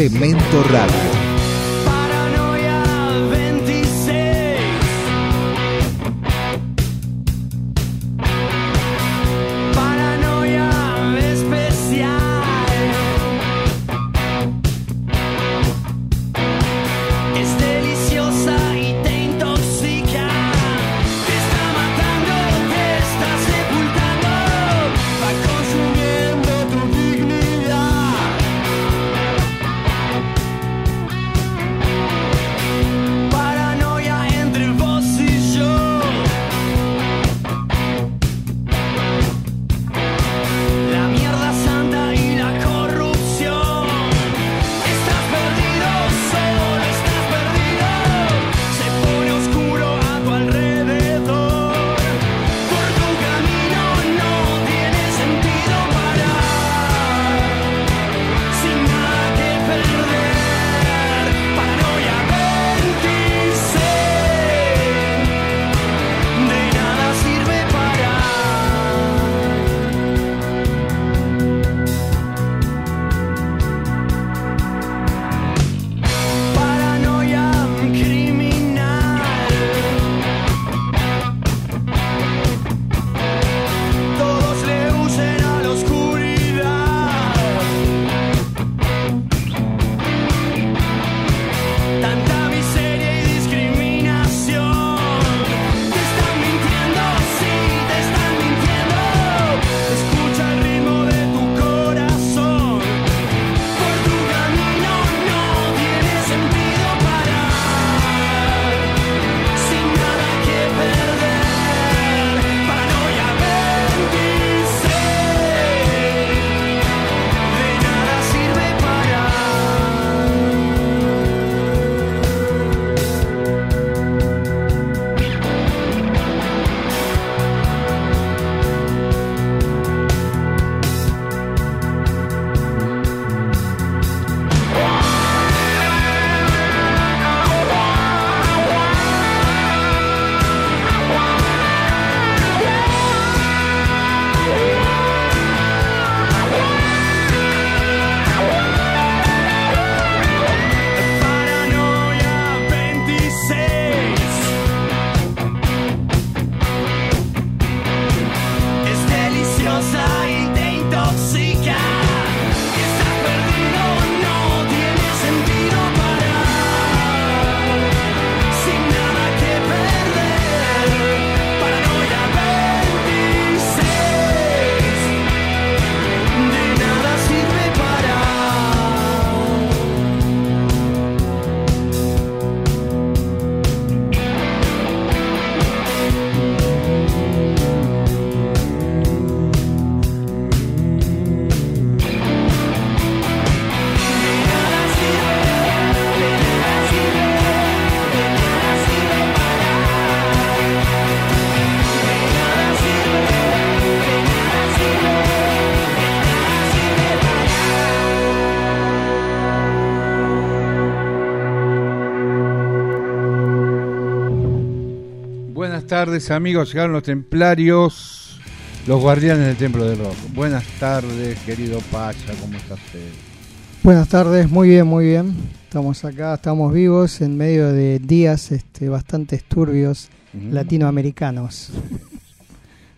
Cemento Radio. Tardes amigos, llegaron los templarios, los guardianes del templo del rock. Buenas tardes querido Pacha, ¿cómo está usted? Buenas tardes, muy bien, muy bien. Estamos acá, estamos vivos en medio de días este, bastante turbios latinoamericanos.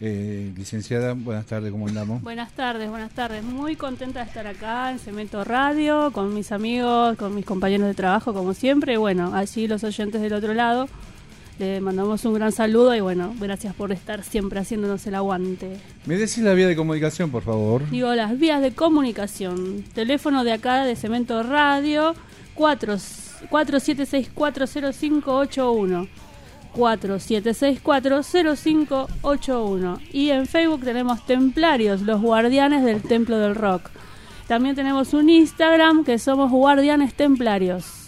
Eh, licenciada, buenas tardes, ¿cómo andamos? Buenas tardes, buenas tardes. Muy contenta de estar acá en Cemento Radio, con mis amigos, con mis compañeros de trabajo, como siempre. Y bueno, allí los oyentes del otro lado, le mandamos un gran saludo y bueno, gracias por estar siempre haciéndonos el aguante. ¿Me decís la vía de comunicación, por favor? Digo, las vías de comunicación. Teléfono de acá de Cemento Radio, 4 47640581. 47640581. Y en Facebook tenemos Templarios, los guardianes del Templo del Rock. También tenemos un Instagram que somos Guardianes Templarios.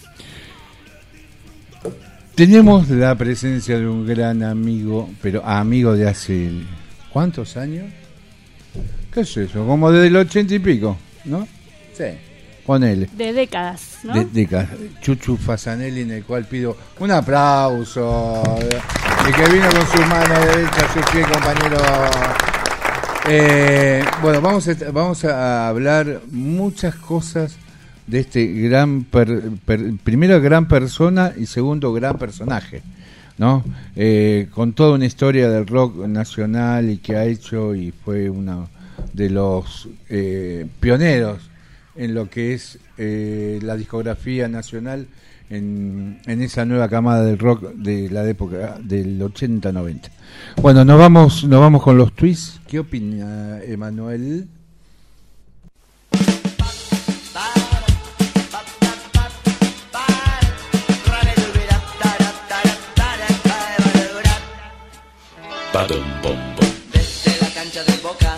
Tenemos la presencia de un gran amigo, pero amigo de hace ¿cuántos años? ¿Qué es eso? Como desde el ochenta y pico, ¿no? Sí. Ponele. De décadas, ¿no? De, de Chuchu Fasanelli, en el cual pido un aplauso. Y que vino con su mano derecha, su fiel compañero. Eh, bueno, vamos a, vamos a hablar muchas cosas de este gran, per- per- primero gran persona y segundo gran personaje, ¿no? Eh, con toda una historia del rock nacional y que ha hecho y fue uno de los eh, pioneros en lo que es eh, la discografía nacional en, en esa nueva camada del rock de la época del 80-90. Bueno, nos vamos, nos vamos con los twists. ¿Qué opina Emanuel? Desde la cancha de Boca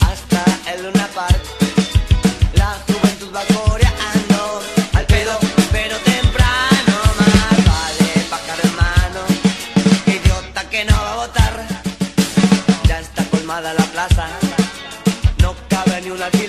hasta el Luna Park, la juventud va coreando al pedo, pero temprano. Más vale pájaro hermano, idiota que no va a votar. Ya está colmada la plaza, no cabe ni un alquiler.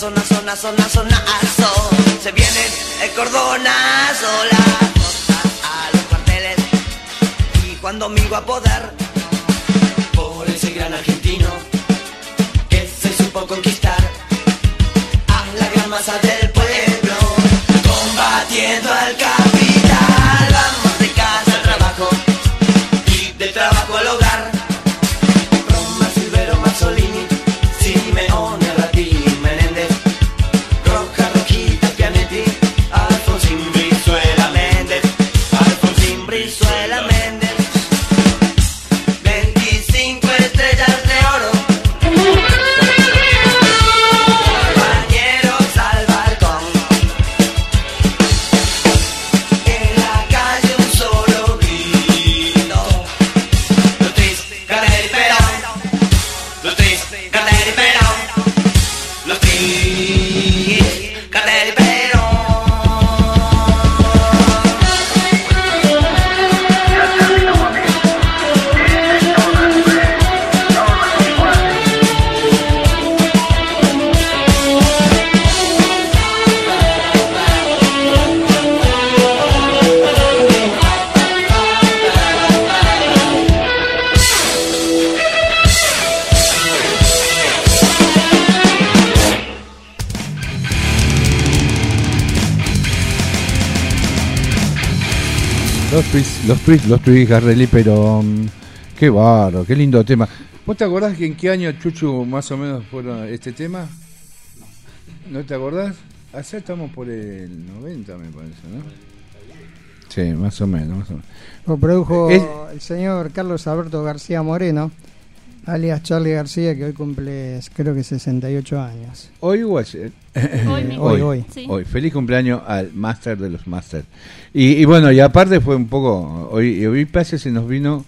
Nazo, nazo, nazo, nazo, nazo. Se viene el cordonazo, las a los cuarteles. Y cuando migo a poder, Por ese gran argentino que se supo conquistar a la gran masa del pueblo, combatiendo al capital. Los twists, los twists, Gardelí, pero mm, qué barro, qué lindo tema. ¿Vos te acordás que en qué año, Chuchu, más o menos fueron este tema? ¿No te acordás? Allá estamos por el 90, me parece, ¿no? Sí, más o menos, más o menos. Lo produjo Es- el señor Carlos Alberto García Moreno, alias Charlie García, que hoy cumple creo que 68 años. Hoy o ayer. Hoy mismo. Hoy, hoy. Sí. Hoy, feliz cumpleaños al máster de los máster. Y, y bueno, y aparte fue un poco, hoy, hoy Pase se nos vino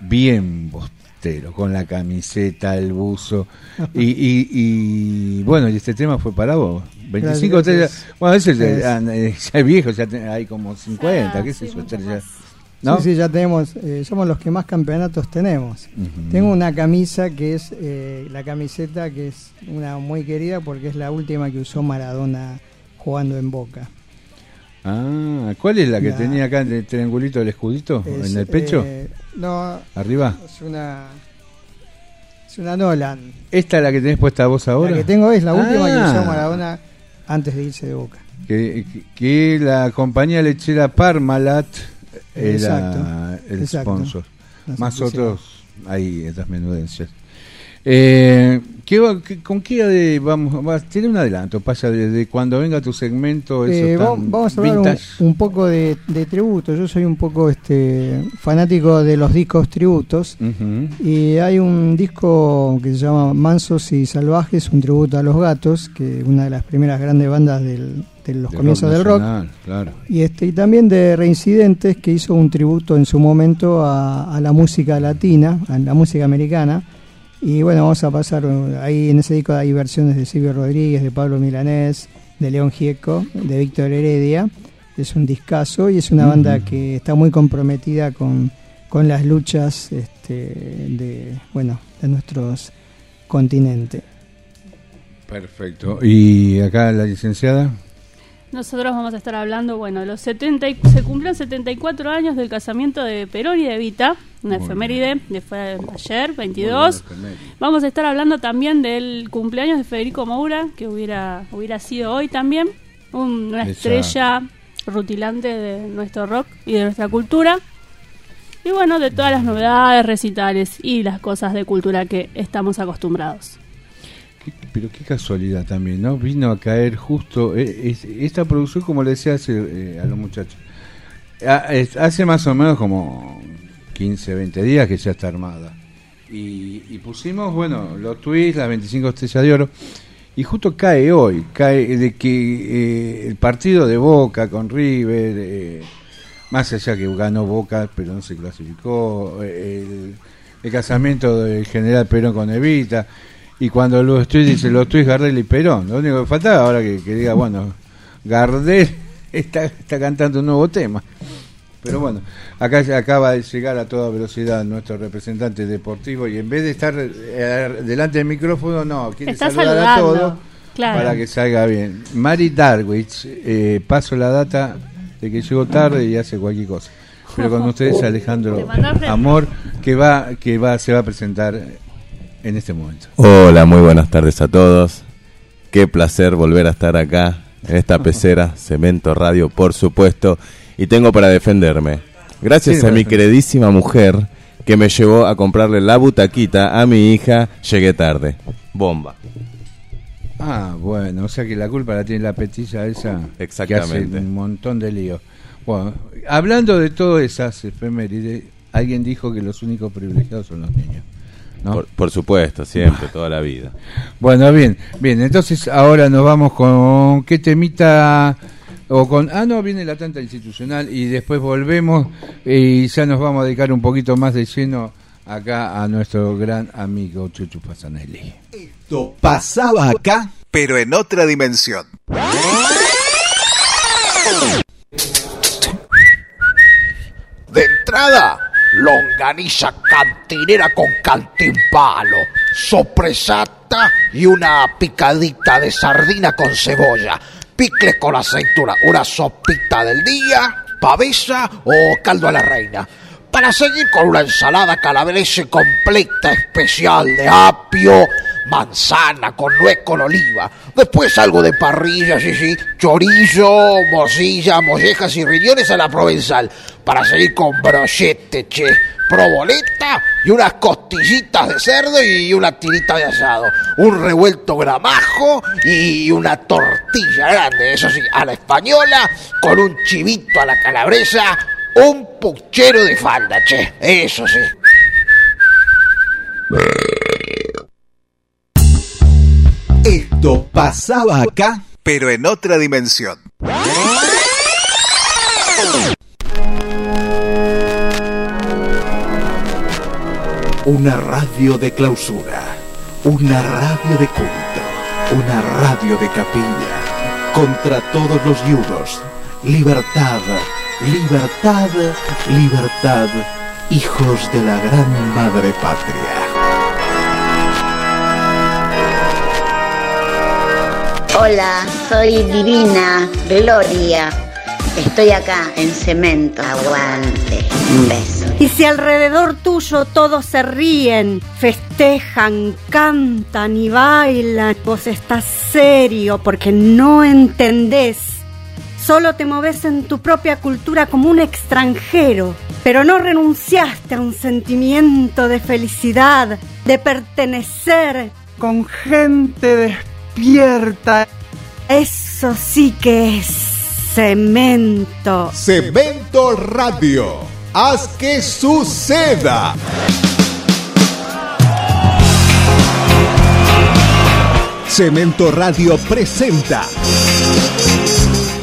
bien bostero, con la camiseta, el buzo. Y, y, y, bueno, y este tema fue para vos. 25 Gracias. estrellas. Bueno, ese ya, Es- eh, ya es viejo, ya hay como 50, Ah, qué sí, sé yo, mucho estrellas. más. ¿No? Sí, sí, ya tenemos, eh, somos los que más campeonatos tenemos. Tengo una camisa que es eh, la camiseta que es una muy querida porque es la última que usó Maradona jugando en Boca. Ah, ¿cuál es la que La- tenía acá el triangulito del escudito Es, en el pecho? eh, no, Arriba. es una es una Nolan. ¿Esta es la que tenés puesta vos ahora? La que tengo es la última que Ah. usó Maradona antes de irse de Boca. que, que- que la compañía lechera Parmalat era Exacto, el exacto. sponsor. Más otros, hay estas menudencias. Eh, ¿qué ¿Con qué vamos? Va, tiene un adelanto, pasa desde cuando venga tu segmento. Eso Eh, tan va- vamos a hablar un, un poco de, de tributo. Yo soy un poco este fanático de los discos tributos. Y hay un disco que se llama Mansos y Salvajes, un tributo a los gatos, que es una de las primeras grandes bandas del- de los comienzos del rock. nacional, Claro. Y, este, y también de Reincidentes, que hizo un tributo en su momento a, a la música latina, a la música americana. Y bueno, vamos a pasar, eh, ahí en ese disco hay versiones de Silvio Rodríguez, de Pablo Milanés, de León Gieco, de Víctor Heredia. Es un discazo y es una banda que está muy comprometida con, con las luchas este, de, bueno, de nuestros continentes. Perfecto. ¿Y acá la licenciada? Nosotros vamos a estar hablando, bueno, los 70 y- se cumplieron 74 años del casamiento de Perón y de Evita, una Muy efeméride de fue ayer, 22. Muy buena efeméride. Vamos a estar hablando también del cumpleaños de Federico Moura, que hubiera hubiera sido hoy también, un- una Esa- estrella rutilante de nuestro rock y de nuestra cultura. Y bueno, de todas las novedades, recitales y las cosas de cultura que estamos acostumbrados. Pero qué casualidad también, ¿no? Vino a caer justo eh, es- esta producción, como le decía hace, eh, a los muchachos. Hace más o menos como 15, 20 días que ya está armada. Y, y pusimos, bueno, los tweets, las 25 estrellas de oro. Y justo cae hoy, cae de que eh, el partido de Boca con River, más allá que ganó Boca, pero no se clasificó, el, el casamiento del general Perón con Evita, y cuando los tweets dice los tweets Gardel y Perón, lo único que faltaba ahora que, que diga, bueno, Gardel está, está cantando un nuevo tema. Pero bueno, acá acaba de llegar a toda velocidad nuestro representante deportivo y en vez de estar eh, delante del micrófono, no, quiere Está saludar a saludando, todos claro. para que salga bien. Mari Darwich, eh, paso la data de que llegó tarde y hace cualquier cosa. Pero con ustedes Te Alejandro Amor, que va, que va, se va a presentar en este momento. Hola, muy buenas tardes a todos. Qué placer volver a estar acá en esta pecera, Cemento Radio, por supuesto. Y tengo para defenderme. Gracias Sí, a mi queridísima mujer que me llevó a comprarle la butaquita a mi hija, llegué tarde. Bomba. Ah, bueno, o sea que la culpa la tiene la petilla esa Exactamente. que hace un montón de lío. Bueno, hablando de todas esas efemérides, alguien dijo que los únicos privilegiados son los niños. ¿No? Por, por supuesto, siempre, toda la vida. Bueno, bien, bien, entonces ahora nos vamos con qué temita o con ah no viene la tanta institucional y después volvemos y ya nos vamos a dedicar un poquito más de lleno acá a nuestro gran amigo Chuchu Pasanelli. Esto pasaba acá, pero en otra dimensión. De entrada, longaniza cantinera con cantimpalo, sopresata y una picadita de sardina con cebolla, picles con aceituna, una sopita del día, pavesa o caldo a la reina. Para seguir con una ensalada calabrese completa especial de apio, manzana con nuez con oliva. Después algo de parrilla, sí, sí, chorizo, morcilla, mollejas y riñones a la provenzal. Para seguir con brochete, che, proboleta y unas costillitas de cerdo y una tirita de asado. Un revuelto gramajo y una tortilla grande, eso sí, a la española, con un chivito a la calabresa, un puchero de falda, che, eso sí. Pasaba acá, pero en otra dimensión. Una radio de clausura, una radio de culto, una radio de capilla, contra todos los yudos. Libertad, libertad, libertad, hijos de la gran madre patria. Hola, soy Divina Gloria. Estoy acá en Cemento. Aguante. Un beso. Y si alrededor tuyo todos se ríen, festejan, cantan y bailan, vos estás serio porque no entendés. Solo te moves en tu propia cultura como un extranjero, pero no renunciaste a un sentimiento de felicidad, de pertenecer con gente despierta. Eso sí que es cemento. Cemento Radio. Haz que suceda. Cemento Radio presenta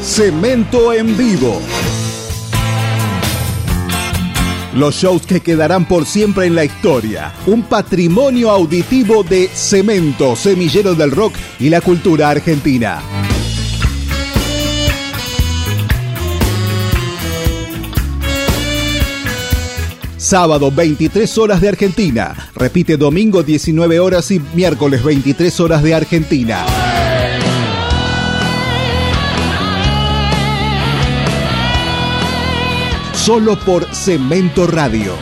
Cemento en vivo. Los shows que quedarán por siempre en la historia. Un patrimonio auditivo de cemento, semillero del rock y la cultura argentina. sábado 23 horas de Argentina, repite domingo 19 horas y miércoles 23 horas de Argentina. Solo por Cemento Radio.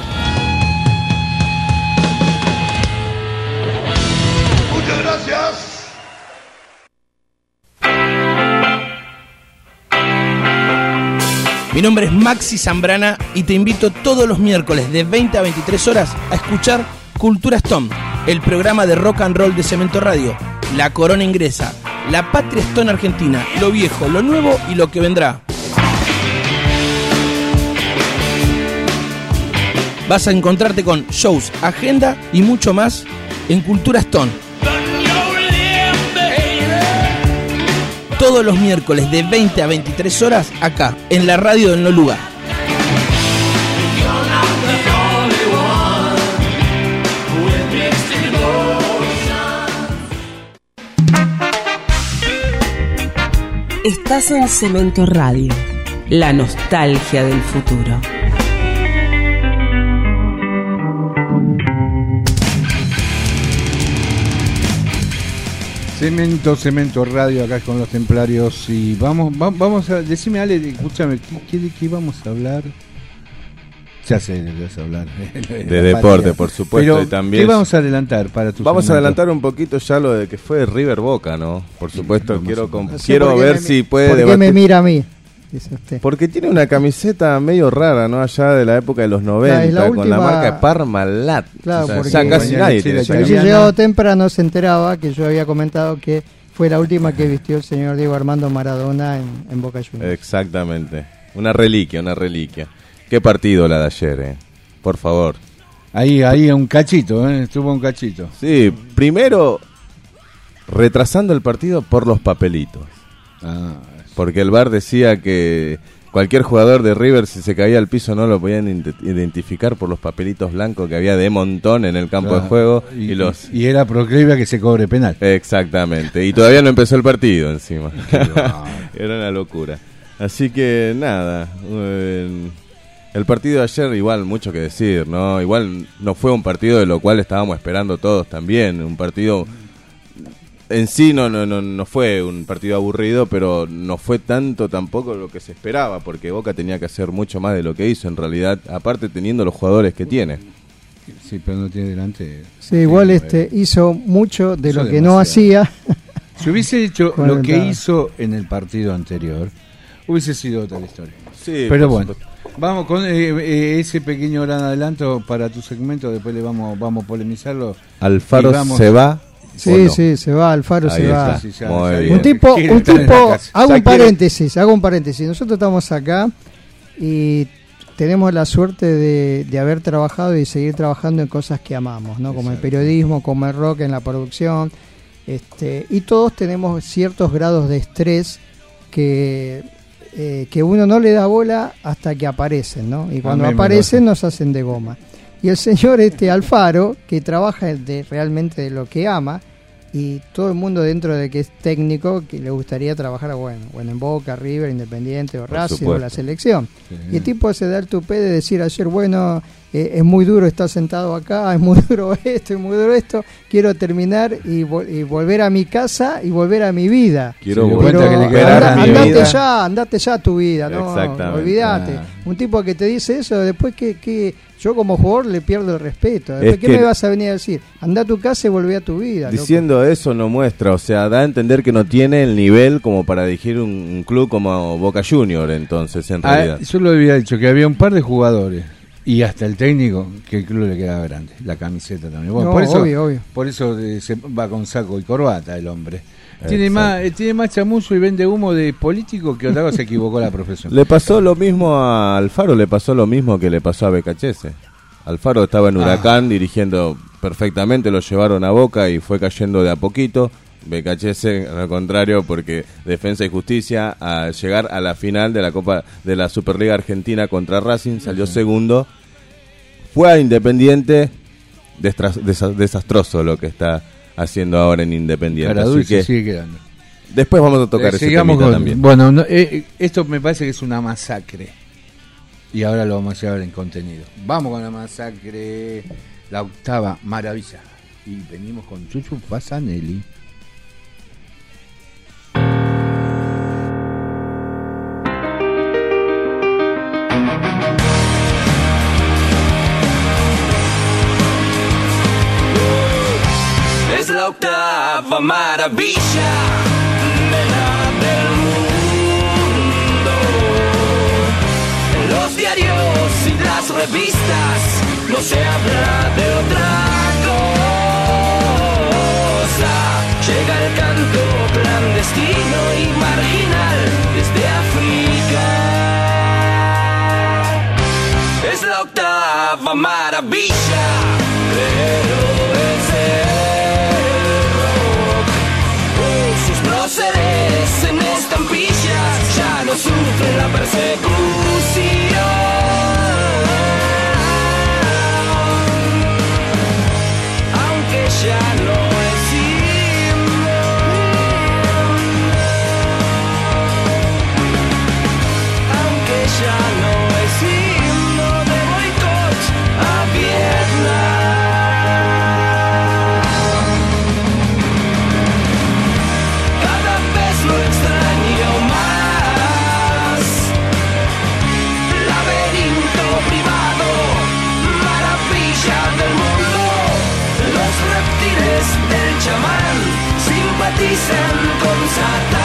Muchas gracias. Mi nombre es Maxi Zambrana y te invito todos los miércoles de 20 a 23 horas a escuchar Cultura Stone, el programa de rock and roll de Cemento Radio. La corona ingresa, la patria Stone Argentina, lo viejo, lo nuevo y lo que vendrá. Vas a encontrarte con shows, agenda y mucho más en Cultura Stone. Todos los miércoles de 20 a 23 horas acá, en la radio del No Lugar. Estás en Cemento Radio, la nostalgia del futuro. Cemento, Cemento Radio, acá con los templarios. Y vamos, va- vamos a. Decime, Ale, escúchame, ¿qué, qué, de qué vamos a hablar? Ya sé de qué vas a hablar. De deporte, por supuesto, Pero, y también- ¿Qué vamos a adelantar para tu Vamos a adelantar un poquito ya lo de que fue River Boca, ¿no? Por supuesto, quiero, No quiero ver me- si puede ¿Por qué debatir- me mira a mí? Dice usted. Porque tiene una camiseta medio rara, ¿no? Allá de la época de los 90, es la con la marca de Parmalat. Claro, O sea, porque- ya casi nadie tiene esa Si llegado temprano se enteraba que yo había comentado que fue la última que vistió el señor Diego Armando Maradona en, en Boca Juniors. Exactamente. Una reliquia, una reliquia. Qué partido la de ayer, eh. Por favor. Ahí, ahí, un cachito, ¿eh? Estuvo un cachito. Sí, primero retrasando el partido por los papelitos. Ah, Porque el VAR decía que cualquier jugador de River si se caía al piso no lo podían identificar por los papelitos blancos que había de montón en el campo claro. de juego Y, y, los y era proclive a que se cobre penal. Exactamente, y todavía no empezó el partido encima. Era una locura. Así que nada, eh, el partido de ayer igual mucho que decir, ¿no? Igual no fue un partido de lo cual estábamos esperando todos también, un partido en sí no, no, no, no fue un partido aburrido, pero no fue tanto tampoco lo que se esperaba, porque Boca tenía que hacer mucho más de lo que hizo en realidad, aparte teniendo los jugadores que tiene. Sí, pero no tiene delante. Sí, igual este hizo mucho de Hizo lo que no hacía. Si hubiese hecho lo que hizo en el partido anterior, hubiese sido otra la historia. Sí, Pero bueno, vamos con eh, eh, ese pequeño gran adelanto para tu segmento, después le vamos, vamos a polemizarlo. Alfaro vamos- se va. Sí, sí, se va, Alfaro Ahí se está. va. Sí, ya- Muy ya- bien. Un tipo, un tipo, hago un paréntesis, hago un paréntesis. Nosotros estamos acá y tenemos la suerte de, de haber trabajado y seguir trabajando en cosas que amamos, ¿no? Como el periodismo, como el rock en la producción. Este, y todos tenemos ciertos grados de estrés que, eh, que uno no le da bola hasta que aparecen, ¿no? Y cuando aparecen nos hacen de goma. Y el señor este Alfaro, que trabaja de, realmente de lo que ama, y todo el mundo dentro de que es técnico, que le gustaría trabajar, bueno, bueno en Boca, River, Independiente, o Racing, o la selección. Sí. Y el tipo se da el tupé de decir ayer, bueno, eh, es muy duro estar sentado acá, es muy duro esto, es muy duro esto, quiero terminar y, vol- y volver a mi casa y volver a mi vida. Quiero volver a que le recuperar quedaba mi andate vida. ya, andate ya a tu vida, no, olvídate. Ah. Un tipo que te dice eso, después que, que yo como jugador le pierdo el respeto. Después, Es ¿qué que- me vas a venir a decir? Anda a tu casa y volvé a tu vida. loco. Diciendo eso no muestra, o sea, da a entender que no tiene el nivel como para dirigir un, un club como Boca Junior, entonces, en Ah, realidad. yo lo había dicho que había un par de jugadores y hasta el técnico que el club le quedaba grande, la camiseta también. Bueno, No, por eso, obvio, obio. por eso eh, se va con saco y corbata el hombre. Tiene Exacto. más, eh, tiene más chamuzo y vende humo de político que otra cosa se equivocó la profesión. Le pasó lo mismo a Alfaro, le pasó lo mismo que le pasó a BKHS. Alfaro estaba en Ah. Huracán dirigiendo perfectamente, lo llevaron a Boca y fue cayendo de a poquito. BKHS, al contrario, porque Defensa y Justicia, al llegar a la final de la Copa de la Superliga Argentina contra Racing, salió segundo. Fue a Independiente, desastroso lo que está haciendo ahora en Independiente. Así que sigue quedando. Después vamos a tocar eh, ese tema también. Bueno, no, eh, eh, esto me parece que es una masacre. Y ahora lo vamos a llevar en contenido. Vamos con la masacre, la octava maravilla. Y venimos con Chuchu Pasanelli. La octava maravilla. revistas no se habla de otra cosa. Llega el canto clandestino y marginal desde África. Es la octava maravilla, pero es seres en estampillas ya no sufre la persecución. Aunque ya no dicen com Satanás.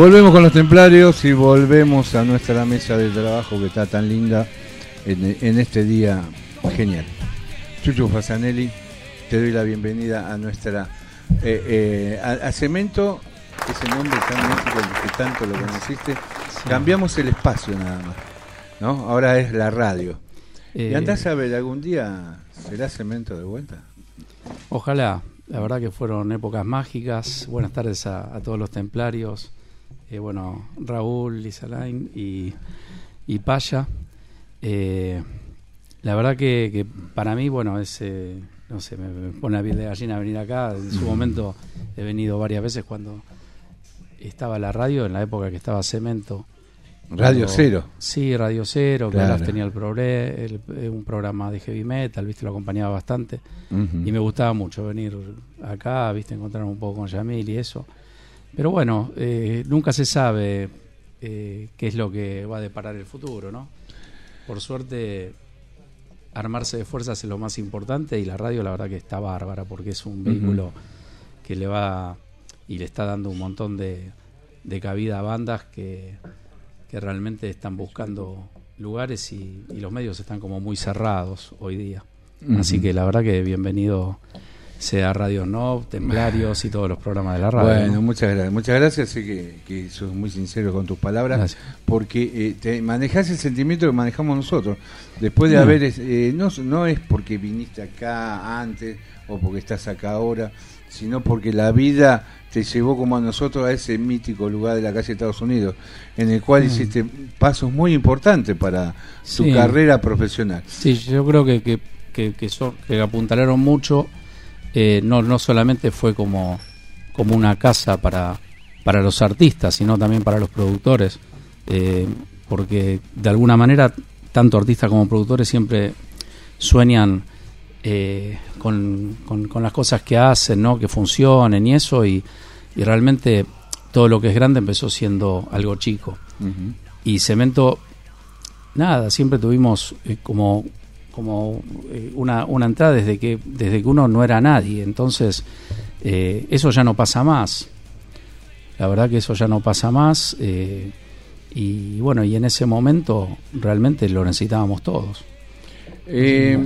Volvemos con los templarios y volvemos a nuestra mesa de trabajo que está tan linda en, en este día genial. Chuchu Fasanelli, te doy la bienvenida a nuestra. eh, eh, a, a Cemento, ese nombre tan mítico el que tanto lo conociste. Cambiamos el espacio nada más. ¿no? Ahora es la radio. ¿Y Eh, andás a ver algún día será Cemento de vuelta? Ojalá, la verdad que fueron épocas mágicas. Buenas tardes a, a todos los templarios. Eh, bueno, Raúl, Lisalain y, y Paya. Eh, la verdad que, que para mí, bueno, es, eh, no sé, me, me pone la piel de gallina venir acá. En su Mm. momento he venido varias veces cuando estaba la radio, en la época que estaba Cemento. Radio Cuando- Cero. Sí, Radio Cero, que Claro. ahora tenía el, progre- el- eh, un programa de heavy metal, viste, lo acompañaba bastante. Y me gustaba mucho venir acá, viste, encontrarme un poco con Yamil y eso. Pero bueno, eh, nunca se sabe eh, qué es lo que va a deparar el futuro, ¿no? Por suerte, armarse de fuerzas es lo más importante y la radio la verdad que está bárbara porque es un vehículo que le va y le está dando un montón de, de cabida a bandas que, que realmente están buscando lugares y, y los medios están como muy cerrados hoy día. Así que la verdad que bienvenido sea Radio No, Templarios y todos los programas de la radio. Bueno, ¿no? muchas gracias. Muchas gracias, sé que, que sos muy sincero con tus palabras, Gracias. porque eh, te manejas el sentimiento que manejamos nosotros. Después de No. haber, eh, no, no es porque viniste acá antes o porque estás acá ahora, sino porque la vida te llevó como a nosotros a ese mítico lugar de la calle de Estados Unidos, en el cual Mm. hiciste pasos muy importantes para tu Sí. carrera profesional. Sí, yo creo que, que, que, que que apuntalaron mucho. Eh, no, no solamente fue como, como una casa para, para los artistas, sino también para los productores. eh, porque de alguna manera, tanto artistas como productores siempre sueñan eh, con, con- con las cosas que hacen, ¿no? que funcionen y eso. Y, y realmente todo lo que es grande empezó siendo algo chico. Y Cemento, nada, siempre tuvimos eh, como, como eh, una, una entrada desde que, desde que uno no era nadie. Entonces, eh, eso ya no pasa más. La verdad que eso ya no pasa más. eh, y bueno, y en ese momento realmente lo necesitábamos todos. Eh,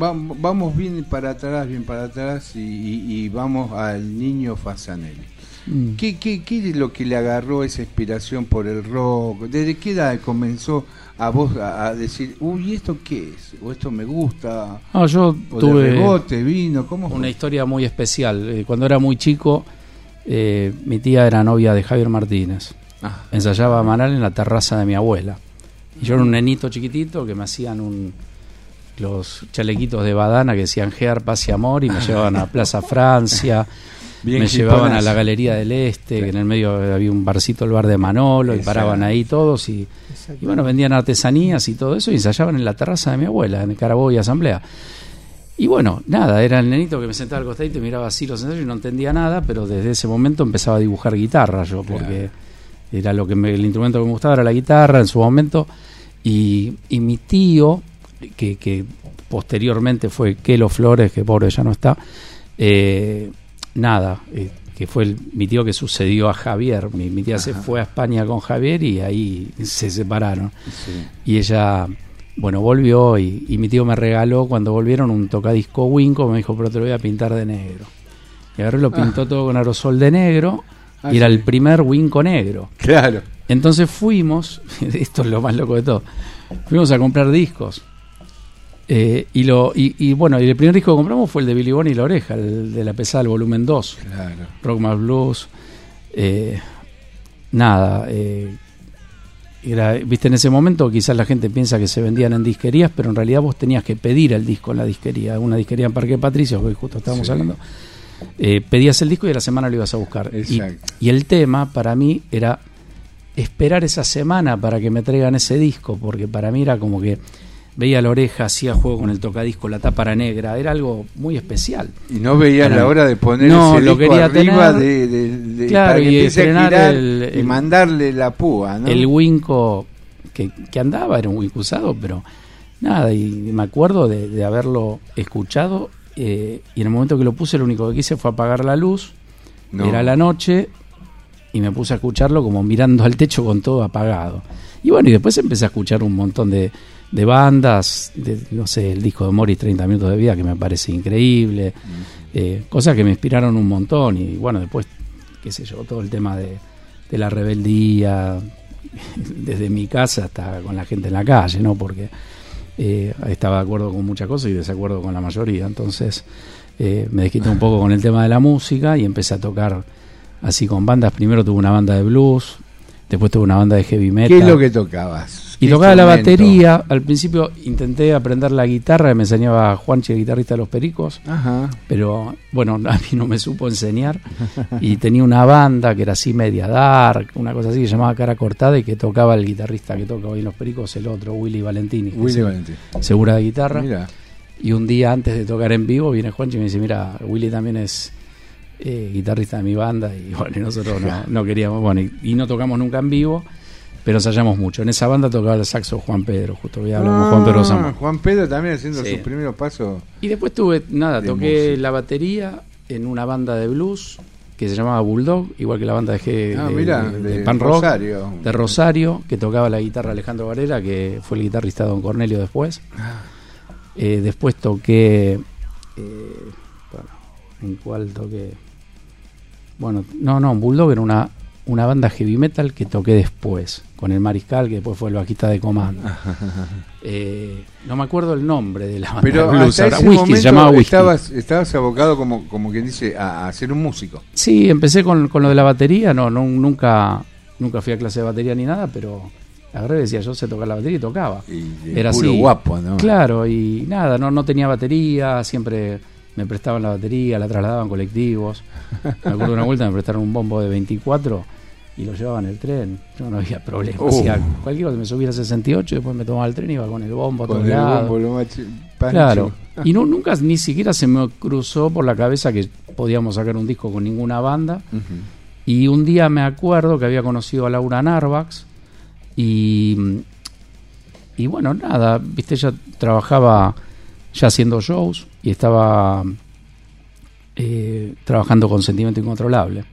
va- vamos bien para atrás, bien para atrás y, y- y vamos al niño Fasanelli. Mm. ¿Qué, qué, qué es lo que le agarró esa inspiración por el rock? ¿Desde qué edad comenzó a vos a, a decir, uy, ¿esto qué es? ¿O esto me gusta? Ah, yo ¿O tuve rebote, vino? ¿Cómo fue? una historia muy especial. Eh, cuando era muy chico, eh, mi tía era novia de Javier Martínez. Ah. Ensayaba Manal en la terraza de mi abuela. Y yo era un nenito chiquitito que me hacían un, los chalequitos de badana que decían Gear, Paz y Amor y me llevaban a Plaza Francia. Bien me llevaban a la Galería del Este, que en el medio había un barcito, el bar de Manolo, y paraban ahí todos. Y, y bueno, vendían artesanías y todo eso y ensayaban en la terraza de mi abuela, en Carabobo y Asamblea. Y bueno, nada, era el nenito que me sentaba al costadito y miraba así los ensayos y no entendía nada, pero desde ese momento empezaba a dibujar guitarra yo, porque era lo que me- el instrumento que me gustaba era la guitarra en su momento. Y, y mi tío, que, que posteriormente fue Kelo Flores, que pobre ya no está, eh, nada, eh, que fue el- mi tío que sucedió a Javier. Mi, mi tía se fue a España con Javier y ahí se separaron. Sí. Y ella, bueno, volvió y, y mi tío me regaló cuando volvieron un tocadisco Winco, me dijo, pero te lo voy a pintar de negro. Y agarró lo pintó todo con aerosol de negro Ah, y era el primer Winco negro. Claro. Entonces fuimos, esto es lo más loco de todo, fuimos a comprar discos. Eh, y, lo, y, y bueno, y el primer disco que compramos fue el de Billy Bonnie y la oreja, el de la pesada, el volumen 2. Claro. Rock más Blues. eh, nada. eh, era, Viste, en ese momento quizás la gente piensa que se vendían en disquerías, pero en realidad vos tenías que pedir el disco en la disquería. Una disquería en Parque Patricio, que justo estábamos Sí. hablando. Eh, pedías el disco y a la semana lo ibas a buscar. Y, Exacto. y el tema para mí era esperar esa semana para que me traigan ese disco, porque para mí era como que veía la oreja, hacía juego con el tocadisco, la tapa era negra, era algo muy especial. Y no veías la hora de poner No, ese lo disco quería arriba tener. de, de- de- Claro, para que y a girar el- y mandarle la púa, ¿no? El Winco que, que andaba era un Winco usado, pero nada, y me acuerdo de, de haberlo escuchado eh, y en el momento que lo puse lo único que quise fue apagar la luz, No. era la noche y me puse a escucharlo como mirando al techo con todo apagado. Y bueno, y después empecé a escuchar un montón de, de bandas, de, no sé, el disco de Morris 30 minutos de vida que me parece increíble, eh, cosas que me inspiraron un montón y bueno, después, qué sé yo, todo el tema de, de la rebeldía, desde mi casa hasta con la gente en la calle, ¿no? Porque eh, estaba de acuerdo con muchas cosas y desacuerdo con la mayoría, entonces eh, me desquité un poco con el tema de la música y empecé a tocar así con bandas. Primero tuve una banda de blues, después tuve una banda de heavy metal. ¿Qué es lo que tocabas? Y ¿Qué tocaba la batería. Al principio intenté aprender la guitarra, me enseñaba Juanchi, el guitarrista de los Pericos. Ajá. Pero bueno, a mí no me supo enseñar. Y tenía una banda que era así media dark, una cosa así que se llamaba Cara Cortada y que tocaba el guitarrista que toca hoy en los Pericos, el otro, Willy Valentini. Willy Valentini. Segura de guitarra. Mira. Y un día antes de tocar en vivo viene Juanchi y me dice, mira, Willy también es eh, guitarrista de mi banda y bueno, y nosotros no, no queríamos, bueno, y, y no tocamos nunca en vivo, pero ensayamos mucho. En esa banda tocaba el saxo Juan Pedro, justo hoy hablamos Ah, Juan Pedro Zamora. Juan Pedro también haciendo Sí. sus primeros pasos. Y después tuve, nada, de toqué música. la batería en una banda de blues que se llamaba Bulldog, igual que la banda de, G- Ah, de- mirá, de- pan rock, Rosario. de Rosario, que tocaba la guitarra Alejandro Varela, que fue el guitarrista de Don Cornelio después. Ah. Eh, después toqué, eh, bueno, ¿en cuál toqué? Bueno, no, no, Bulldog era una, una banda heavy metal que toqué después, con el Mariscal, que después fue el bajista de comando. Eh, no me acuerdo el nombre de la banda Pero hasta ese Whisky, momento se llamaba Whisky. Estabas, estabas abocado, como, como quien dice, a, a ser un músico. Sí, empecé con, con lo de la batería, no, no, nunca, nunca fui a clase de batería ni nada, pero agarré decía, yo sé tocar la batería y tocaba. Y Era puro así. guapo, ¿no? Claro, y nada, no, no tenía batería, siempre me prestaban la batería, la trasladaban colectivos. Me acuerdo una vuelta me prestaron un bombo de 24 y lo llevaban en el tren. Yo no había problema. Uh. Hacía cualquier cosa, me subía a 68 y después me tomaba el tren y iba con el bombo Con el bombo, lo pancho. Claro. Y no, nunca ni siquiera se me cruzó por la cabeza que podíamos sacar un disco con ninguna banda. Y un día me acuerdo que había conocido a Laura Narvax y, y bueno, nada, viste, ella trabajaba ya haciendo shows y estaba eh, trabajando con Sentimiento Incontrolable.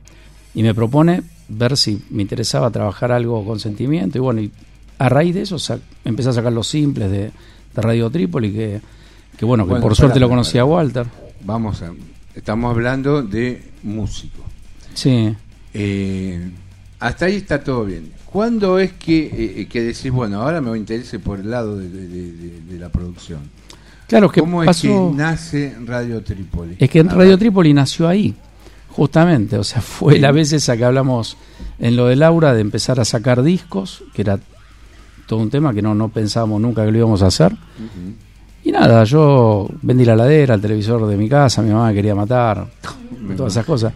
Y me propone ver si me interesaba trabajar algo con sentimiento y bueno, y a raíz de eso sa- empecé a sacar los simples de, de Radio Trípoli que, que bueno, que Bueno, por suerte lo pará, conocí a Walter. Vamos a. Estamos hablando de músico. Sí. Eh, hasta ahí está todo bien. ¿Cuándo es que, eh, que decís, bueno, ahora me interese por el lado de, de- de- de la producción? Claro, que ¿Cómo pasó- es que nace Radio Trípoli? Es que Radio. Trípoli nació ahí, justamente. O sea, fue la vez esa que hablamos en lo de Laura de empezar a sacar discos, que era todo un tema que no, no pensábamos nunca que lo íbamos a hacer. Y nada, yo vendí la ladera, el televisor de mi casa, mi mamá me quería matar, todas esas cosas.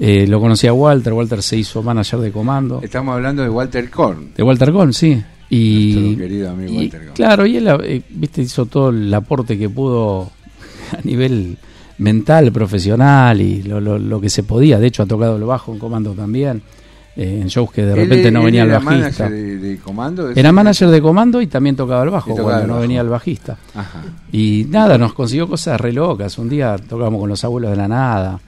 Eh, lo conocí a Walter, Walter se hizo manager de comando. Estamos hablando de Walter Korn. De Walter Gón, sí. Y, Nuestro querido amigo y, Walter Gón. Claro, y él eh, viste, hizo todo el aporte que pudo a nivel mental, profesional y lo, lo, lo que se podía. De hecho, ha tocado el bajo en comando también, eh, en shows que de Él- repente no él venía el era bajista. manager de, de comando. Era manager de comando y también tocaba el bajo tocaba cuando el no venía el bajista. Ajá. Y nada, nos consiguió cosas re locas. Un día tocábamos con los abuelos de la nada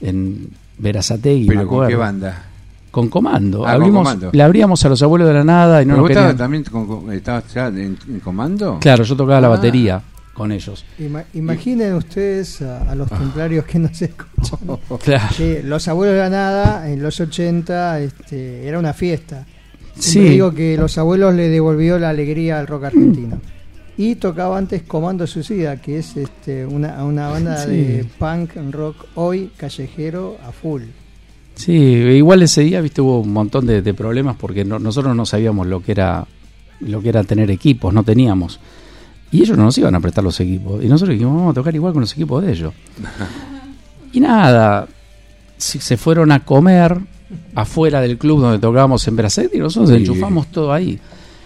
en Verazategui, me ¿Pero con acuerdo. qué banda? Con comando. Ah, con Abrimos- Comando. Le abríamos a los abuelos de la nada y no ¿Pero nos vos estabas también con- con- estabas ya en, en comando? Claro, yo tocaba la Ah. batería con ellos. Ima- imaginen ustedes a, a los templarios que nos escuchan. Claro. Que los abuelos de la nada, en los 80, este, era una fiesta. Sí. Digo que los abuelos le devolvió la alegría al rock argentino. Y tocaba antes Comando Suicida, que es este, una, una banda Sí. de punk rock hoy callejero a full. Sí, igual ese día, viste, hubo un montón de, de problemas porque no- nosotros no sabíamos lo que era lo que era tener equipos, no teníamos. Y ellos no nos iban a prestar los equipos. Y nosotros dijimos, vamos a tocar igual con los equipos de ellos. y nada, se fueron a comer afuera del club donde tocábamos en Brasil y nosotros Sí. enchufamos todo ahí.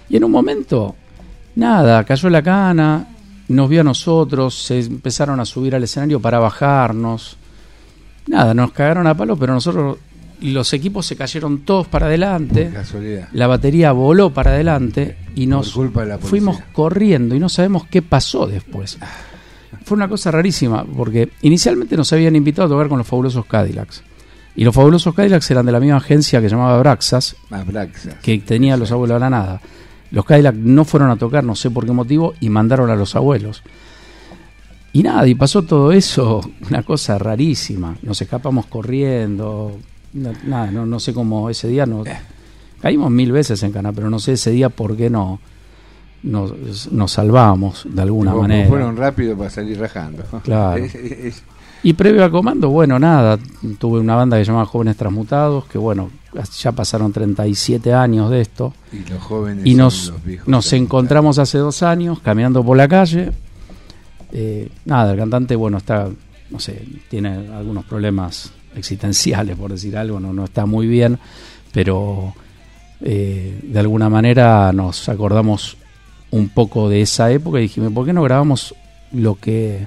Y en un momento, nada, cayó la cana, nos vio a nosotros, se empezaron a subir al escenario para bajarnos. Nada, nos cagaron a palo, pero nosotros los equipos se cayeron todos para adelante. Casualidad. La batería voló para adelante y nos fuimos corriendo y no sabemos qué pasó después. Fue una cosa rarísima porque inicialmente nos habían invitado a tocar con los fabulosos Cadillacs. Y los fabulosos Cadillacs eran de la misma agencia que llamaba Braxas, Abraxas. que tenía a los abuelos de la nada. Los Cadillacs no fueron a tocar, no sé por qué motivo, y mandaron a los abuelos. Y nada, y pasó todo eso, una cosa rarísima. Nos escapamos corriendo, no- nada, no, no sé cómo ese día nos caímos mil veces en Cana, pero no sé ese día por qué no nos, nos salvamos de alguna Como manera. Fueron rápido para salir rajando. Claro. Y previo a Comando, bueno, nada, tuve una banda que se llama Jóvenes Transmutados, que bueno, ya pasaron 37 años de esto. y los jóvenes Y nos, los viejos nos encontramos hace dos años caminando por la calle. Eh, nada, el cantante, bueno, está, no sé, tiene algunos problemas existenciales, por decir algo, no, no está muy bien, pero eh, de alguna manera nos acordamos un poco de esa época y dijimos, ¿por qué no grabamos lo que,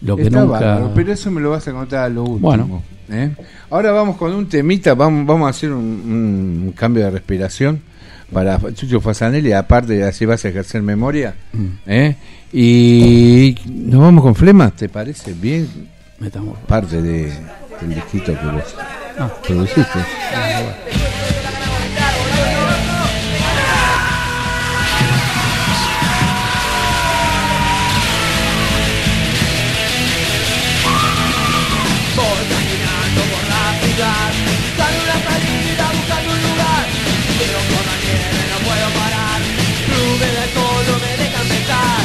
lo que Está nunca... bárbaro, pero eso me lo vas a contar a lo último. Bueno. ¿eh? Ahora vamos con un temita, vamos, vamos a hacer un, un cambio de respiración para Chucho Fasanelli, aparte así vas a ejercer memoria. Mm. ¿eh? Y nos vamos con Flema, ¿te parece bien? Metamos. Parte de, del disquito que vos Ah. produciste. Voy caminando por la ciudad Buscando una salida, buscando un lugar Pero con la nieve no puedo parar Nube de alcohol no me dejan pensar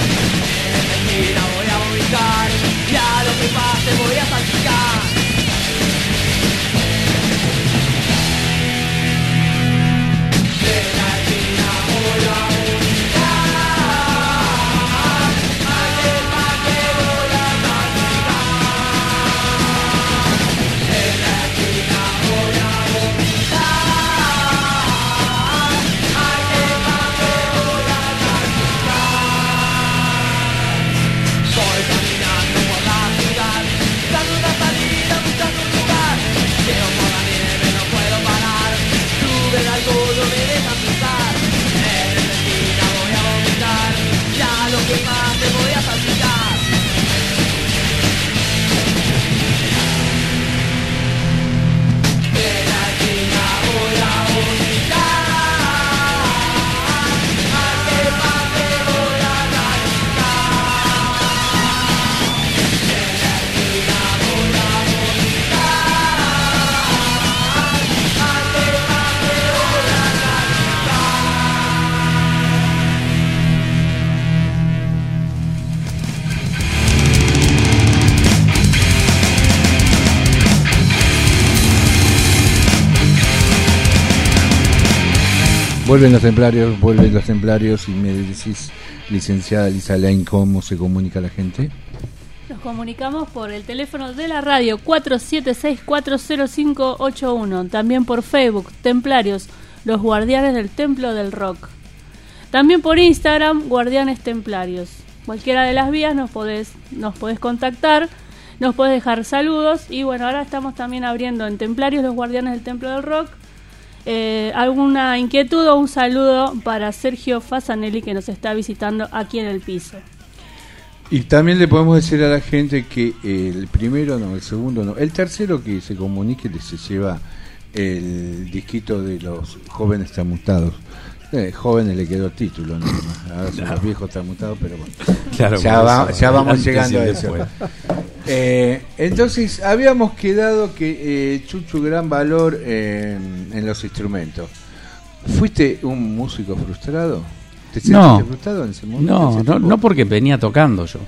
En la esquina voy a vomitar Y a lo que pase voy a salpicar De Vuelven los templarios, vuelven los templarios y me decís, licenciada Lisa cómo se comunica la gente. Nos comunicamos por el teléfono de la radio 476-40581. También por Facebook, Templarios, los guardianes del Templo del Rock. También por Instagram, Guardianes Templarios. Cualquiera de las vías nos podés, nos podés contactar, nos podés dejar saludos. Y bueno, ahora estamos también abriendo en Templarios, los guardianes del Templo del Rock. Eh, alguna inquietud o un saludo para Sergio Fasanelli que nos está visitando aquí en el piso. Y también le podemos decir a la gente que el primero no, el segundo no, el tercero que se comunique le se lleva el disquito de los jóvenes tramutados. Eh, jóvenes le quedó título, nada más. Ahora son los viejos tramutados, pero bueno. Claro, ya, va- eso, ya vamos llegando a eso. Eh, entonces, habíamos quedado que eh, Chuchu, gran valor eh, en los instrumentos. ¿Fuiste un músico frustrado? ¿Te No. sentiste frustrado en ese momento? No, ese no, porque venía tocando yo.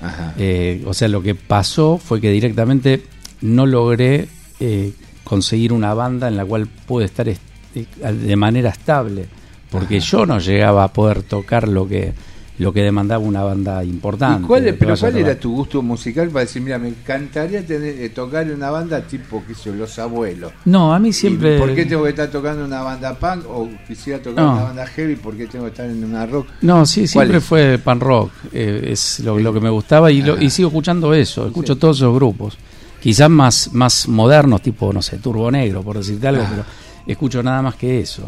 Ajá. Eh, o sea, lo que pasó fue que directamente no logré eh, conseguir una banda en la cual pude estar est- de manera estable, porque yo no llegaba a poder tocar lo que lo que demandaba una banda importante. ¿Y cuál, que pero cuál era tu gusto musical para decir, mira, me encantaría tener, eh, tocar en una banda tipo, sé yo, Los Abuelos? No, a mí ¿Y siempre... ¿Por qué tengo que estar tocando en una banda punk o quisiera tocar en No. una banda heavy? ¿Por qué tengo que estar en una rock? No, sí, ¿Cuál siempre es? fue pan rock, eh, es lo, lo que me gustaba y, lo- y sigo escuchando eso, escucho todos esos grupos. Quizás más, más modernos, tipo, no sé, Turbo Negro, por decirte algo, Ah. pero escucho nada más que eso.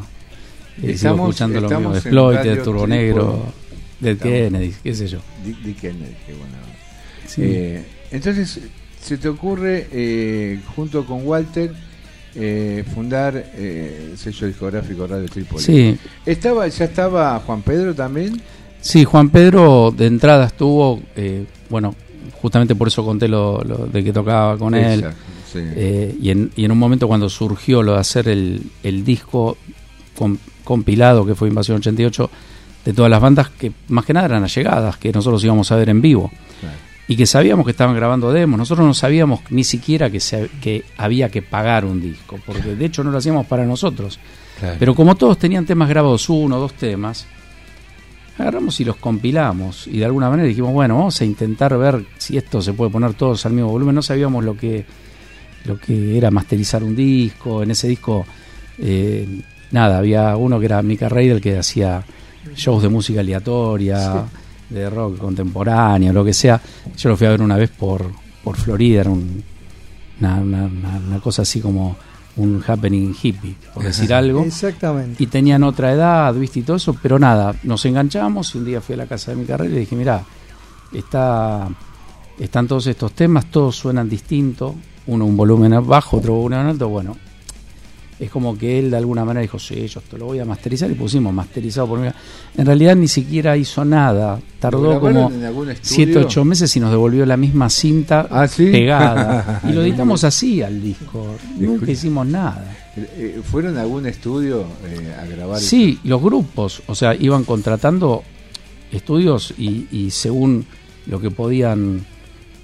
Eh, sigo Estamos- escuchando lo mismo Exploited, Turbo. Negro, Dead Kennedy, qué sé yo. Dick, Dick Kennedy, qué buena onda. Sí. Eh, entonces, se te ocurre, eh, junto con Walter, eh, fundar eh, el sello discográfico Radio Trípoli. Sí. Estaba, ¿Ya estaba Juan Pedro también? Sí, Juan Pedro de entrada estuvo, eh, bueno, justamente por eso conté lo, lo de que tocaba con él. Sí. Eh, y, en, y en un momento cuando surgió lo de hacer el, el disco com- compilado, que fue Invasión 88, de todas las bandas que más que nada eran allegadas, que nosotros íbamos a ver en vivo. Y que sabíamos que estaban grabando demos. Nosotros no sabíamos ni siquiera que, se, que había que pagar un disco, porque de hecho no lo hacíamos para nosotros. Claro. Pero como todos tenían temas grabados, uno o dos temas, agarramos y los compilamos y de alguna manera dijimos, bueno, vamos a intentar ver si esto se puede poner todos al mismo volumen. No sabíamos lo que, lo que era masterizar un disco. En ese disco, eh, nada, había uno que era Mika Reidel que hacía shows de música aleatoria, de rock contemporáneo, lo que sea. Yo lo fui a ver una vez por, por Florida, era un- una, una- cosa así como un happening hippie, por decir algo. Exactamente. Y tenían otra edad, viste, y todo eso, pero nada, nos enganchamos y un día fui a la casa de mi carrera y le dije, mira, está, están todos estos temas, todos suenan distinto, uno un volumen bajo, otro volumen alto, bueno, es como que él de alguna manera dijo, sí, yo esto lo voy a masterizar y pusimos masterizado por mí. En realidad ni siquiera hizo nada, tardó como en algún estudio? 7, 8 meses y nos devolvió la misma cinta ¿Ah, sí? pegada. y lo editamos así al disco, nunca hicimos nada. Eh, ¿Fueron a algún estudio eh, a grabar? Sí, los grupos, o sea, iban contratando estudios y, y según lo que podían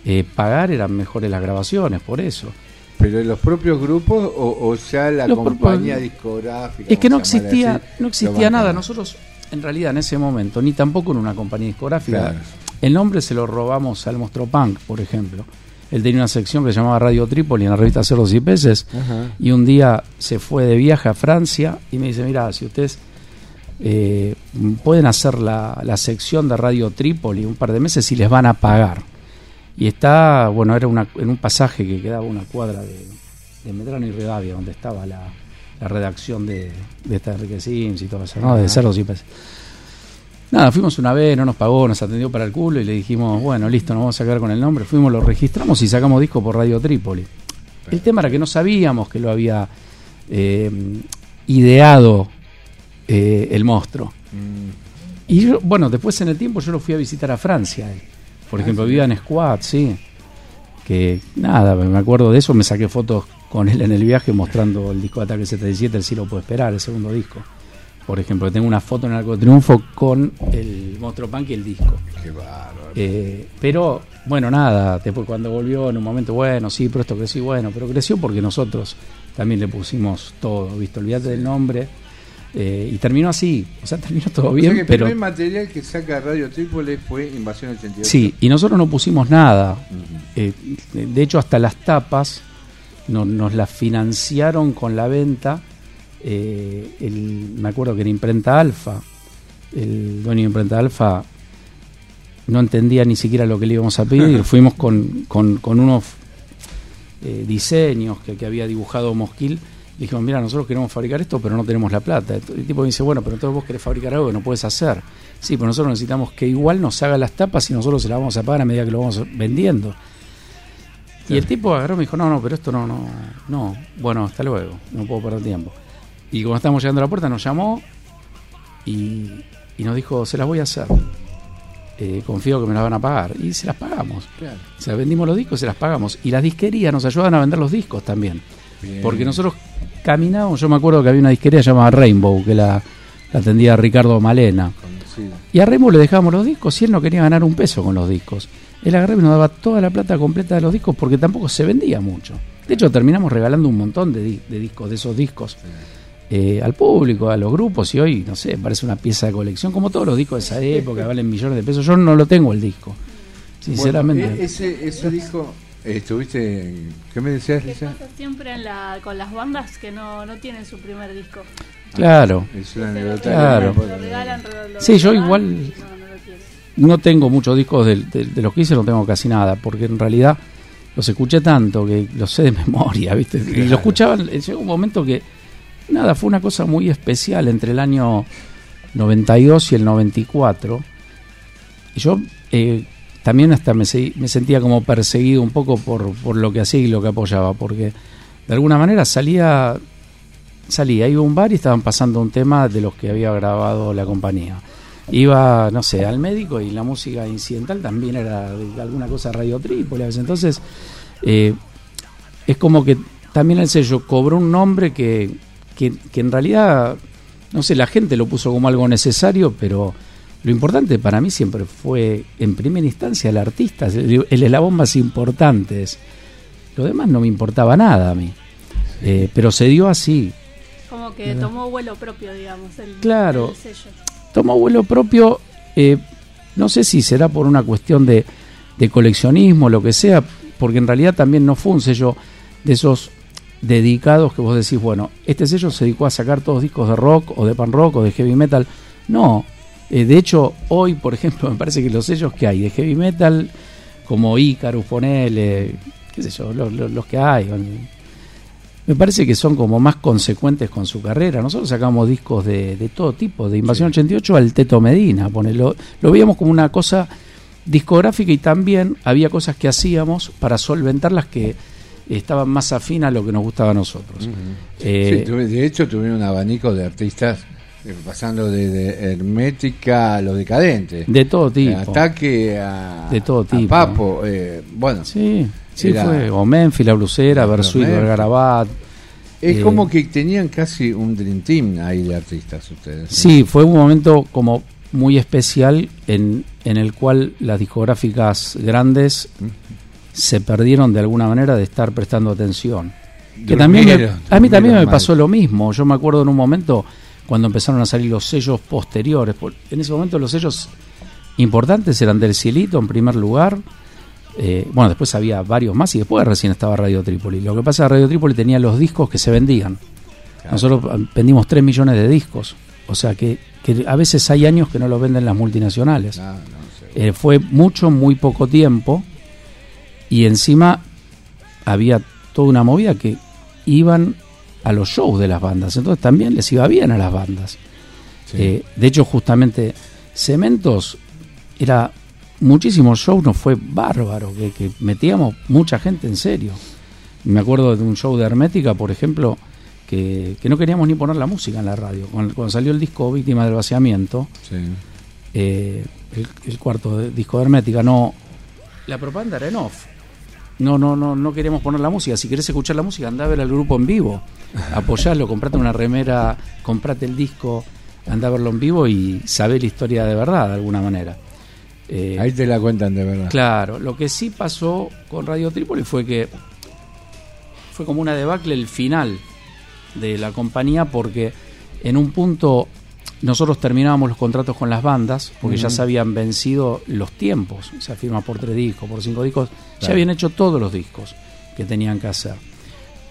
eh, pagar eran mejores las grabaciones, por eso. ¿Pero en los propios grupos o, o ya la Los compañía discográfica? Es que no existía, no existía nada. Nosotros, en realidad, en ese momento, ni tampoco en una compañía discográfica, Claro. el nombre se lo robamos al Monstruo Punk, por ejemplo. Él tenía una sección que se llamaba Radio Trípoli en la revista Cerdos y Peces. Ajá. Y un día se fue de viaje a Francia y me dice, mira, si ustedes eh, pueden hacer la, la sección de Radio Trípoli un par de meses y les van a pagar. Y está, bueno, era una, en un pasaje que quedaba una cuadra de, de Medrano y Rivadavia, donde estaba la, la redacción de, de esta Enrique Sims y todo eso, ¿no? de Ajá. Cerdos y Peces. Nada, fuimos una vez, no nos pagó, nos atendió para el culo y le dijimos, bueno, listo, nos vamos a quedar con el nombre. Fuimos, lo registramos y sacamos disco por Radio Trípoli. El tema era que no sabíamos que lo había eh, ideado eh, el monstruo. Mm. Y yo, bueno, después en el tiempo yo lo fui a visitar a Francia. él. Por Ah, ejemplo, sí. vivía en Squad, sí. Que nada, me acuerdo de eso, me saqué fotos con él en el viaje mostrando el disco de Ataque 77, el sí lo puedo esperar, el segundo disco. Por ejemplo, tengo una foto en el Arco de Triunfo con el Monstruo Punk y el disco. Qué bárbaro. Eh, pero bueno, nada, después cuando volvió en un momento, bueno, sí, pero esto creció, bueno, pero creció porque nosotros también le pusimos todo, ¿viste? Olvídate del nombre. Eh, y terminó así, o sea, terminó todo O bien, sea que el pero... primer material que saca Radio Trípoli fue Invasión 88. Sí, y nosotros no pusimos nada. Eh, de hecho, hasta las tapas no- nos las financiaron con la venta. eh, el- me acuerdo que era Imprenta Alfa. El dueño de Imprenta Alfa no entendía ni siquiera lo que le íbamos a pedir. Fuimos con, con- con unos diseños que, que había dibujado Mosquil. Dijimos, mira, nosotros queremos fabricar esto, pero no tenemos la plata. El tipo me dice, bueno, pero entonces vos querés fabricar algo que no puedes hacer. Sí, pero nosotros necesitamos que igual nos haga las tapas y nosotros se las vamos a pagar a medida que lo vamos vendiendo. Y el tipo agarró y me dijo, no, no, pero esto no, no, no. Bueno, hasta luego, no puedo perder tiempo. Y cuando estábamos llegando a la puerta nos llamó y, y nos dijo, se las voy a hacer. Eh, confío que me las van a pagar. Y se las pagamos. Claro. O sea, vendimos los discos y se las pagamos. Y las disquerías nos ayudaban a vender los discos también. Bien. Porque nosotros caminábamos, yo me acuerdo que había una disquería llamada Rainbow, que la, la atendía Ricardo Malena. Conocido. Y a Rainbow le dejábamos los discos y él no quería ganar un peso con los discos. Él agarraba y nos daba toda la plata completa de los discos porque tampoco se vendía mucho. De hecho, terminamos regalando un montón de, di- de discos, de esos discos, eh, al público, a los grupos. Y hoy, no sé, parece una pieza de colección, como todos los discos de esa época, valen millones de pesos. Yo no lo tengo el disco, sinceramente. Bueno, e- ese, ese disco, estuviste. ¿Qué me decías, ¿Qué Lisa? pasa siempre en la, con las bandas que no, no tienen su primer disco? Claro. Es una anécdota. Claro. Lo regalan, lo- lo Sí, yo igual- no, no no tengo muchos discos de, de- de los que hice, no tengo casi nada, porque en realidad los escuché tanto que los sé de memoria, ¿viste? Y lo escuchaban, eh, llegó un momento que, nada, fue una cosa muy especial entre el año 92 y el 94. Y yo eh, también hasta me, me sentía como perseguido un poco por, por lo que hacía y lo que apoyaba, porque de alguna manera salía, salía, iba a un bar y estaban pasando un tema de los que había grabado la compañía. Iba, no sé, al médico y la música incidental también era de alguna cosa Radio Trípoli. a veces. Entonces, eh, es como que también el sello cobró un nombre que, que, que en realidad, no sé, la gente lo puso como algo necesario, pero lo importante para mí siempre fue, en primera instancia, el artista, el, el eslabón más importante. es- Lo demás no me importaba nada a mí. Eh, pero se dio así. Como que tomó vuelo propio, digamos. El, Claro. el sello. Tomó vuelo propio, eh, no sé si será por una cuestión de, de coleccionismo, lo que sea, porque en realidad también no fue un sello de esos dedicados que vos decís, bueno, este sello se dedicó a sacar todos discos de rock o de pan rock o de heavy metal. No, eh, de hecho, hoy, por ejemplo, me parece que los sellos que hay de heavy metal, como Icarus, ponele, qué sé yo, los, los- los que hay, me parece que son como más consecuentes con su carrera. Nosotros sacamos discos de, de todo tipo, de Invasión 88 al Teto Medina, ponelo. Lo veíamos como una cosa discográfica y también había cosas que hacíamos para solventar las que estaban más afín a lo que nos gustaba a nosotros. Eh, Sí, tuve- de hecho, tuvieron un abanico de artistas eh, pasando de, de Hermética a lo decadente. De todo tipo. Ataque a, De todo a tipo. Papo. eh, bueno, Sí, sí Era- fue. O Memphis, La Blusera, Versuit. Vergarabat. es eh, como que tenían casi un Dream Team ahí de artistas ustedes. ¿no? Sí, fue un momento como muy especial en, en el cual las discográficas grandes se perdieron de alguna manera de estar prestando atención. Que también me- a mí también me mal. pasó lo mismo. Yo me acuerdo en un momento cuando empezaron a salir los sellos posteriores. En ese momento los sellos importantes eran del Cielito en primer lugar. Eh, bueno, después había varios más y después recién estaba Radio Trípoli. Lo que pasa es que Radio Trípoli tenía los discos que se vendían. Nosotros eh, vendimos 3 millones de discos. O sea que, que a veces hay años que no los venden las multinacionales. Ah, Eh, fue mucho, muy poco tiempo. Y encima había toda una movida que iban a los shows de las bandas. Entonces también les iba bien a las bandas. Eh, de hecho, justamente Cementos era muchísimos shows, nos fue bárbaro, que, que metíamos mucha gente en serio. Me acuerdo de un show de Hermética, por ejemplo, que, que no queríamos ni poner la música en la radio. Cuando, cuando salió el disco Víctima del Vaciamiento, Sí. eh, el, el cuarto de- disco de Hermética, no. La propaganda era en off. No, no, no, no queremos poner la música. Si querés escuchar la música, andá a ver al grupo en vivo. Apoyalo, comprate una remera, comprate el disco, andá a verlo en vivo y sabé la historia de verdad, de alguna manera. Eh, Ahí te la cuentan de verdad. Claro, lo que sí pasó con Radio Trípoli fue que fue como una debacle el final de la compañía porque en un punto nosotros terminábamos los contratos con las bandas porque ya se habían vencido los tiempos, o sea, firma por tres discos, por cinco discos, ya habían hecho todos los discos que tenían que hacer.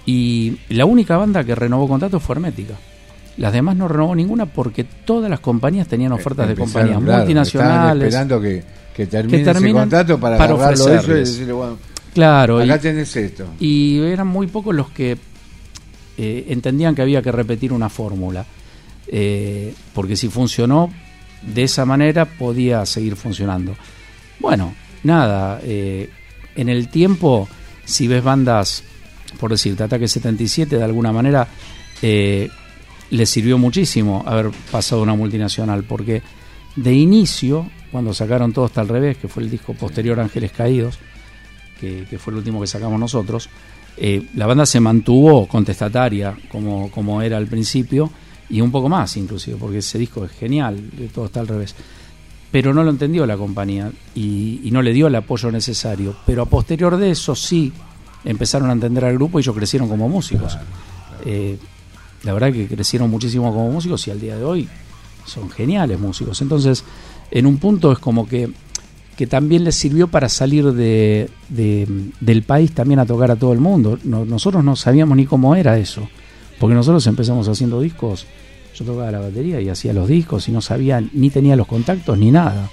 Y la única banda que renovó contratos fue Hermética. Las demás no renovó ninguna porque todas las compañías tenían ofertas de compañías claro, multinacionales. Esperando que, que termine ese terminan contrato para, para eso y decirle, bueno, Claro, acá y- tenés esto. Y eran muy pocos los que eh, entendían que había que repetir una fórmula. Eh, porque si funcionó de esa manera, podía seguir funcionando. Bueno, nada, eh, en el tiempo, si ves bandas, por decirte, Ataque 77, de alguna manera, eh, les sirvió muchísimo haber pasado una multinacional, porque de inicio, cuando sacaron todo hasta al revés, que fue el disco posterior Ángeles Caídos, que, que fue el último que sacamos nosotros, eh, la banda se mantuvo contestataria como, como era al principio y un poco más inclusive, porque ese disco es genial, todo está al revés. Pero no lo entendió la compañía y, y no le dio el apoyo necesario. Pero a posterior de eso sí empezaron a entender al grupo y ellos crecieron como músicos. Eh, la verdad que crecieron muchísimo como músicos y al día de hoy son geniales músicos. Entonces, en un punto es como que, que también les sirvió para salir de, de- del país también a tocar a todo el mundo. No- nosotros no sabíamos ni cómo era eso, porque nosotros empezamos haciendo discos, yo tocaba la batería y hacía los discos y no sabía, ni tenía los contactos ni nada.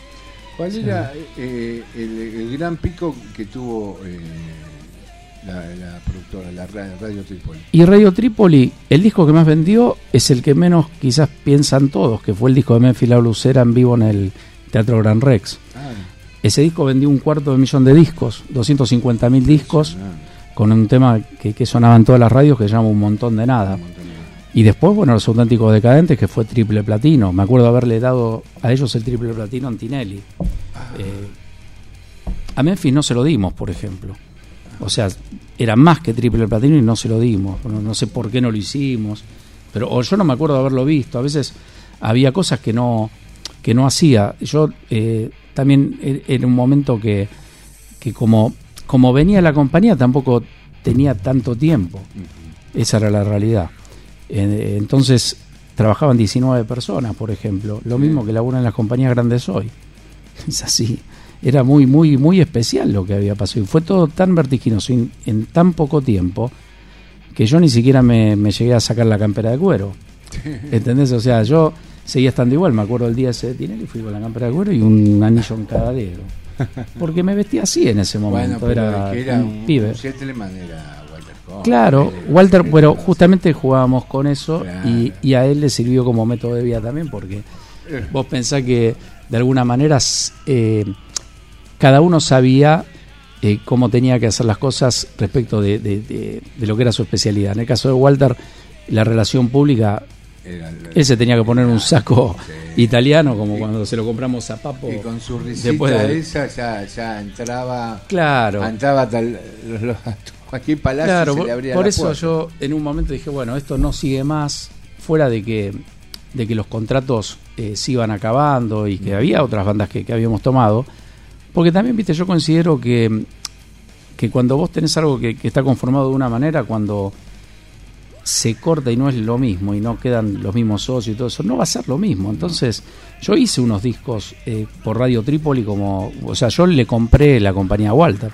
¿Cuál era eh, el, el gran pico que tuvo eh, la, la productora, la ra- Radio Trípoli? Y Radio Trípoli, el disco que más vendió es el que menos quizás piensan todos, que fue el disco de Memphis La Blusera en vivo en el Teatro Gran Rex. Ah, Ese disco vendió un cuarto de millón de discos, 250 mil discos. Con un tema que, que sonaba en todas las radios que se llama Un Montón de Nada. Y después, bueno, Los Auténticos Decadentes, que fue triple platino. Me acuerdo haberle dado a ellos el triple platino a Antinelli. Eh, a Memphis no se lo dimos, por ejemplo. O sea, era más que triple platino y no se lo dimos. No, no sé por qué no lo hicimos. Pero o yo no me acuerdo de haberlo visto. A veces había cosas que no, que no hacía. Yo eh, también e- era un momento que, que como, como venía la compañía tampoco tenía tanto tiempo. Esa era la realidad. Entonces trabajaban 19 personas, por ejemplo. Lo mismo que laburan las compañías grandes hoy. Es así. Era muy, muy, muy especial lo que había pasado. Y fue todo tan vertiginoso en, en tan poco tiempo que yo ni siquiera me, me llegué a sacar la campera de cuero. ¿Entendés? O sea, yo seguía estando igual. Me acuerdo el día ese de Tinelli, fui con la campera de cuero y un anillo en cada dedo. Porque me vestía así en ese momento. Bueno, era, el que era un un pibe. gentleman era Walter Cohen. Claro, Era- Walter, pero justamente jugábamos con eso Claro. y, y a él le sirvió como método de vida también, porque vos pensás que de alguna manera eh, cada uno sabía eh, cómo tenía que hacer las cosas respecto de, de- de- de lo que era su especialidad. En el caso de Walter, la relación pública, él se tenía que poner un saco italiano, como cuando se lo compramos a Papo. Y con su risita después de- esa ya, ya entraba. Claro. Entraba tal. Los, los- cualquier palacio Claro, se por, le abría por la eso puerta. yo en un momento dije, bueno, esto no sigue más, fuera de que, de que los contratos eh, se iban acabando y que había otras bandas que, que habíamos tomado, porque también, viste, yo considero que, que cuando vos tenés algo que, que está conformado de una manera, cuando se corta y no es lo mismo y no quedan los mismos socios y todo eso, no va a ser lo mismo. Entonces, yo hice unos discos eh, por Radio Trípoli como, o sea, yo le compré la compañía Walter.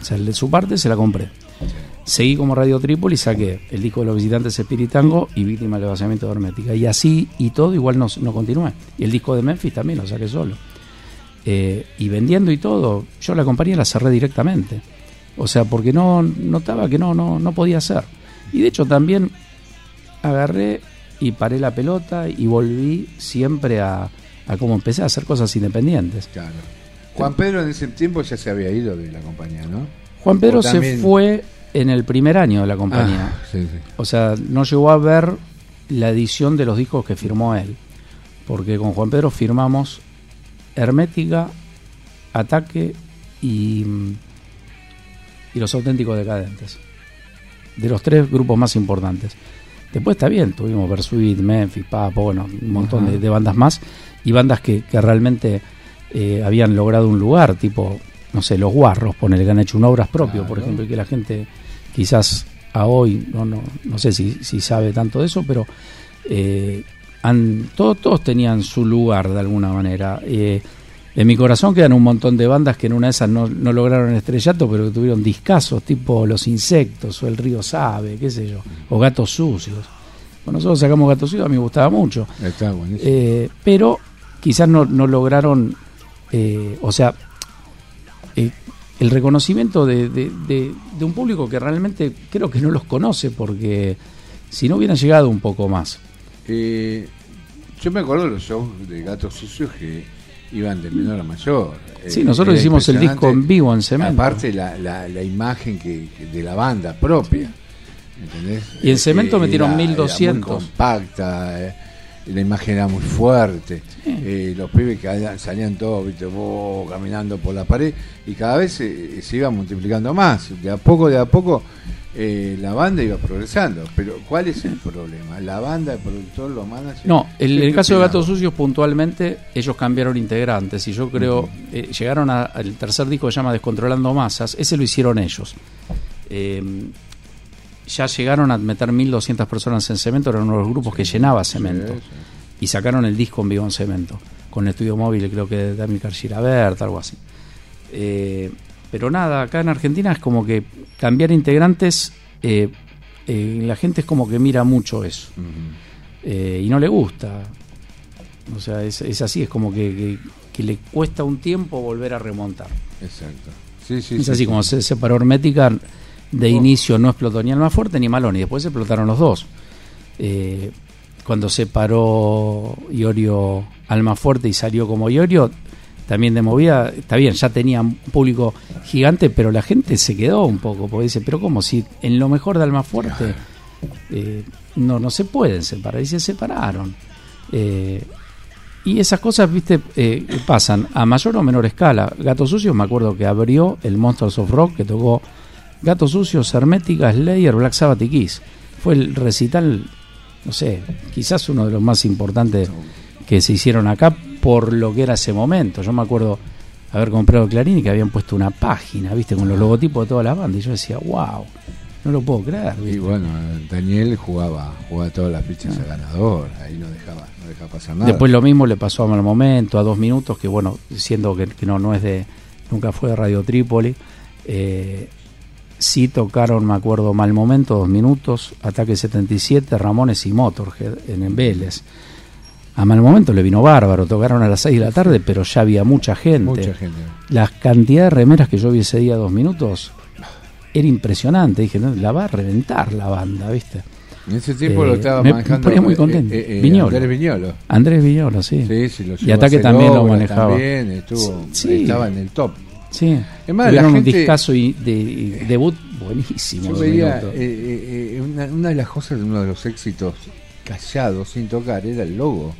O sea, de su parte se la compré. Seguí como Radio Trípoli saqué el disco de los visitantes Espiritango y Víctima del Vaciamiento de. Y así y todo igual no, no continué. Y el disco de Memphis también lo saqué solo. Eh, y vendiendo y todo, yo la compañía la cerré directamente. O sea, porque no notaba que no, no, no podía hacer. Y de hecho también agarré y paré la pelota y volví siempre a, a como empecé a hacer cosas independientes. Claro. Juan Pedro en ese tiempo ya se había ido de la compañía, ¿no? Juan Pedro se fue en el primer año de la compañía. Ah, sí, sí. O sea, no llegó a ver la edición de los discos que firmó él. Porque con Juan Pedro firmamos Hermética, Ataque y, y Los Auténticos Decadentes. De los tres grupos más importantes. Después está bien, tuvimos Versuit, Memphis, Papo, bueno, un montón de, bandas más. Y bandas que, que realmente eh, habían logrado un lugar, tipo, no sé, Los Guarros, ponele, que han hecho un obras propio, por ejemplo, y que la gente quizás a hoy, no, no, no sé si, si sabe tanto de eso, pero eh, han, todos, todos tenían su lugar de alguna manera. Eh, en mi corazón quedan un montón de bandas que en una de esas no, no lograron el estrellato, pero que tuvieron discazos, tipo Los Insectos, o El Río Sabe, qué sé yo, o Gatos Sucios. Bueno, nosotros sacamos Gatos Sucios, a mí me gustaba mucho. Está buenísimo. Eh, pero quizás no, no lograron, eh, o sea, eh, el reconocimiento de, de- de- de un público que realmente creo que no los conoce, porque si no hubieran llegado un poco más. Eh, yo me acuerdo de los shows de Gatos Sucios que iban de menor a mayor. Sí, Eh, nosotros era hicimos el disco en vivo en cemento. Aparte la, la, la imagen que, que de la banda propia. ¿entendés? Y en Eh, cemento metieron era- era 1200. muy compacta, eh, la imagen era muy fuerte. los pibes que salían todos, viste, vos, caminando por la pared y cada vez se, se iba multiplicando más. De a poco, de a poco, eh, la banda iba progresando. Pero ¿cuál es el problema? La banda, el productor, los managers. No, el, el caso de. Gatos Sucios puntualmente, ellos cambiaron integrantes y yo creo, eh, llegaron a- al tercer disco que se llama Descontrolando Masas, ese lo hicieron ellos. Eh, ya llegaron a meter 1200 personas en cemento, era uno de los grupos que llenaba cemento. Y sacaron el disco en vivo en cemento, con el estudio móvil, creo que de Dami Girabert, algo así. Eh, pero nada, acá en Argentina es como que cambiar integrantes, eh, eh, la gente es como que mira mucho eso. Eh, y no le gusta. O sea, es, es así, es como que, que- que le cuesta un tiempo volver a remontar. Exacto. Sí, sí, es sí, así sí. como se separó Hermética, de inicio no explotó ni Almafuerte ni Malón, y después explotaron los dos. Eh, cuando se paró Iorio Almafuerte y salió como Iorio, también de movida, está bien, ya tenía un público gigante, pero la gente se quedó un poco, porque dice, pero como si en lo mejor de Almafuerte eh, no, no se pueden separar, y se separaron. Eh, y esas cosas, viste, eh, pasan a mayor o menor escala. Gato Sucio, me acuerdo que abrió el Monsters of Rock, que tocó Gato Sucio, Hermética, Slayer, Black Sabbath y Kiss. Fue el recital, no sé, quizás uno de los más importantes que se hicieron acá por lo que era ese momento. Yo me acuerdo haber comprado Clarín y que habían puesto una página, viste, con los logotipos de todas las bandas. Y yo decía, wow, no lo puedo creer. Y bueno, Daniel jugaba, jugaba todas las fichas a ganador, ahí no dejaba, no dejaba pasar nada. Después lo mismo le pasó a Mal Momento, a dos minutos, que bueno, siendo que, que no, no es de, nunca fue de Radio Trípoli. Eh, sí tocaron, me acuerdo, Mal Momento, dos minutos, Ataque 77, Ramones y Motorhead en Vélez. A mal momento le vino bárbaro, tocaron a las 6 de la tarde, pero ya había mucha gente. Mucha gente. La cantidad de remeras que yo vi ese día, dos minutos, era impresionante. Dije, no, la va a reventar la banda, ¿viste? En ese tiempo Eh, lo estaba me- manejando ponía muy eh, contento. eh, eh, Viñolo. Andrés Viñolo. Andrés Viñolo, sí. Sí, sí, lo y Ataque también lo manejaba. También estuvo, Sí. estaba en el top. Sí. Es más, la Tuvieron un gente- discazo y de, y debut buenísimo. Yo veía eh, eh, eh, una, una de las cosas, uno de los éxitos callados, sin tocar, era el logo.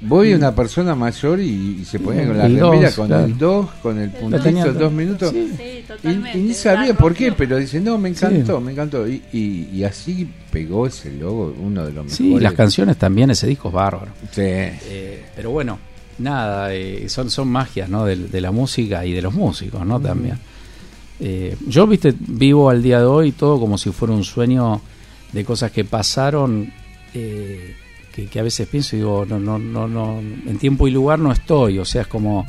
Voy a una persona mayor y, y se ponía con la El remera, dos, con claro. el 2, con el puntito, dos minutos. Sí. y, y ni sabía por qué, pero dice, no, me encantó, me encantó. Y, y, y así pegó ese logo, uno de los mejores. Sí, las canciones también, ese disco es bárbaro. Sí. Eh, pero bueno, nada, eh, son, son magias ¿no? de, de la música y de los músicos, ¿no? También. Eh, yo, viste, vivo al día de hoy todo como si fuera un sueño de cosas que pasaron, eh, que, que a veces pienso y digo, no, no, no, no, en tiempo y lugar no estoy, o sea, es como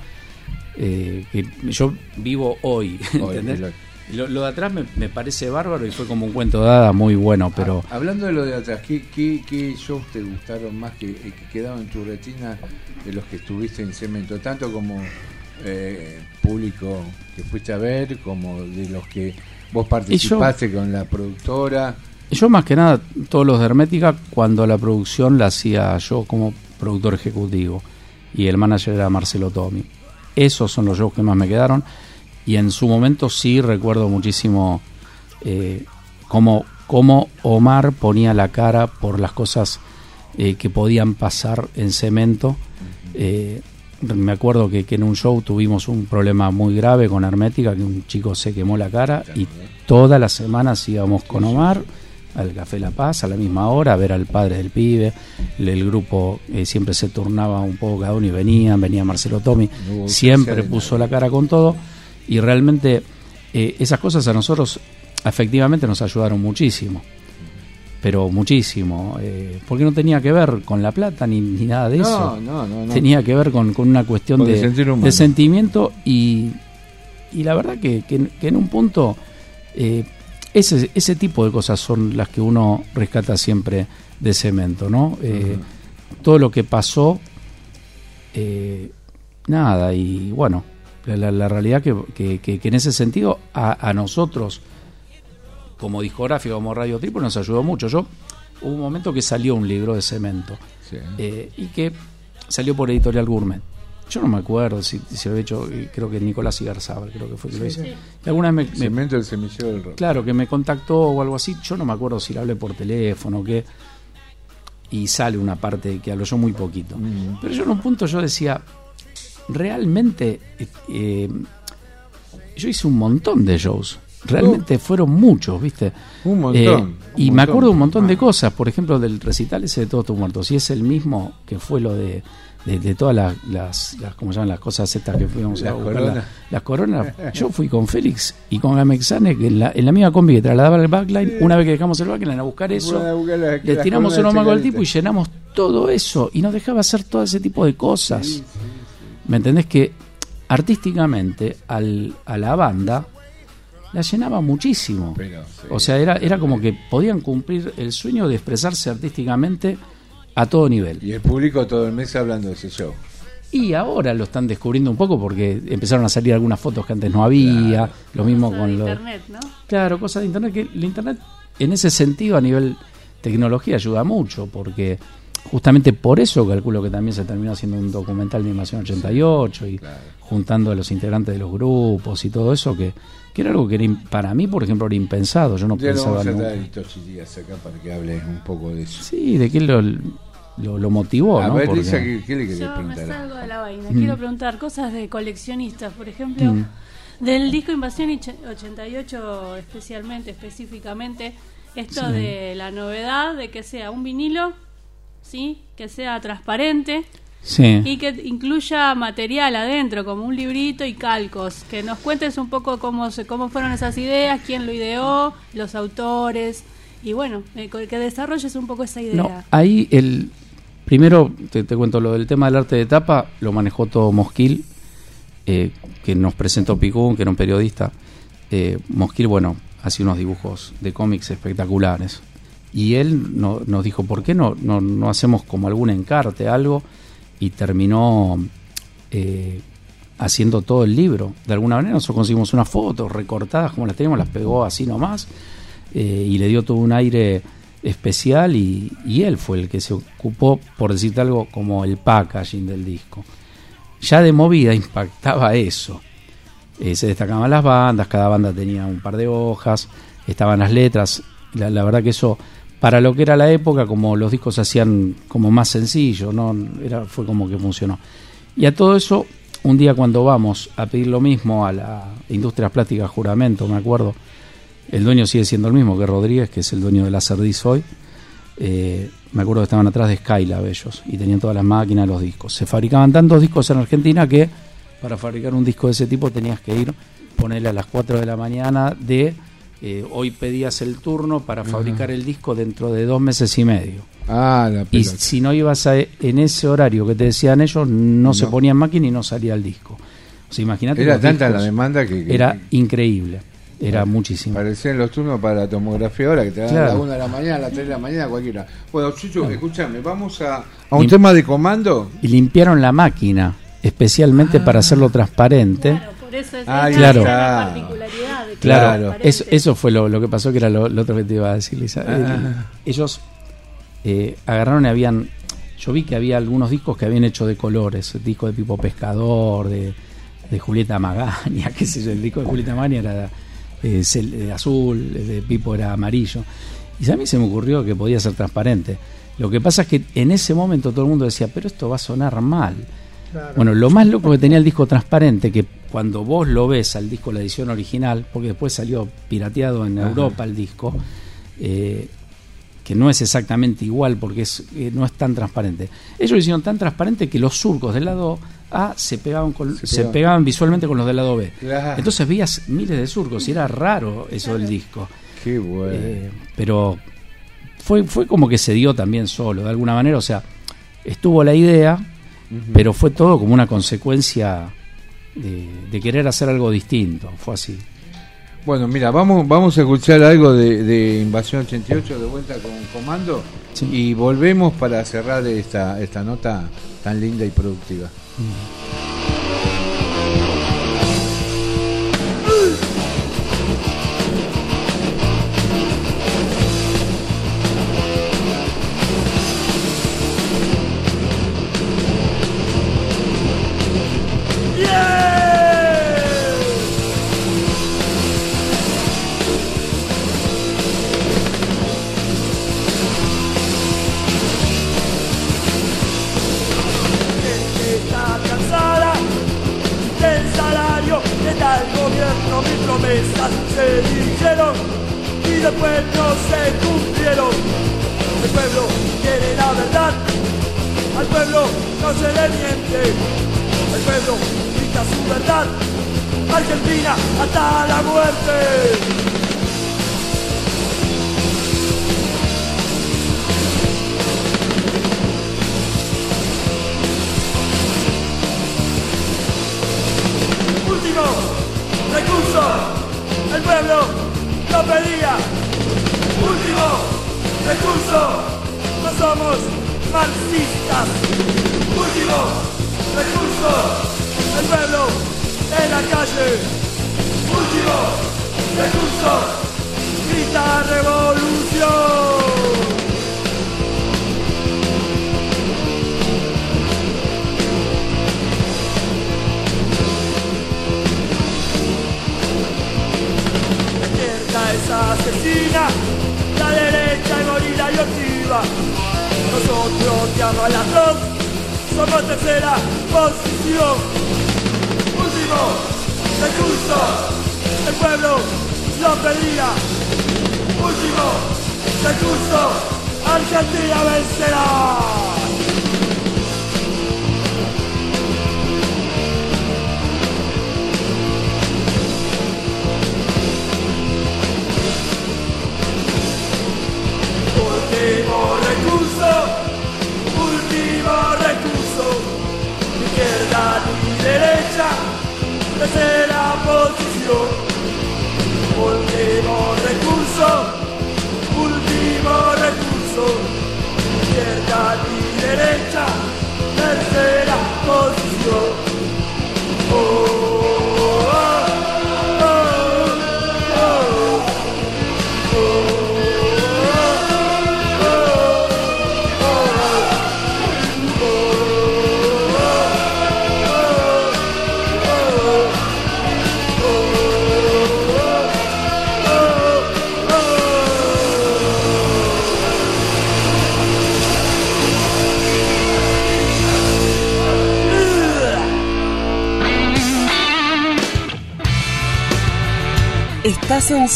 eh, que yo vivo hoy, Hoy, ¿entendés? lo- de atrás me, me parece bárbaro y fue como un cuento de hadas muy bueno, pero... Ah, hablando de lo de atrás, ¿qué, qué, qué shows te gustaron más que, eh, que quedaron en tu retina de los que estuviste en Cemento? Tanto como eh, público que fuiste a ver, como de los que vos participaste con la productora. Yo más que nada, todos los de Hermética, cuando la producción la hacía yo como productor ejecutivo y el manager era Marcelo Tomi. Esos son los shows que más me quedaron y en su momento sí recuerdo muchísimo eh, cómo, cómo Omar ponía la cara por las cosas eh, que podían pasar en cemento. Eh, me acuerdo que, que en un show tuvimos un problema muy grave con Hermética, que un chico se quemó la cara y todas las semanas íbamos con Omar al Café La Paz a la misma hora a ver al padre del pibe. El, el grupo eh, siempre se turnaba un poco cada uno y venían, venía Marcelo Tomi, No siempre puso la cara con todo y realmente eh, esas cosas a nosotros efectivamente nos ayudaron muchísimo. Pero muchísimo, eh, porque no tenía que ver con la plata ni, ni nada de No, eso. no, no, no. Tenía que ver con, con una cuestión de, de sentimiento y, y la verdad que, que- que en un punto eh, ese, ese tipo de cosas son las que uno rescata siempre de cemento, ¿no? Eh, Todo lo que pasó, eh, nada, y bueno, la, la- la realidad que, que- que- que en ese sentido a, a nosotros, como discográfica, como Radio Triple, nos ayudó mucho. Yo, hubo un momento que salió un libro de cemento Sí. eh, y que salió por Editorial Gourmet. Yo no me acuerdo si, si lo he hecho, eh, creo que Nicolás Igarzábal, creo que fue que lo hizo. Sí. Y alguna vez me, me- Cemento del semillero del rock. Claro, que me contactó o algo así. Yo no me acuerdo si le hablé por teléfono o qué. Y sale una parte que hablo yo muy poquito. Mm. Pero yo en un punto yo decía, realmente, eh, eh, yo hice un montón de shows. Realmente fueron muchos, ¿viste? Uh. Un montón, Eh, un y me acuerdo un montón de cosas. Por ejemplo, del recital ese de Todos tus muertos. Si es el mismo que fue lo de, de, de todas las, las, las, ¿cómo se llaman? Las cosas estas que fuimos a buscar. coronas. la- las coronas. Yo fui con Félix y con Gamexane, que en la, en la misma combi que trasladaba el backline, una vez que dejamos el backline a buscar eso, buscar la- le tiramos unos mangos al tipo y llenamos todo eso y nos dejaba hacer todo ese tipo de cosas. ¿Me entendés? Que artísticamente al, a la banda la llenaba muchísimo. O sea, era, era como que podían cumplir el sueño de expresarse artísticamente a todo nivel. Y el público todo el mes hablando de ese show. Y ahora lo están descubriendo un poco porque empezaron a salir algunas fotos que antes no había, lo mismo Cosa con de lo internet, ¿no? Claro, cosas de internet que el internet en ese sentido a nivel tecnología ayuda mucho porque justamente por eso calculo que también se terminó haciendo un documental de Invasión 88 y juntando a los integrantes de los grupos y todo eso, que, que era algo que era para mí, por ejemplo, era impensado. Yo no Ya pensaba vamos a nunca. acá para que hable un poco de eso. Sí, de qué lo, lo, lo motivó, A ¿no? ver, Porque- Lisa, ¿qué, qué le Yo me salgo de la vaina. Mm. Quiero preguntar cosas de coleccionistas, por ejemplo, Mm. del disco Invasión och- 88 especialmente, específicamente, esto Sí. de la novedad de que sea un vinilo, sí, que sea transparente Sí. y que incluya material adentro, como un librito y calcos. Que nos cuentes un poco cómo se, cómo fueron esas ideas, quién lo ideó, los autores y bueno, eh, que desarrolles un poco esa idea. No, ahí el primero te, cuento lo del tema del arte de tapa lo manejó todo Mosquil, eh, que nos presentó Picún, que era un periodista. Eh, Mosquil, bueno, hacía unos dibujos de cómics espectaculares. Y él no- nos dijo, ¿por qué no, no, no hacemos como algún encarte, algo? Y terminó eh, haciendo todo el libro. De alguna manera nosotros conseguimos unas fotos recortadas como las teníamos, las pegó así nomás eh, y le dio todo un aire especial y, y él fue el que se ocupó, por decirte algo, como el packaging del disco. Ya de movida impactaba eso. Eh, se destacaban las bandas, cada banda tenía un par de hojas, estaban las letras. La, la verdad que eso, para lo que era la época, como los discos se hacían como más sencillos, ¿no? Era, fue como que funcionó. Y a todo eso, un día cuando vamos a pedir lo mismo a la Industrias Plásticas Juramento, me acuerdo, el dueño sigue siendo el mismo que Rodríguez, que es el dueño de la Cerdis hoy. Eh, me acuerdo que estaban atrás de Skylab ellos y tenían todas las máquinas, los discos. Se fabricaban tantos discos en Argentina que para fabricar un disco de ese tipo tenías que ir, ponerle a las 4 de la mañana de eh, hoy pedías el turno para fabricar el disco dentro de dos meses y medio. Ah, la Y pelota. si no ibas a, en ese horario que te decían ellos, no, se ponía en máquina y no salía el disco. O sea, imagínate Era tanta discos. la demanda que- que- Era increíble. Era muchísimo. Parecían los turnos para la tomografía ahora, que te dan a Claro. la 1 de la mañana, a las 3 de la mañana, cualquiera. Bueno, Chucho, escúchame, vamos a, a un Lim- tema de comando. Y limpiaron la máquina, especialmente para hacerlo transparente. Por eso es esa Claro. la particularidad de que Claro, eso, eso fue lo, lo que pasó, que era lo, lo otro que te iba a decir, Lisa. Ah. Ellos eh, agarraron y habían. Yo vi que había algunos discos que habían hecho de colores: el disco de Pipo Pescador, de, de Julieta Magaña, qué sé yo. El disco de Julieta Magaña era eh, cel- de azul, el de Pipo era amarillo. Y a mí se me ocurrió que podía ser transparente. Lo que pasa es que en ese momento todo el mundo decía, pero esto va a sonar mal. Bueno, lo más loco que tenía el disco transparente, que cuando vos lo ves al disco, la edición original, porque después salió pirateado en Ajá. Europa el disco, eh, que no es exactamente igual porque es, eh, no es tan transparente. Ellos lo hicieron tan transparente que los surcos del lado A se pegaban, con- Se se, pegaban. pegaban visualmente con los del lado B. Entonces veías miles de surcos y era raro eso del disco. Qué bueno. Eh, pero fue, fue como que se dio también solo, de alguna manera. O sea, estuvo la idea, pero fue todo como una consecuencia de, de querer hacer algo distinto. Fue así. Bueno, mira, vamos, vamos a escuchar algo de, de Invasión 88 de vuelta con comando y volvemos para cerrar esta, esta nota tan linda y productiva. Está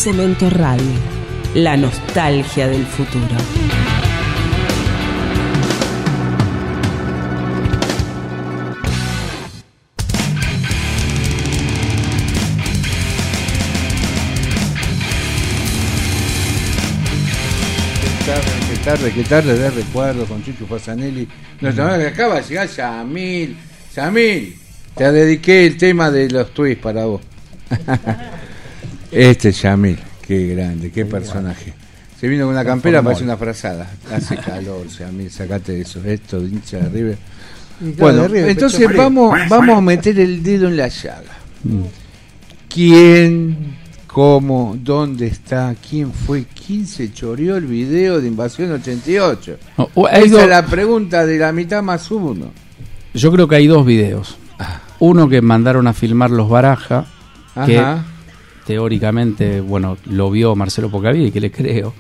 Cemento Radio, la nostalgia del futuro. Qué tarde, qué tarde, de recuerdo con Chucho Fasanelli. Nos acaba de llegar Yamil. Yamil, te dediqué el tema de los tweets para vos. este Yamil, qué grande, qué personaje. Se vino con una campera, parece una frazada. Hace calor, Yamil, sacate eso. Esto hincha de River. Y claro, Bueno, de River, entonces vamos, vamos a meter el dedo en la llaga. ¿Quién, cómo, dónde está, quién fue, quién se choreó el video de Invasión 88? No, hay Esa dos- es la pregunta de la mitad más uno. Yo creo que hay dos videos. Uno que mandaron a filmar los Baraja, que Ajá. Teóricamente, bueno, lo vio Marcelo Pocavide, que le creo,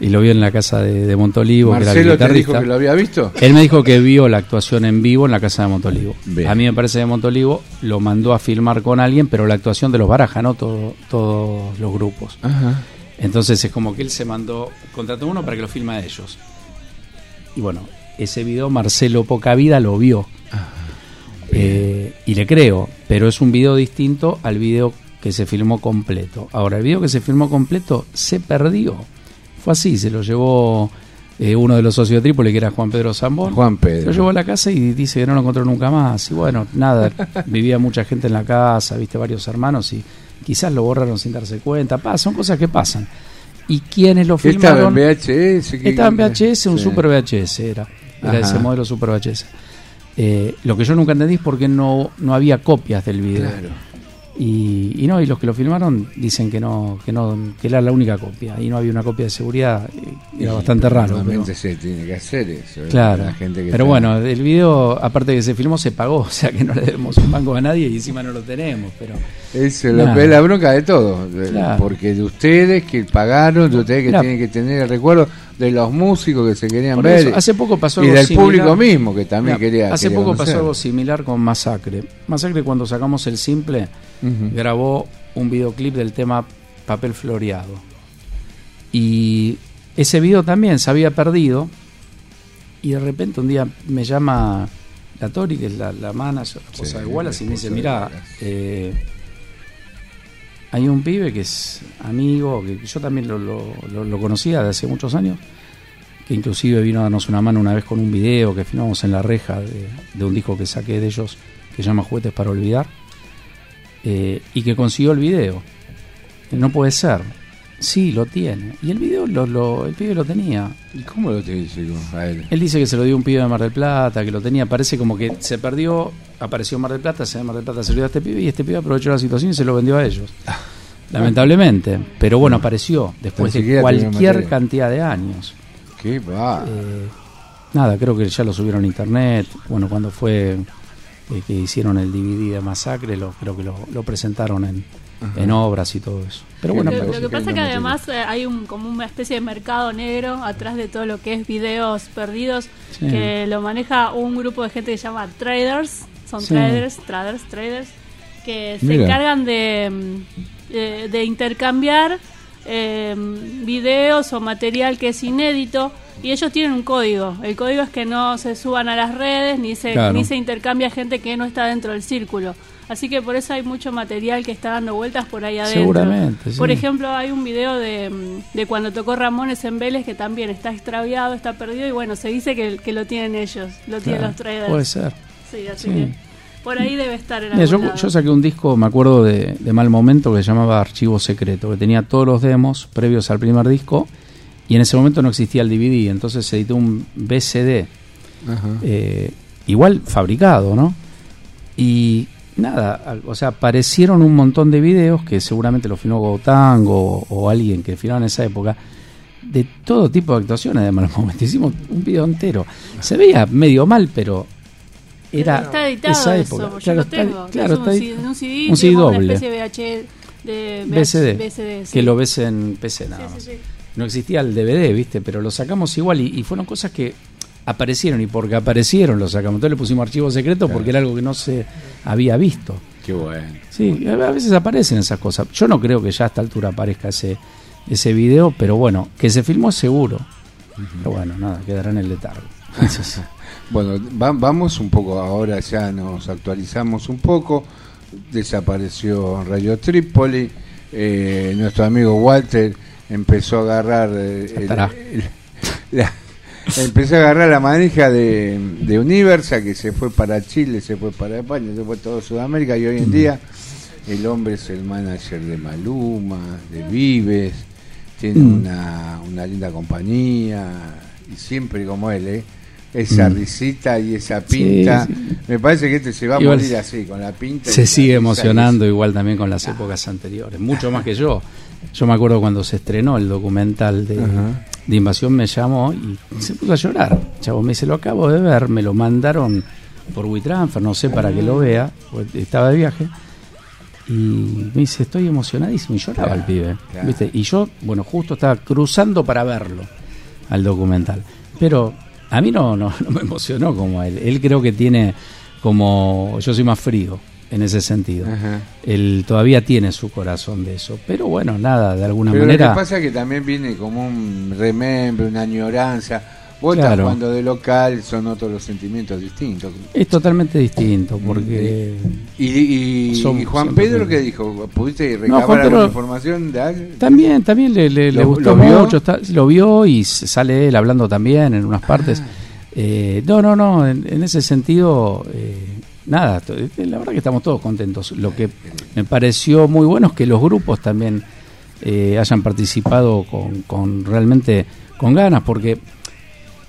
y lo vio en la casa de, de Montolivo, que era Marcelo te dijo que lo había visto. Él me dijo que vio la actuación en vivo en la casa de Montolivo. Bien. A mí me parece que Montolivo lo mandó a filmar con alguien, pero la actuación de los Baraja, no todo, todos los grupos. Ajá. Entonces es como que él se mandó, contrató uno para que lo filme a ellos. Y bueno, ese video Marcelo Pocavida lo vio. Eh, y le creo, pero es un video distinto al video que se filmó completo. Ahora, el video que se filmó completo se perdió. Fue así, se lo llevó eh, uno de los socios de Trípoli, que era Juan Pedro Zambón. Juan Pedro. Lo llevó a la casa y dice que no lo encontró nunca más. Y bueno, nada, vivía mucha gente en la casa, viste varios hermanos y quizás lo borraron sin darse cuenta. Pa, son cosas que pasan. ¿Y quiénes lo Estaba en filmaron? VHS. ¿qué- Estaba en VHS, un Sí. super VHS era. Era Ajá. ese modelo super VHS. Eh, lo que yo nunca entendí es por qué no, no había copias del video. Claro. Y, y no, y los que lo filmaron dicen que no, que no, que era la única copia. Y no había una copia de seguridad. y Era bastante raro. pero- se tiene que hacer eso. ¿eh? Claro. La gente que pero está- bueno, el video, aparte de que se filmó, se pagó. O sea que no le debemos un banco a nadie y encima no lo tenemos. Pero Es la, Nada. es la bronca de todo. Claro. Porque de ustedes que pagaron, de ustedes que tienen que tener el recuerdo, de los músicos que se querían Por ver. eso, hace poco pasó y algo del similar. público mismo que también Mira, quería. Hace quería poco conocer. pasó algo similar con Masacre. Masacre, cuando sacamos el simple, Grabó un videoclip del tema Papel Floreado. Y ese video también se había perdido. Y de repente un día me llama la Tori, que es la, la manager, la esposa Sí, de Wallace, y me dice: Mira, Wallace. hay un pibe que es amigo, que yo también lo, lo- lo- lo conocía de hace muchos años, que inclusive vino a darnos una mano una vez con un video que filmamos en la reja de, de un disco que saqué de ellos que se llama Juguetes para Olvidar, eh, y que consiguió el video. No puede ser. Sí, lo tiene. Y el video lo, lo- el pibe lo tenía. ¿Y cómo lo dice a él? Él dice que se lo dio un pibe de Mar del Plata, que lo tenía, parece como que se perdió, apareció Mar del Plata, se de Mar del Plata se lo dio a este pibe y este pibe aprovechó la situación y se lo vendió a ellos. Lamentablemente. Pero bueno, apareció después de cualquier cantidad de años. ¿Qué va? Eh, nada, creo que ya lo subieron a internet. Bueno, cuando fue eh, que hicieron el DVD de Masacre, lo, creo que lo, lo presentaron en, en obras y todo eso. Pero bueno, lo, que pasa es que además eh, hay un, como una especie de mercado negro atrás de todo lo que es videos perdidos Sí. que lo maneja un grupo de gente que se llama traders, son Sí. traders, traders, traders, que se Mira. encargan de, mm, de, de intercambiar eh, videos o material que es inédito y ellos tienen un código. El código es que no se suban a las redes ni se, Claro. ni se intercambia gente que no está dentro del círculo. Así que por eso hay mucho material que está dando vueltas por ahí adentro. Seguramente, sí. Por ejemplo, hay un video de, de cuando tocó Ramones en Vélez que también está extraviado, está perdido y bueno, se dice que, que lo tienen ellos, lo tienen Claro, los traders. puede ser. Sí, así Sí. que por ahí debe estar en Mira, yo, yo saqué un disco, me acuerdo de, de Mal Momento, que se llamaba Archivo Secreto, que tenía todos los demos previos al primer disco, y en ese momento no existía el DVD, entonces se editó un BCD, Ajá. eh, igual fabricado, ¿no? Y nada, al- o sea, aparecieron un montón de videos que seguramente los filmó Gotango o, o alguien que filmaba en esa época, de todo tipo de actuaciones de Mal Momento. Hicimos un video entero. Se veía medio mal, pero era está editado esa eso, época. yo Claro, lo está- tengo. claro, está un CD, Un CD doble. una especie de VH de BCD, BCD, sí. que lo ves en PC nada Sí, más. sí, sí. No existía el DVD, ¿viste? Pero lo sacamos igual y, y fueron cosas que aparecieron y porque aparecieron lo sacamos. Entonces le pusimos archivo secreto porque era algo que no se había visto. Qué bueno. Sí, a veces aparecen esas cosas. Yo no creo que ya a esta altura aparezca ese, ese video, pero bueno, que se filmó seguro. Pero bueno, nada, quedará en el letargo. Bueno, va- vamos un poco ahora, ya nos actualizamos un poco. Desapareció Radio Trípoli. eh, nuestro amigo Walter empezó a agarrar. eh, el- la- empezó a agarrar la manija de, de Universa, que se fue para Chile, se fue para España, se fue a toda Sudamérica. Y hoy en Mm. día el hombre es el manager de Maluma, de Vives. Tiene Mm. una, una linda compañía. Y siempre como él, ¿eh? esa Mm. risita y esa pinta. Sí, sí. Me parece que este se va a Igual morir así, con la pinta. Se sigue emocionando igual también con las épocas anteriores, mucho más que yo. Yo me acuerdo cuando se estrenó el documental de, Invasión, me llamó y se puso a llorar. Chavo, me dice, lo acabo de ver, me lo mandaron por WeTransfer, no sé para que lo vea, porque estaba de viaje. Y me dice, estoy emocionadísimo. Y lloraba Claro, el pibe. claro. ¿viste? Y yo, bueno, justo estaba cruzando para verlo al documental. Pero a mí no, no, no me emocionó como a él. Él creo que tiene como. Yo soy más frío en ese sentido. Ajá. Él todavía tiene su corazón de eso. Pero bueno, nada, de alguna Pero manera. lo que pasa es que también viene como un remembre, una añoranza. Vos estás Claro. jugando de local, son otros los sentimientos distintos. Es totalmente distinto porque. ¿Y, y- Juan Pedro qué dijo? ¿Pudiste No, recabar Juan alguna información de alguien? También, también le, le- le ¿Lo- gustó lo vio? mucho, está- lo vio y sale él hablando también en unas partes. Ah. Eh, no, no, no, en, en ese sentido, eh, nada, la verdad que estamos todos contentos. Lo que me pareció muy bueno es que los grupos también eh, hayan participado con, con realmente con ganas, porque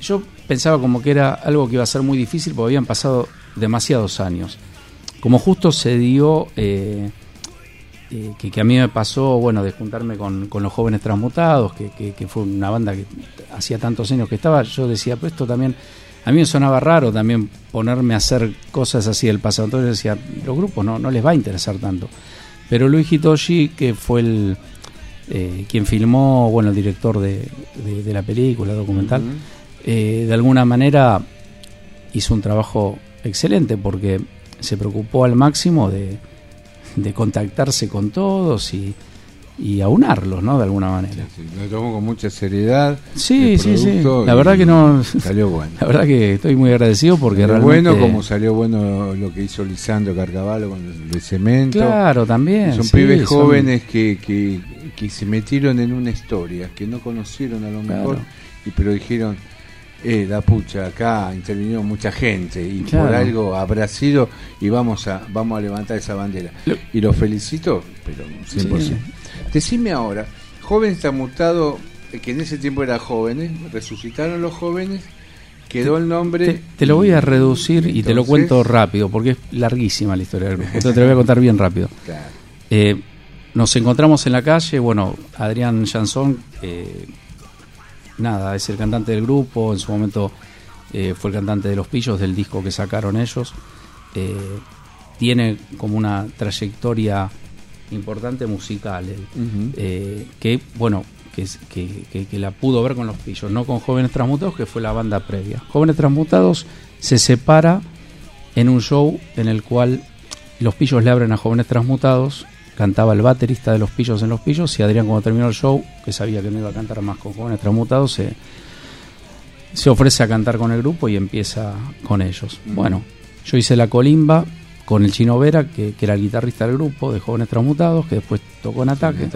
yo pensaba como que era algo que iba a ser muy difícil porque habían pasado demasiados años. Como justo se dio, eh, eh, que, que a mí me pasó, bueno, de juntarme con, con los jóvenes transmutados, que, que- que fue una banda que hacía tantos años que estaba, yo decía, pues esto también, a mí me sonaba raro también ponerme a hacer cosas así del pasado. Entonces decía, los grupos no, no les va a interesar tanto. Pero Luis Hitoshi, que fue el eh, quien filmó, bueno, el director de, de- de la película documental, eh, de alguna manera hizo un trabajo excelente porque se preocupó al máximo de, de contactarse con todos y, y aunarlos, ¿no? De alguna manera. Sí, lo tomó con mucha seriedad. Sí, sí, sí. La verdad que no. Salió bueno. La verdad que estoy muy agradecido porque Salió realmente. bueno como salió bueno lo que hizo Lisandro Carcavallo con el de cemento. Claro, también, Son sí, pibes son- jóvenes que, que, que se metieron en una historia, que no conocieron a lo Claro. mejor, y pero dijeron, eh, la pucha, acá intervino mucha gente y por algo habrá sido y vamos a, vamos a levantar esa bandera. Lo- Y los felicito, pero 100%. Sí. Decime ahora, joven está mutado, eh, que en ese tiempo era jóvenes, resucitaron los jóvenes, quedó el nombre... Te, te lo voy a reducir y te lo cuento rápido porque es larguísima la historia del grupo. Entonces te lo voy a contar bien rápido. Claro. Eh, nos encontramos en la calle, bueno, Adrián Jansón, eh, nada, es el cantante del grupo, en su momento eh, fue el cantante de Los Pillos, del disco que sacaron ellos. Eh, tiene como una trayectoria importante musical, eh, que, bueno, que, que- que la pudo ver con los pillos, no con Jóvenes Transmutados, que fue la banda previa. Jóvenes Transmutados se separa en un show en el cual los pillos le abren a Jóvenes Transmutados, cantaba el baterista de los pillos en los pillos, y Adrián cuando terminó el show, que sabía que no iba a cantar más con Jóvenes Transmutados, se, se ofrece a cantar con el grupo y empieza con ellos. Bueno, yo hice la colimba con el Chino Vera, que, que era el guitarrista del grupo de Jóvenes Transmutados, que después tocó en Ataque,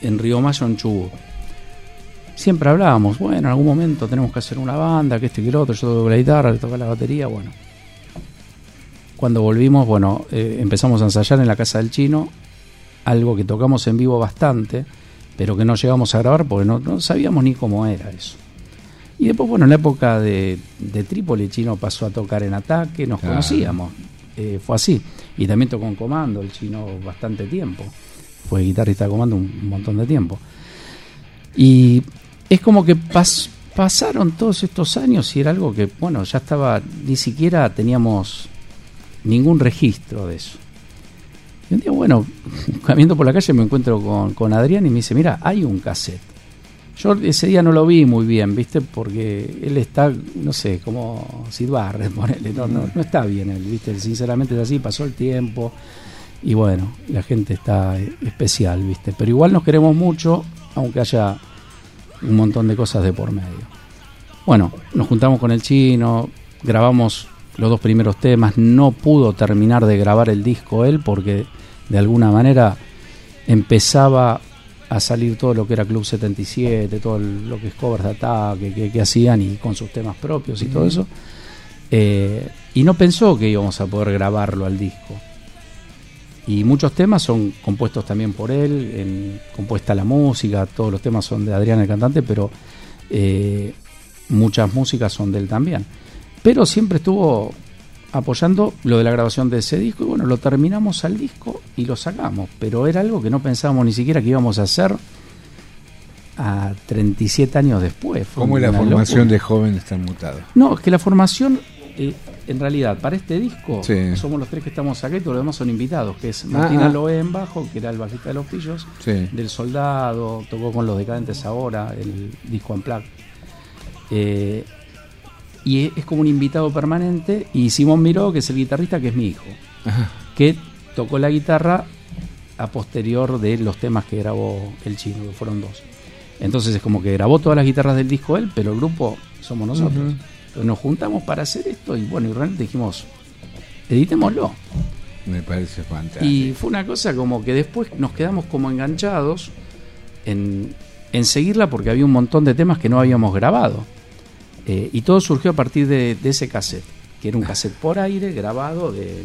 en Río Mayo, en Chubut. Siempre hablábamos, bueno, en algún momento tenemos que hacer una banda, que esto y que lo otro, yo toco la guitarra, le toca la batería, bueno. Cuando volvimos, bueno, eh, empezamos a ensayar en la casa del chino, algo que tocamos en vivo bastante, pero que no llegamos a grabar porque no, no sabíamos ni cómo era eso. Y después, bueno, en la época de, de Trípoli, el chino pasó a tocar en ataque, nos Claro. conocíamos, eh, fue así. Y también tocó en comando el chino bastante tiempo, fue guitarrista de comando un, un montón de tiempo. Y es como que pas- pasaron todos estos años y era algo que, bueno, ya estaba, ni siquiera teníamos ningún registro de eso. Y un día, bueno, caminando por la calle me encuentro con, con Adrián y me dice, mira, hay un cassette. Yo ese día no lo vi muy bien, ¿viste? Porque él está, no sé, como Sid Barrett, ponele, no, no, no está bien él, ¿viste? Sinceramente es así, pasó el tiempo y bueno, la gente está eh, especial, ¿viste? Pero igual nos queremos mucho, aunque haya un montón de cosas de por medio. Bueno, nos juntamos con el chino, grabamos los dos primeros temas, no pudo terminar de grabar el disco él porque de alguna manera empezaba a salir todo lo que era Club 77, todo lo que es covers de ataque, que, que hacían y con sus temas propios y todo eso. Eh, y no pensó que íbamos a poder grabarlo al disco. Y muchos temas son compuestos también por él, en, compuesta la música, todos los temas son de Adrián el cantante, pero eh, muchas músicas son de él también. Pero siempre estuvo apoyando lo de la grabación de ese disco y bueno, lo terminamos al disco y lo sacamos, pero era algo que no pensábamos ni siquiera que íbamos a hacer a 37 años después. Fue ¿Cómo es la formación locura. de jóvenes tan mutados? No, es que la formación, eh, en realidad, para este disco, Sí. somos los tres que estamos acá y todos los demás son invitados, que es Ah, Martina ah. En bajo, que era el bajista de Los Pillos, Sí. del Soldado, tocó con Los Decadentes ahora, el disco Unplugged. Eh, y es como un invitado permanente, y Simón Miró, que es el guitarrista, que es mi hijo, Ajá. que tocó la guitarra a posterior de los temas que grabó el chino, que fueron dos. Entonces es como que grabó todas las guitarras del disco él, pero el grupo somos nosotros. Entonces nos juntamos para hacer esto y bueno, y realmente dijimos, editémoslo. Me parece fantástico. Y fue una cosa como que después nos quedamos como enganchados en, en seguirla porque había un montón de temas que no habíamos grabado. Eh, y todo surgió a partir de, de ese cassette, que era un cassette por aire grabado de,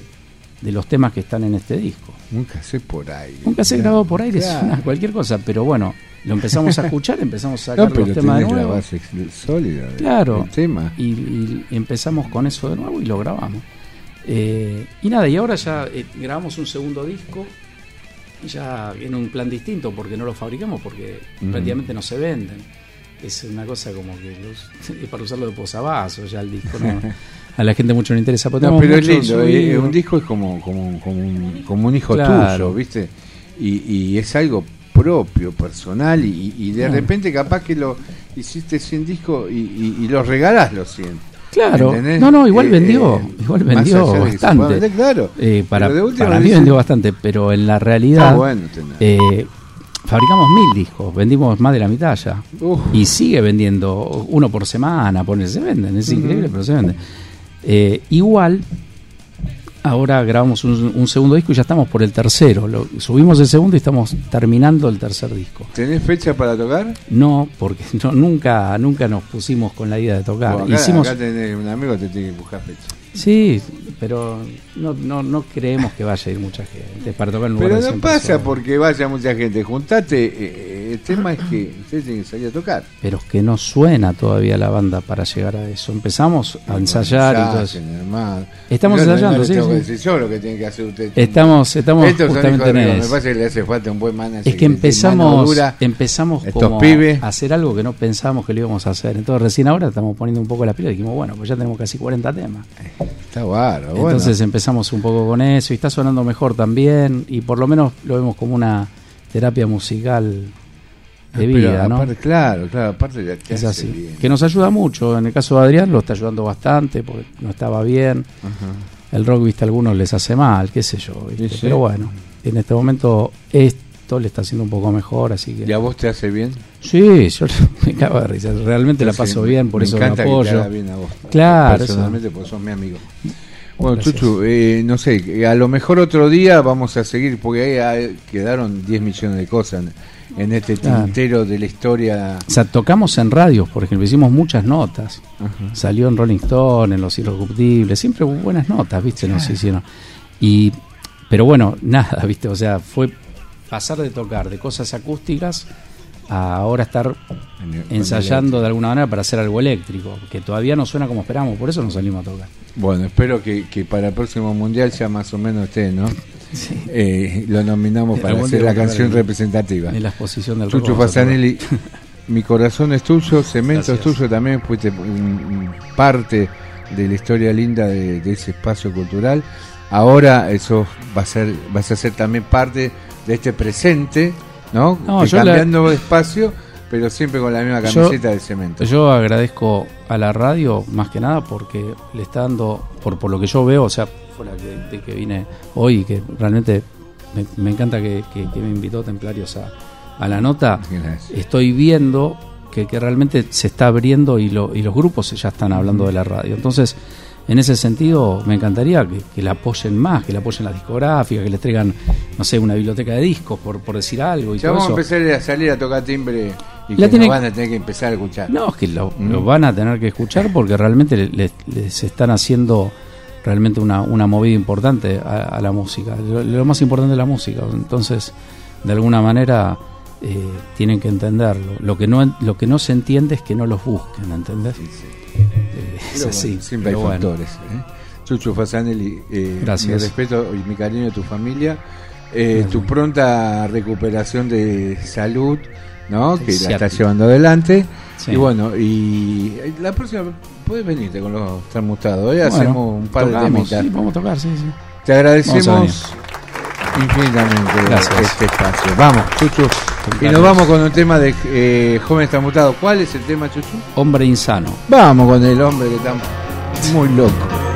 de los temas que están en este disco. Un cassette por aire. Un cassette Claro, grabado por aire es claro. una- cualquier cosa, pero bueno, lo empezamos a escuchar, empezamos a No, sacar pero los temas de la nuevo. base ex- sólida del- Claro. del tema. Y, y empezamos con eso de nuevo y lo grabamos. Eh, y nada, y ahora ya eh, grabamos un segundo disco, ya en un plan distinto, porque no lo fabricamos, porque prácticamente no se venden. Es una cosa como que los- es para usarlo de posavasos, ya el disco no, a la gente mucho no le interesa. No, tenemos pero es lindo. eh, un disco es como, como, como, un, como un hijo Claro. tuyo, ¿viste? Y, y es algo propio, personal, y, y de repente capaz que lo hiciste 100 discos y, y, y los regalás los 100. Claro, ¿Entendés? no, no, igual Eh, vendió, eh, igual vendió bastante. vender, claro. Eh, para Pero para mí vendió bastante, pero en la realidad Ah, bueno, eh, fabricamos mil discos, vendimos más de la mitad ya. Uf. Y sigue vendiendo uno por semana, por se venden, es increíble, pero se venden. Eh, igual, ahora grabamos un, un segundo disco y ya estamos por el tercero. Lo, subimos el segundo y estamos terminando el tercer disco. ¿Tenés fecha para tocar? No, porque no, nunca, nunca nos pusimos con la idea de tocar. Bueno, acá, Hicimos, acá tenés un amigo que te tiene que buscar fecha. Sí, pero no, no, no creemos que vaya a ir mucha gente para tocar en Pero lugares no de 100 pasa personas. porque vaya mucha gente. Juntate eh, el tema es que ustedes tienen que salir a tocar. Pero es que no suena todavía la banda para llegar a eso. Empezamos a ensayar y todo eso. Estamos no- ensayando, no sí, decir yo lo que tiene que hacer usted. Estamos- estamos Estos son justamente en Dios, Me eso. parece que le hace falta un buen manager. Es que empezamos, dura. empezamos como pibes. a hacer algo que no pensábamos que lo íbamos a hacer. Entonces recién ahora estamos poniendo un poco la pila y dijimos, bueno, pues ya tenemos casi 40 temas. Está bárbaro. bueno. Entonces empezamos un poco con eso y está sonando mejor también y por lo menos lo vemos como una terapia musical de Pero vida, ¿no? aparte, claro, claro, aparte ya te Es así. bien. Que nos ayuda mucho. En el caso de Adrián lo está ayudando bastante porque no estaba bien. El rock, viste, a algunos les hace mal, qué sé yo. ¿viste? Sí, sí. Pero bueno, en este momento esto le está haciendo un poco mejor, así que... ¿Y a vos te hace bien? Sí, yo me cago de risa. Realmente la paso bien, por me eso me que te apoyo. haga bien a vos. Claro, eso. Personalmente, porque sos mi amigo. Bueno, Gracias. Chuchu, eh, no sé, que a lo mejor otro día vamos a seguir, porque ahí hay- quedaron 10 millones de cosas en, en este tintero de la historia. O sea, tocamos en radios, por ejemplo, hicimos muchas notas. Ajá. Salió en Rolling Stone, en Los Irrecuptibles, siempre hubo buenas notas, ¿viste? Nos hicieron. Y, pero bueno, nada, ¿viste? O sea, fue pasar de tocar de cosas acústicas a ahora estar ensayando de alguna manera para hacer algo eléctrico, que todavía no suena como esperamos, por eso nos salimos a tocar. Bueno, espero que, que para el próximo mundial ya más o menos esté, ¿no? Eh, lo nominamos para hacer la canción representativa. en la exposición del Chucho. Fasanelli, mi corazón es tuyo, cemento es tuyo también, fuiste parte de la historia linda de, de ese espacio cultural. Ahora eso va a ser, vas a ser también parte de este presente, ¿no? Yo la- cambiando de espacio, pero siempre con la misma Yo- camiseta de cemento. Yo agradezco a la radio más que nada porque le está dando, por, por lo que yo veo, o sea, fuera que, de que vine hoy, que realmente me, me encanta que, que- que me invitó Templarios a, a la nota, Gracias. estoy viendo que, que realmente se está abriendo y, lo- y los grupos ya están hablando de la radio. Entonces, en ese sentido, me encantaría que, que la apoyen más, que la apoyen las discográficas, que les traigan, no sé, una biblioteca de discos, por, por decir algo. Y Ya todo vamos a empezar a salir a tocar timbre y La que tiene- nos van a tener que empezar a escuchar. No, es que lo, Mm. lo van a tener que escuchar porque realmente le- le- les están haciendo realmente una, una movida importante a, a la música. Lo, lo más importante es la música. Entonces, de alguna manera, eh, tienen que entenderlo. Lo que, no, lo que no se entiende es que no los busquen, ¿entendés? Eh, es Pero así. bueno, siempre hay bueno. ¿eh? Chucho Fasanelli, eh, Gracias. mi respeto y mi cariño a tu familia, eh, tu pronta recuperación de salud, ¿no? Que la estás llevando adelante. Sí. Y bueno, y eh, la próxima, puedes venirte con los transmutados. Hoy Bueno, hacemos un par de temitas. sí, vamos a tocar, sí, sí. Te agradecemos infinitamente Gracias. este espacio. Vamos, Chuchu. Y nos vamos con un tema de eh, Jóvenes Transmutados. ¿Cuál es el tema, Chuchu? Hombre insano. Vamos con el hombre que está muy loco.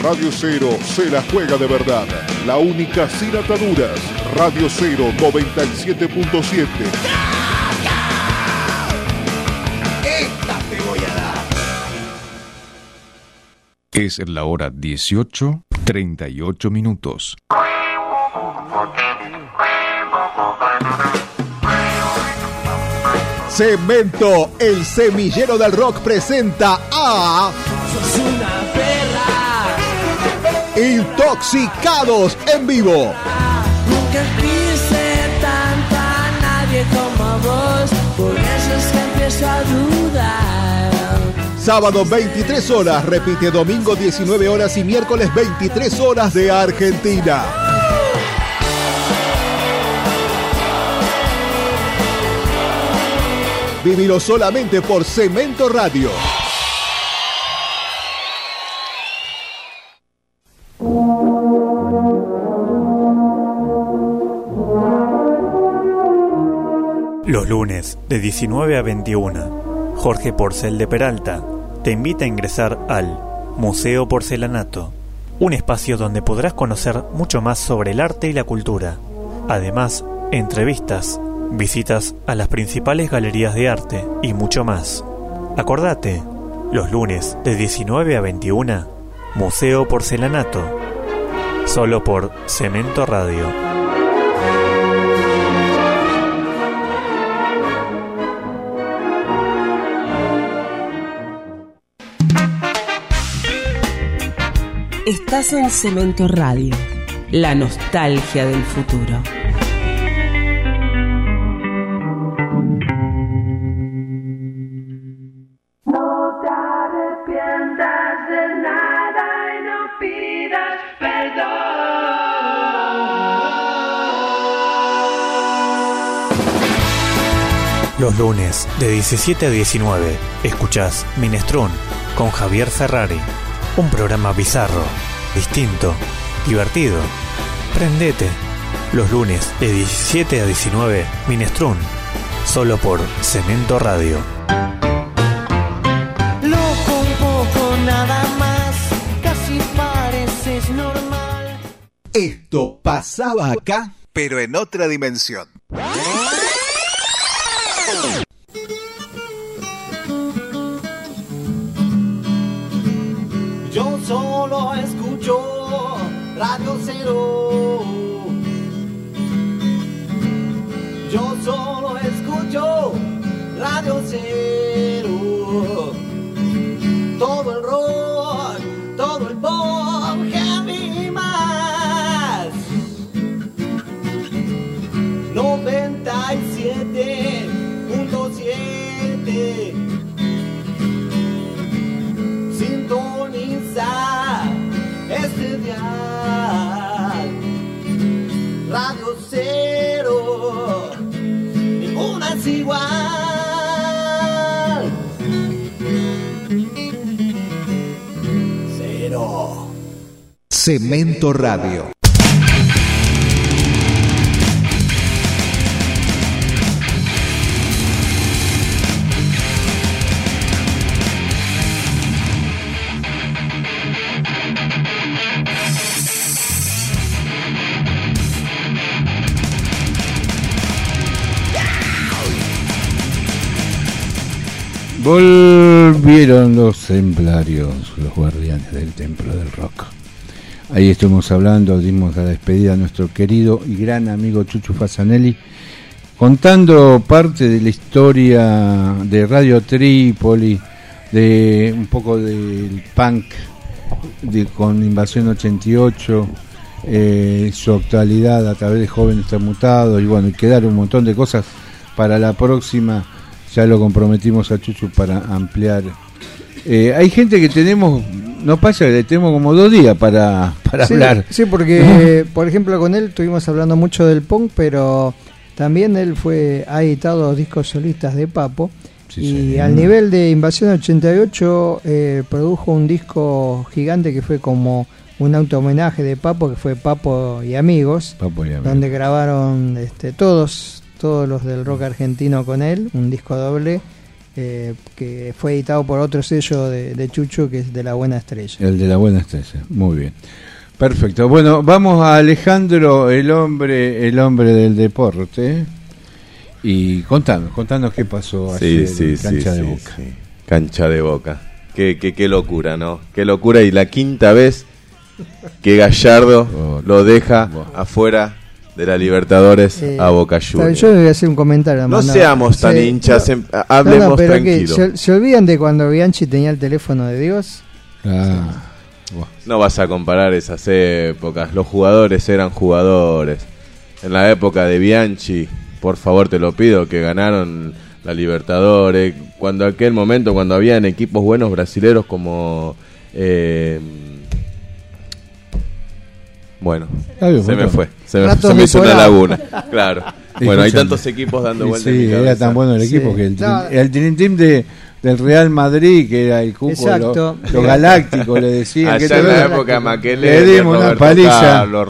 Radio Cero se la juega de verdad. La única sin ataduras. Radio Cero 97.7. Esta te voy a dar. Es la hora 18, 38 minutos. Cemento, el semillero del rock presenta a Sos una perra. Intoxicados en vivo. Nunca quise tanto a nadie como vos. Por eso es que empiezo a dudar. Sábado 23 horas, repite domingo 19 horas y miércoles 23 horas de Argentina. Vivilo solamente por Cemento Radio. Los lunes, de 19 a 21, Jorge Porcel de Peralta te invita a ingresar al Museo Porcelanato, un espacio donde podrás conocer mucho más sobre el arte y la cultura. Además, entrevistas, visitas a las principales galerías de arte y mucho más. Acordate, los lunes de 19 a 21, Museo Porcelanato, solo por Cemento Radio. Estás en Cemento Radio, la nostalgia del futuro. Los lunes de 17 a 19 escuchás Minestrón con Javier Ferrari, un programa bizarro, distinto, divertido. Prendete. Los lunes de 17 a 19 Minestrón, solo por Cemento Radio. Loco un poco nada más, casi pareces normal. Esto pasaba acá, pero en otra dimensión. Yo solo escucho Radio Cero. Yo solo escucho Radio Cero. Todo el rock, todo el pop a mí más. 97.7 Este dial Radio Cero Ninguna es igual Cero Cemento Radio. Volvieron los templarios, los guardianes del templo del rock. Ahí estuvimos hablando, dimos la despedida a nuestro querido y gran amigo Chuchu Fasanelli, contando parte de la historia de Radio Trípoli, de un poco del punk de, con Invasión 88, eh, su actualidad a través de Jóvenes Transmutados, y bueno, quedaron un montón de cosas para la próxima. Ya lo comprometimos a Chuchu para ampliar. Eh, hay gente que tenemos, no pasa que tenemos como dos días para, para sí, hablar. Sí, porque, por ejemplo, con él estuvimos hablando mucho del punk, pero también él fue ha editado discos solistas de Papo. y señor. al nivel de Invasión 88 eh, produjo un disco gigante que fue como un auto homenaje de Papo, que fue Papo y Amigos, Papo y Amigos. donde grabaron este, todos, todos los del rock argentino con él, un disco doble eh, que fue editado por otro sello de, de Chucho, que es de La Buena Estrella. El de la buena estrella. Muy bien. Perfecto. Bueno, vamos a Alejandro, el hombre, el hombre del deporte. Y contanos, contanos qué pasó Sí, ayer sí, en sí, cancha de Boca. sí. Cancha de boca. Qué, qué, qué locura, ¿no? Qué locura. Y la quinta vez que Gallardo lo deja afuera de la Libertadores Eh, a Boca Juniors. Yo voy a hacer un comentario. No seamos tan Sí, hinchas, no, em- hablemos no, no, pero que tranquilo. se, se olvidan de cuando Bianchi tenía el teléfono de Dios. No vas a comparar esas épocas. Los jugadores eran jugadores. En la época de Bianchi, por favor te lo pido, que ganaron la Libertadores. Cuando aquel momento, cuando habían equipos buenos brasileros como... eh, bueno, se me fue. Se me, se me hizo una laguna. Claro. Bueno, hay tantos equipos dando vueltas. Sí, en mi era cabeza. tan bueno el equipo Sí. que el, No. el Dream Team de, del Real Madrid, que era el cupo, lo, lo galáctico, le decían. Allá que en la época Maquelele, Le dimos una paliza. Carlos.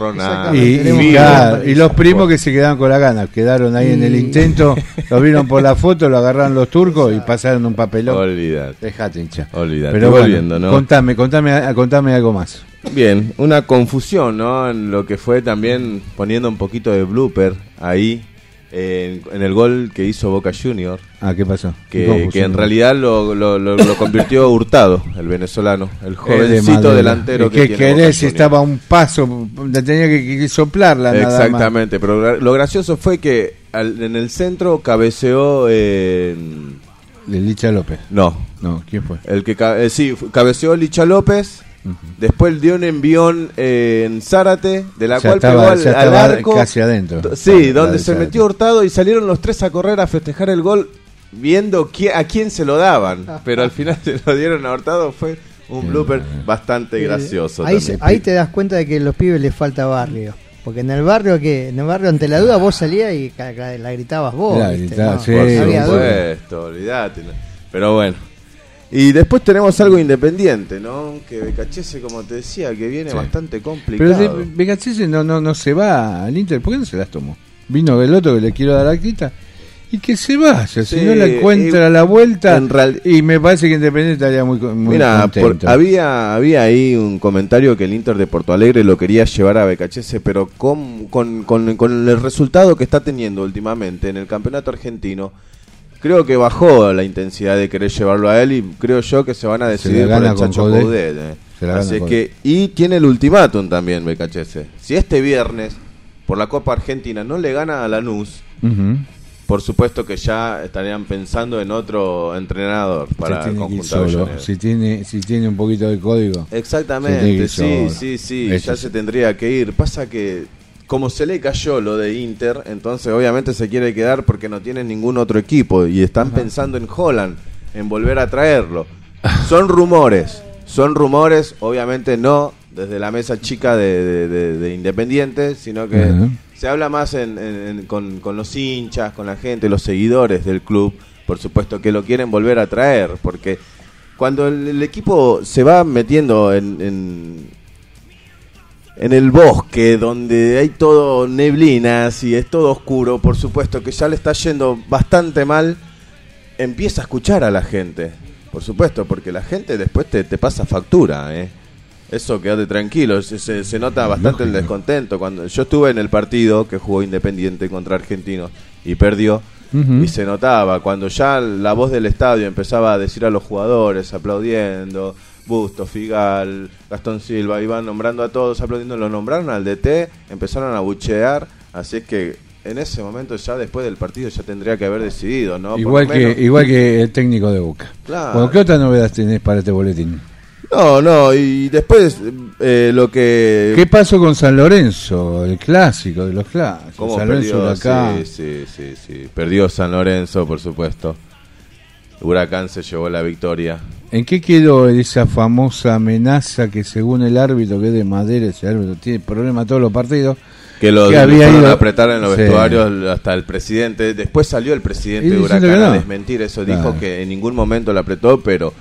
Y, y, claro, y los primos que se quedaron con la gana, quedaron ahí en el Y- intento, lo vieron por la foto, lo agarraron los turcos y pasaron un papelón. Olvidate. Dejate hincha. Olvidate. Pero bueno, volviendo, ¿no? contame, contame, contame algo más. Bien, una confusión, ¿no? En lo que fue también poniendo un poquito de blooper ahí en, en el gol que hizo Boca Junior. Ah, ¿qué pasó? ¿Qué Que, que en realidad lo, lo, lo- lo convirtió Hurtado, el venezolano, el de jovencito delantero ¿Y que qué tiene querés Boca si estaba un paso, tenía que, que soplarla nada más. Exactamente, pero lo gracioso fue que al- en el centro cabeceó... eh, Licha López. No. No, ¿quién fue? El que eh, sí, cabeceó Licha López. Después dio un envión eh, en Zárate, de la Ya cual estaba- pegó al, ya al estaba arco. casi adentro. La Sí, de donde se Zárate. metió Hurtado y salieron los tres a correr a festejar el gol viendo a quién se lo daban. Pero al final se lo dieron a Hurtado. Fue un blooper bastante gracioso. Ahí, también. ahí te das cuenta de que a los pibes les falta barrio. Porque en el barrio, que En el barrio, ante la duda, vos salías y ca- ca- la gritabas vos. La ¿viste? gritaba, No, sí, Por supuesto, olvídate. ¿no? Pero bueno. Y después tenemos algo independiente, ¿no? Que Becachese, como te decía, que viene Sí. bastante Pero complicado. de- Becachese no, no, no se va al Inter. ¿Por qué no se las tomó? Vino el otro que le quiero dar la quita. Y que se vaya. Si Sí, no la encuentra a la vuelta. en real- y me parece que Independiente estaría muy, muy Mira, contento. por- había, había ahí un comentario que el Inter de Porto Alegre lo quería llevar a Becachese, pero con, con, con- con el resultado que está teniendo últimamente en el campeonato argentino, creo que bajó la intensidad de querer llevarlo a él y creo yo que se van a decidir por el Chacho Coudet. Eh. Así que, y tiene el ultimátum también Becachese. Si este viernes, por la Copa Argentina, no le gana a Lanús, por supuesto que ya estarían pensando en otro entrenador para el conjunto. Si tiene, si tiene un poquito de código. Exactamente, sí, sí, sí, ya se tendría que ir. Pasa que como se le cayó lo de Inter, entonces obviamente se quiere quedar porque no tiene ningún otro equipo y están pensando en Holland, en volver a traerlo. Son rumores, son rumores, obviamente no desde la mesa chica de, de- de- de Independiente, sino que Ajá. se habla más en- en- en- con, con los hinchas, con la gente, los seguidores del club, por supuesto que lo quieren volver a traer, porque cuando el, el equipo se va metiendo en, en, en el bosque, donde hay todo neblinas y es todo oscuro, por supuesto que ya le está yendo bastante mal, empieza a escuchar a la gente, por supuesto, porque la gente después te, te pasa factura, ¿eh? Eso quédate tranquilo, se, se- se nota bastante el descontento. Cuando yo estuve en el partido que jugó Independiente contra Argentinos y perdió, y se notaba cuando ya la voz del estadio empezaba a decir a los jugadores aplaudiendo, Busto, Figal, Gastón Silva, iban nombrando a todos aplaudiendo, lo nombraron al DT, empezaron a buchear, así es que en ese momento ya después del partido ya tendría que haber decidido, ¿no? Igual, que, menos- igual que el técnico de Boca. Claro. Bueno, ¿Qué otra novedad tenés para este boletín? No, no, y después eh, lo que... ¿Qué pasó con San Lorenzo, el clásico de los clásicos? ¿Cómo San Lorenzo perdió? Huracán. Sí, sí, sí, sí. Perdió San Lorenzo, por supuesto. Huracán se llevó la victoria. ¿En qué quedó esa famosa amenaza que según el árbitro, que es de madera, ese árbitro tiene problemas todos los partidos? Que lo que había ido- a apretar en los Sí. vestuarios hasta el presidente. Después salió el presidente de Huracán a desmentir eso. Dijo que en ningún momento lo apretó, pero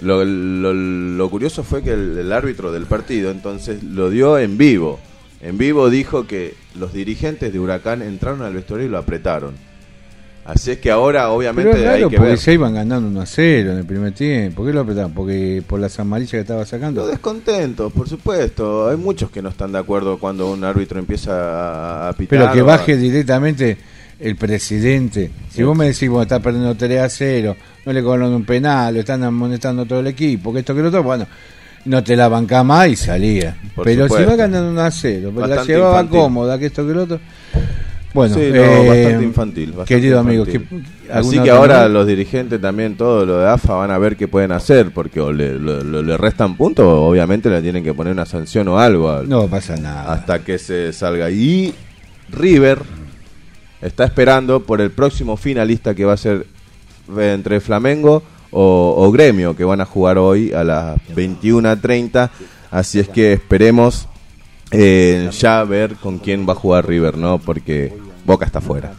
lo, lo- lo curioso fue que el, el árbitro del partido entonces lo dio en vivo. En vivo dijo que los dirigentes de Huracán entraron al vestuario y lo apretaron. Así es que ahora, obviamente, Pero es raro hay que porque ver. se iban ganando 1 a 0 en el primer tiempo. ¿Por qué lo apretaban? Porque por las amarillas que estaba sacando. Los descontentos, por supuesto. Hay muchos que no están de acuerdo cuando un árbitro empieza a, pitar. Pero que o a- baje directamente el presidente. Si vos me decís, bueno, está perdiendo 3 a 0, no le cobran un penal, lo están amonestando todo el equipo, que esto que lo otro, bueno, no te la bancás más y salía. Por pero si supuesto. va ganando 1 a 0, pero la llevaba infantil. cómoda, que esto que lo otro. Bueno, Sí, no, eh, bastante infantil. bastante querido amigo, infantil. ¿qué- Así alguna que ahora los dirigentes también, todo lo de AFA, van a ver qué pueden hacer, porque o le, restan puntos, obviamente le tienen que poner una sanción o algo. al- No pasa nada. Hasta que se salga. Y River está esperando por el próximo finalista que va a ser entre Flamengo o, o Gremio, que van a jugar hoy a las 21.30. Así es que esperemos eh, ya ver con quién va a jugar River, ¿no? Porque Boca está fuera.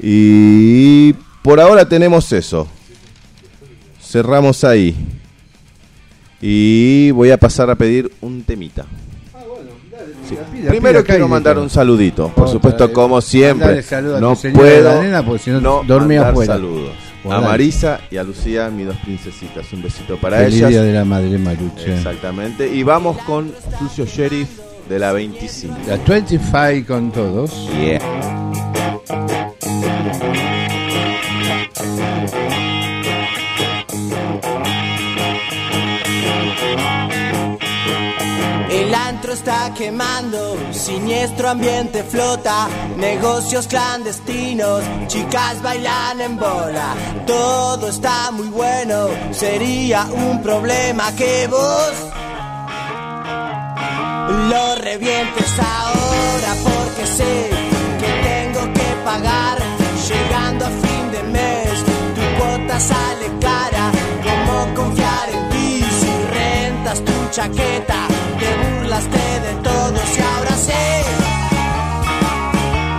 Y por ahora tenemos eso. Cerramos ahí. Y voy a pasar a pedir un temita. Sí. pida, Primero quiero mandar un saludito, por supuesto, como siempre. No puedo la nena, porque si no no dormía afuera. saludos. A. Marisa y a Lucía, mis dos princesitas. Un besito para Feliz ellas. Día de la Madre Marucha. Exactamente. Y vamos con Sucio Sheriff de la 25. La 25 con todos. Yeah. Está quemando, siniestro ambiente flota, negocios clandestinos, chicas bailan en bola, todo está muy bueno, sería un problema que vos lo revientes ahora porque sé que tengo que pagar, llegando a fin de mes, tu cuota sale cara, ¿cómo confiar en ti si rentas tu chaqueta? De todos y ahora sé.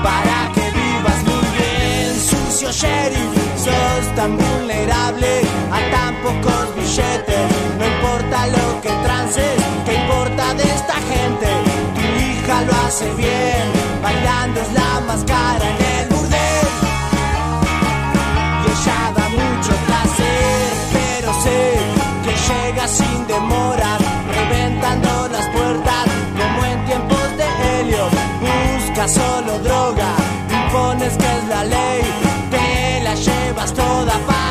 Para que vivas muy bien, sucio sheriff, sos tan vulnerable a tan pocos billetes, no importa lo que trances, ¿qué importa de esta gente? Tu hija lo hace bien, bailando es la más cara en el burdel, y ella da mucho placer, pero sé que llega sin demora, reventando solo droga, impones que es la ley, te la llevas toda para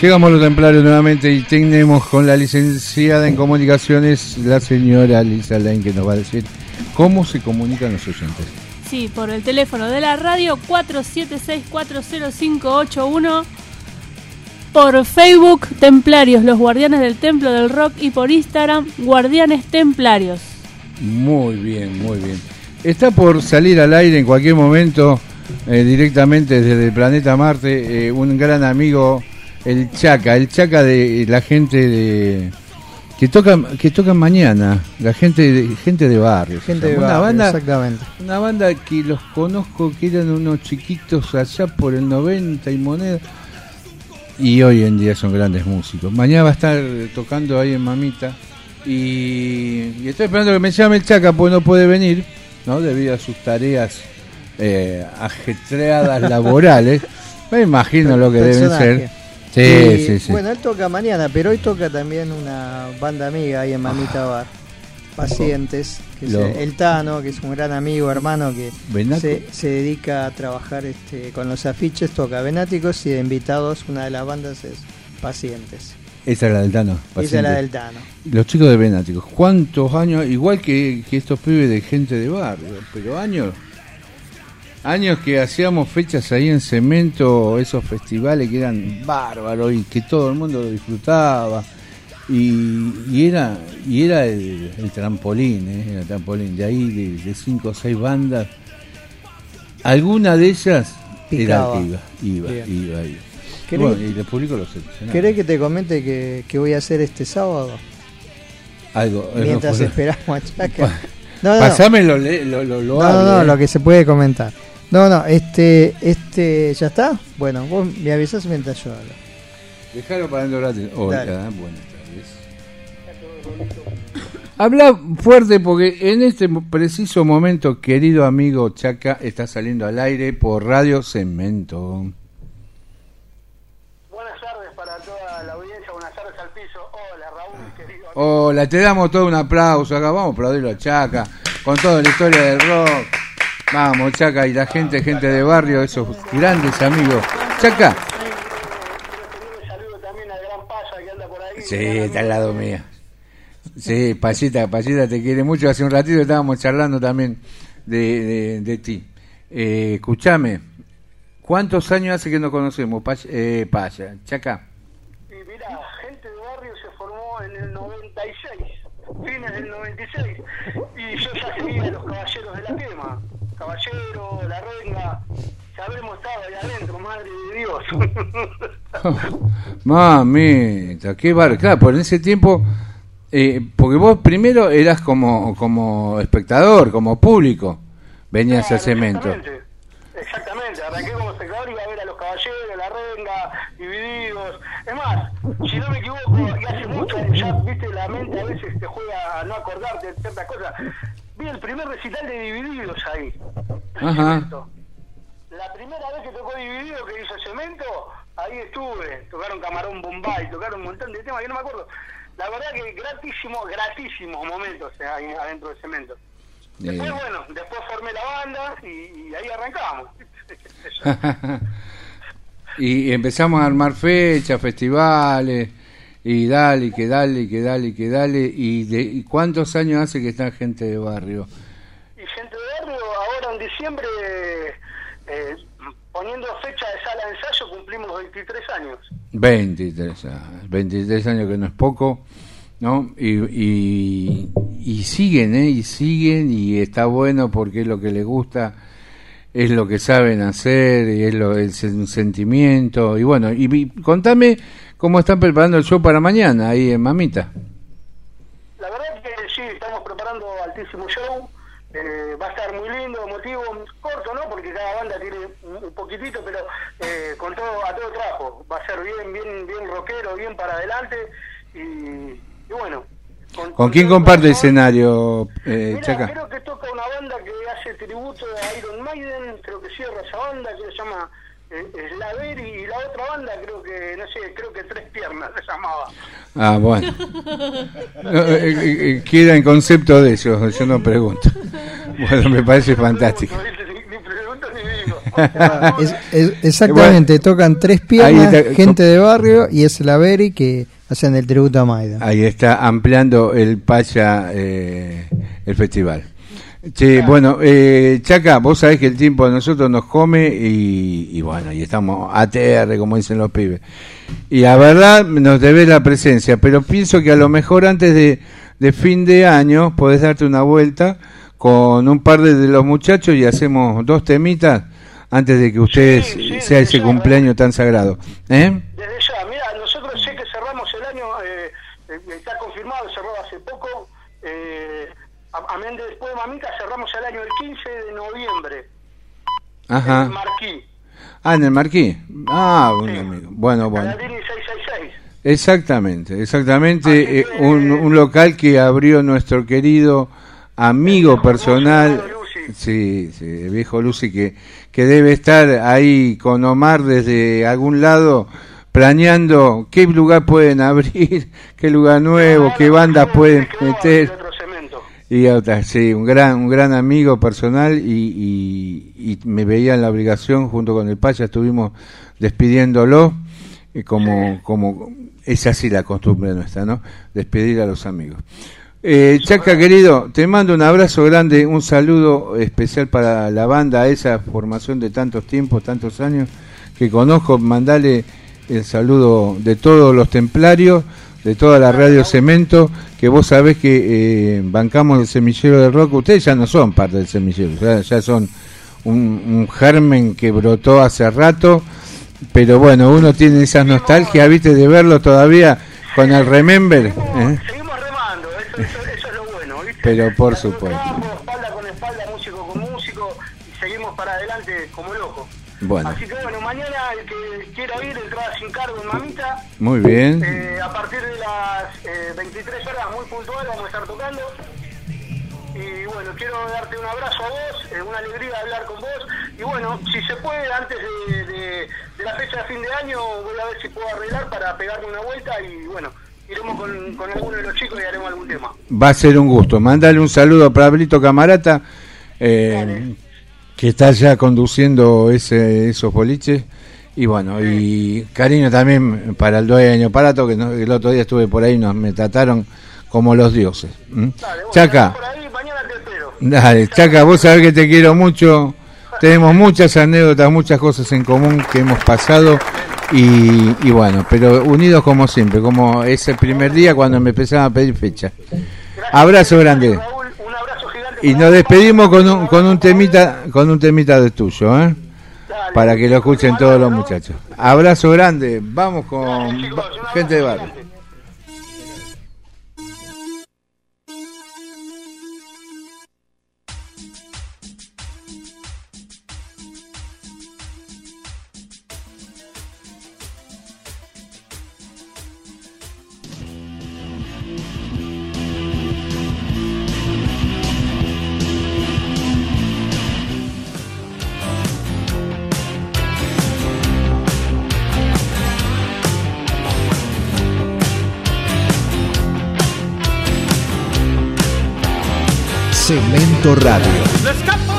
Llegamos a los templarios nuevamente y tenemos con la licenciada en comunicaciones, la señora Lisa Lane, que nos va a decir cómo se comunican los oyentes. Sí, por el teléfono de la radio 476-40581. Por Facebook, Templarios, los guardianes del templo del rock. Y por Instagram, Guardianes Templarios. Muy bien, muy bien. Está por salir al aire en cualquier momento, eh, directamente desde el planeta Marte, eh, un gran amigo, el Chaca, el Chaca de la gente de que toca que tocan mañana, la gente de, gente de barrio. Gente se de llama. barrio, una banda, exactamente. una banda que los conozco que eran unos chiquitos allá por el 90 y moneda y hoy en día son grandes músicos. Mañana va a estar tocando ahí en Mamita y, y estoy esperando que me llame el Chaca porque no puede venir, ¿no? Debido a sus tareas eh, ajetreadas laborales. Me imagino lo que deben ser. Sí, Y, sí, sí. Bueno, él toca mañana, pero hoy toca también una banda amiga ahí en Mamita Bar. Pacientes, que es el Tano, que es un gran amigo, hermano, que se, se dedica a trabajar este, con los afiches, toca Venáticos y de invitados, una de las bandas es Pacientes. Esa es la del Tano. Esa es la del Tano. Los chicos de Venáticos, ¿cuántos años? Igual que, que estos pibes de gente de barrio, pero años. Años que hacíamos fechas ahí en Cemento, esos festivales que eran bárbaros y que todo el mundo lo disfrutaba. Y, y era y era el, el trampolín, ¿eh? el trampolín. De ahí, de, de cinco o seis bandas, alguna de ellas Picaba. era iba, iba, iba, iba. ¿Querés- Bueno, y el público lo seleccionaba. ¿Querés que te comente que, que voy a hacer este sábado? Algo. Mientras esperamos a Chaca. No, no. Pasame lo, lo, lo, lo No, no, no, eh. lo que se puede comentar. No, no, este, este, ¿ya está? Bueno, vos me avisás mientras yo hablo. Déjalo para dentro gratis. Hola, buenas tardes. Habla fuerte porque en este preciso momento, querido amigo Chaca, está saliendo al aire por Radio Cemento. Buenas tardes para toda la audiencia, buenas tardes al piso. Hola Raúl, querido. Hola, te damos todo un aplauso acá. Vamos a aplaudirlo a Chaca con toda la historia del rock. Vamos, Chaca y la gente, gente de barrio, esos grandes amigos. Chaca. Sí, está al lado mía. Sí, Pachita, Pachita te quiere mucho. Hace un ratito estábamos charlando también de, de, de ti. Eh, escuchame, ¿cuántos años hace que nos conocemos, Pach, eh, Pacha? Chaca. Y mirá, gente de barrio se formó en el 96, fines del 96. Y yo ya seguía a los caballeros. Caballero, la renga. Ya habremos estado ahí adentro, madre de Dios. Mamita, qué bar. Claro, por ese tiempo, eh, porque vos primero eras como, como espectador, como público, venías al cemento. Exactamente, exactamente. Arranqué como espectador, iba a ver a los caballeros, la renga, divididos. Es más, si no me equivoco, y hace mucho, ya viste, la mente a veces te juega a no acordarte de ciertas cosas. Vi el primer recital de divididos ahí. Ajá. La primera vez que tocó Dividido, que hizo Cemento, ahí estuve. Tocaron Camarón Bombay, tocaron un montón de temas que no me acuerdo. La verdad que gratísimos, gratísimos momentos eh, ahí adentro de Cemento. Después, Eh. bueno, después formé la banda y, y ahí arrancamos. y empezamos a armar fechas, festivales, y dale, que dale, que dale, que dale. ¿Y, de, y cuántos años hace que está gente de barrio? Y Gente de Barrio, ahora en diciembre, eh, poniendo fecha de sala de ensayo, cumplimos 23 años. 23 años, 23 años que no es poco, ¿no? Y, y, y siguen, ¿eh? Y siguen y está bueno porque es lo que les gusta, es lo que saben hacer, y es, lo, es un sentimiento. Y bueno, y, y contame cómo están preparando el show para mañana ahí en Mamita. La verdad que sí, estamos preparando altísimo show. Eh, va a estar muy lindo, emotivo, corto, ¿no? Porque cada banda tiene un poquitito, pero eh, con todo a todo trapo. Va a ser bien, bien, bien rockero, bien para adelante y, y bueno. ¿Con quién comparte escenario, eh, Mira, Chaca? creo que toca una banda que hace tributo a Iron Maiden, creo que cierra esa banda, que se llama eh, Slaveri, y la otra banda creo que, no sé, creo que Tres Piernas se llamaba. Ah, bueno. No, eh, eh, eh, queda en concepto de eso, yo no pregunto. Bueno, me parece fantástico. Es- es- exactamente, tocan tres piernas, está, gente de barrio y es la Beri que hacen el tributo a Maida. Ahí está ampliando el Paya eh, el festival. Che, bueno, eh, Chaca, vos sabés que el tiempo a nosotros nos come y, y bueno, y estamos ATR, como dicen los pibes. Y la verdad nos debe la presencia, pero pienso que a lo mejor antes de, de fin de año podés darte una vuelta con un par de, de los muchachos y hacemos dos temitas antes de que ustedes sea ese cumpleaños tan sagrado. ¿Eh? Desde ya, mira, nosotros sé que cerramos el año, eh, eh, está confirmado, cerró hace poco, eh, a- amén de después de Mamita, cerramos el año el 15 de noviembre, Ajá. en Marquí, Ah, en el Marquí. Ah, un amigo. Bueno, bueno. Caladini 666. Exactamente, exactamente. eh, un, un local que abrió nuestro querido amigo personal. Sí, sí, el viejo Lucy que, que debe estar ahí con Omar desde algún lado planeando qué lugar pueden abrir, qué lugar nuevo, qué bandas pueden meter. Y otra, sí, un gran, un gran amigo personal y, y, y me veía en la obligación junto con el Paya, estuvimos despidiéndolo y como, como es así la costumbre nuestra, ¿no? Despedir a los amigos. Eh, Chaca querido, te mando un abrazo grande, un saludo especial para la banda, esa formación de tantos tiempos, tantos años que conozco, mandale el saludo de todos los templarios, de toda la radio Cemento, que vos sabés que eh, bancamos el semillero del rock, ustedes ya no son parte del semillero, ya, ya son un, un germen que brotó hace rato, pero bueno, uno tiene esas nostalgias, viste, de verlo todavía con el Remember. ¿eh? Pero por supuesto. Bueno, Así que bueno, mañana el que quiera ir, entrada sin cargo en Mamita. muy bien. Eh, a partir de las eh, 23 horas, muy puntual, vamos a estar tocando. Y bueno, quiero darte un abrazo a vos, eh, una alegría hablar con vos. Y bueno, si se puede, antes de, de- de la fecha de fin de año, voy a ver si puedo arreglar para pegarme una vuelta. Y bueno, iremos con, con alguno de los chicos y haremos algún tema. Va a ser un gusto. Mándale un saludo a Pablito Camarata, eh, que está ya conduciendo ese, esos boliches. Y bueno, y cariño también para el dueño, Parato, que no- el otro día estuve por ahí, nos me trataron como los dioses. Chaca, dale, Chaca, vos sabés que te quiero mucho. Tenemos muchas anécdotas, muchas cosas en común que hemos pasado. Y, y bueno, pero unidos como siempre, como ese primer día cuando me empezaban a pedir fecha. Abrazo grande. Y nos despedimos con un, con un temita, con un temita de tuyo, ¿eh? Para que lo escuchen todos los muchachos. Abrazo grande. Vamos con gente de barrio. Radio.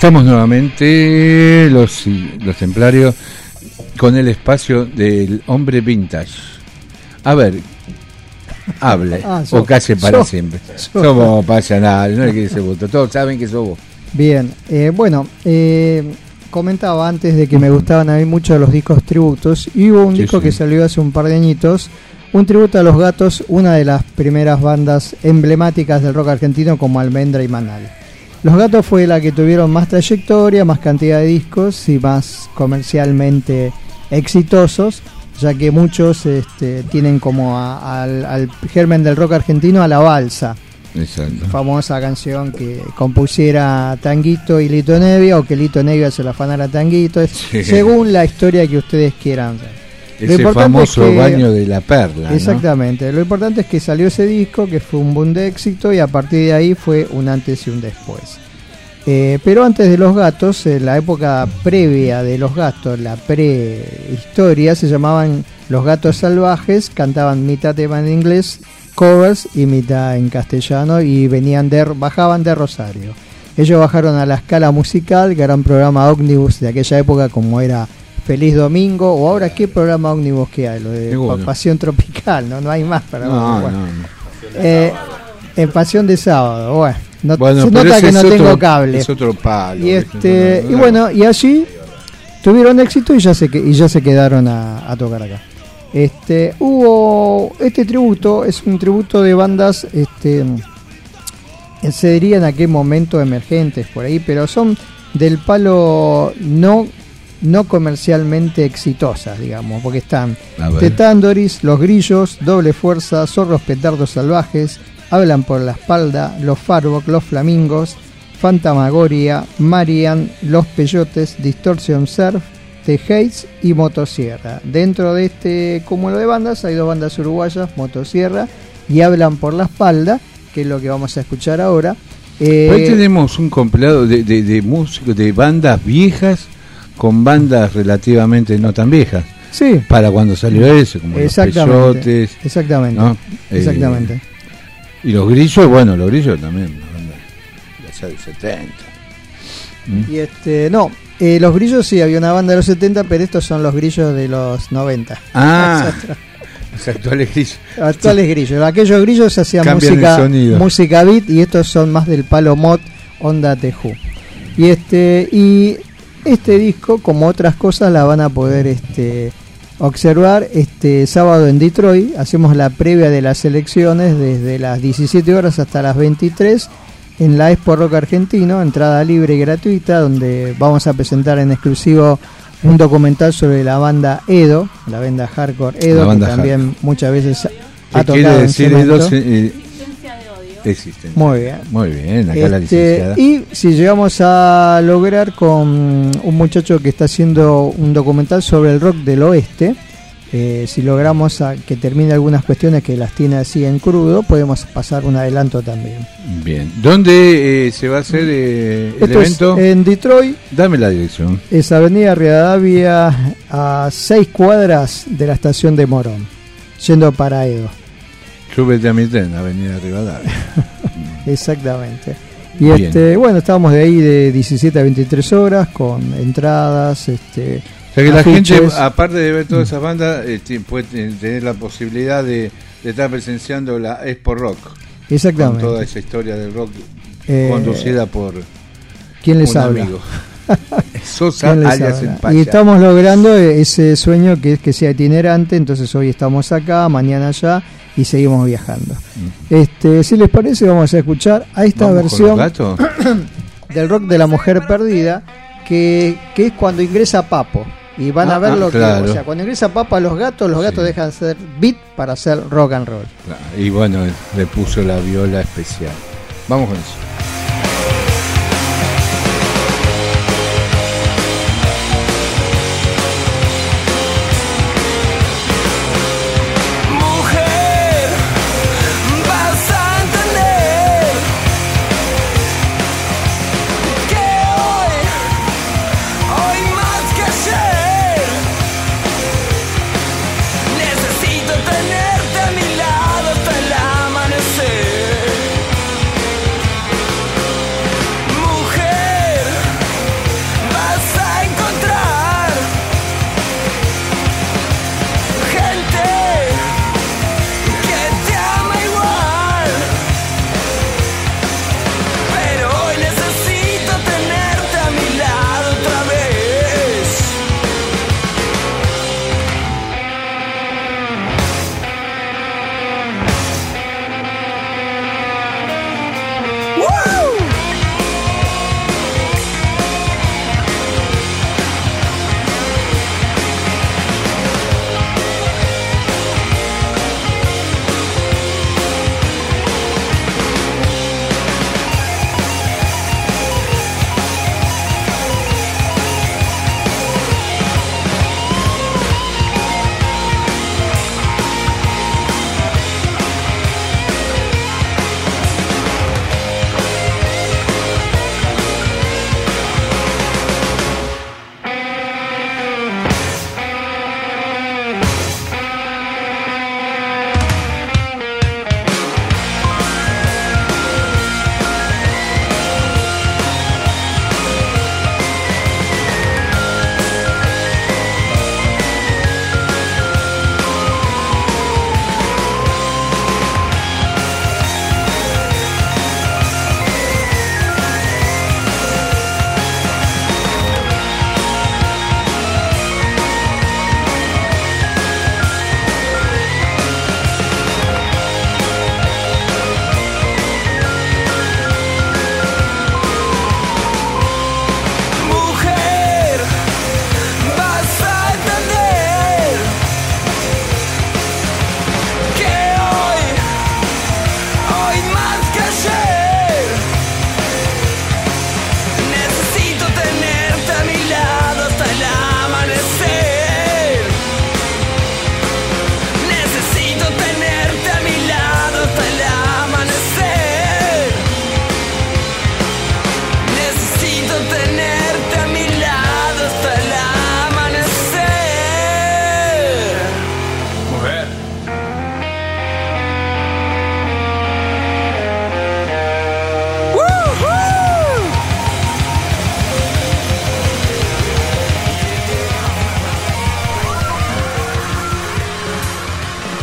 Estamos nuevamente, los, los templarios, con el espacio del hombre vintage. A ver, hable, Ah, o casi para siempre. Somos pasionales, no hay que decir voto. Todos saben que sos vos. Bien, eh, bueno, eh, comentaba antes de que me gustaban a mí mucho los discos tributos y hubo un Sí, disco sí. que salió hace un par de añitos, un tributo a los gatos, una de las primeras bandas emblemáticas del rock argentino como Almendra y Manal. Los gatos fue la que tuvieron más trayectoria, más cantidad de discos y más comercialmente exitosos, ya que muchos este, tienen como a- al, al germen del rock argentino a la balsa Exacto. famosa canción que compusiera Tanguito y Lito Nevia o que Lito Nevia se la afanara a Tanguito, Sí. según la historia que ustedes quieran ver. Lo Ese es famoso que- baño de la perla. ¿no? Exactamente, lo importante es que salió ese disco, que fue un boom de éxito y a partir de ahí fue un antes y un después. Eh, pero antes de los gatos, en la época previa de los gatos, la prehistoria, se llamaban los gatos salvajes, cantaban mitad tema en inglés, covers y mitad en castellano y venían de, bajaban de Rosario. Ellos bajaron a la escala musical, que era un programa ómnibus de aquella época como era Feliz Domingo, o ahora qué programa ómnibus que hay, lo de bueno. Pasión Tropical, no, no hay más para No, bueno. no, no. Eh, en Pasión de Sábado, bueno, no, Bueno, se nota que no otro- tengo cable. es otro palo, Y este, y no, bueno, y allí tuvieron éxito y ya se y ya se quedaron a, a tocar acá. Este, hubo este tributo es un tributo de bandas este eh, se diría en aquel momento emergentes por ahí, pero son del palo no no comercialmente exitosas, digamos, porque están. Tetandoris, Los Grillos, Doble Fuerza, Zorros Petardos Salvajes, Hablan por la Espalda, Los Farboc, Los Flamingos, Fantasmagoria, Marian, Los Peyotes, Distortion Surf, The Hates y Motosierra. Dentro de este cúmulo de bandas hay dos bandas uruguayas, Motosierra y Hablan por la Espalda, que es lo que vamos a escuchar ahora. Eh, Hoy tenemos un compilado de, de, de músicos, de bandas viejas con bandas relativamente no tan viejas. Sí. Para cuando salió ese, como los Exactamente, Peyotes, exactamente, ¿no? Eh, exactamente. y los grillos, bueno, los grillos también, una banda de del 70. ¿Mm? Y este, no, eh, los grillos sí, había una banda de los 70, pero estos son los grillos de los 90. Ah, los actuales grillos. Actuales grillos. Aquellos grillos hacían Cambian música, música beat y estos son más del palo mod onda tejú. Y este y este disco, como otras cosas, la van a poder este observar este sábado en Detroit. Hacemos la previa de las elecciones desde las 17 horas hasta las 23 en la Expo Rock Argentino, entrada libre y gratuita, donde vamos a presentar en exclusivo un documental sobre la banda Edo, la banda hardcore Edo, banda que también muchas veces ha ¿Qué tocado quiere en decir Cemento. Edo? Eh, Existen. Muy bien. Muy bien, acá la Este, licenciada. y si llegamos a lograr con un muchacho que está haciendo un documental sobre el rock del oeste, eh, si logramos a que termine algunas cuestiones que las tiene así en crudo, podemos pasar un adelanto también. Bien. ¿Dónde eh, se va a hacer eh, el Esto es evento? en Detroit, Dame la dirección. es Avenida Rivadavia a seis cuadras de la estación de Morón, yendo para Edo. Súbete a mi tren, Avenida Rivadavia. Exactamente. Y Bien. este, bueno, estábamos de ahí de 17 a 23 horas con entradas, este, O sea que la gente, aparte de ver todas esas bandas, eh, ti- puede ten- tener la posibilidad de, de estar presenciando la Expo Rock. Exactamente. Con toda esa historia del rock Eh, conducida por ¿Quién les un habla? amigo. Sosa ¿Quién les alias. Y estamos logrando ese sueño que es que sea itinerante, entonces hoy estamos acá, mañana allá y seguimos viajando. Este, si les parece, vamos a escuchar a esta ¿Vamos con versión del rock de la mujer perdida, que, que es cuando ingresa Papo. Y van Ah, a ver ah, lo que. O sea, cuando ingresa Papo a los gatos, los gatos dejan de ser beat para hacer rock and roll. Y bueno, le puso la viola especial. Vamos con eso.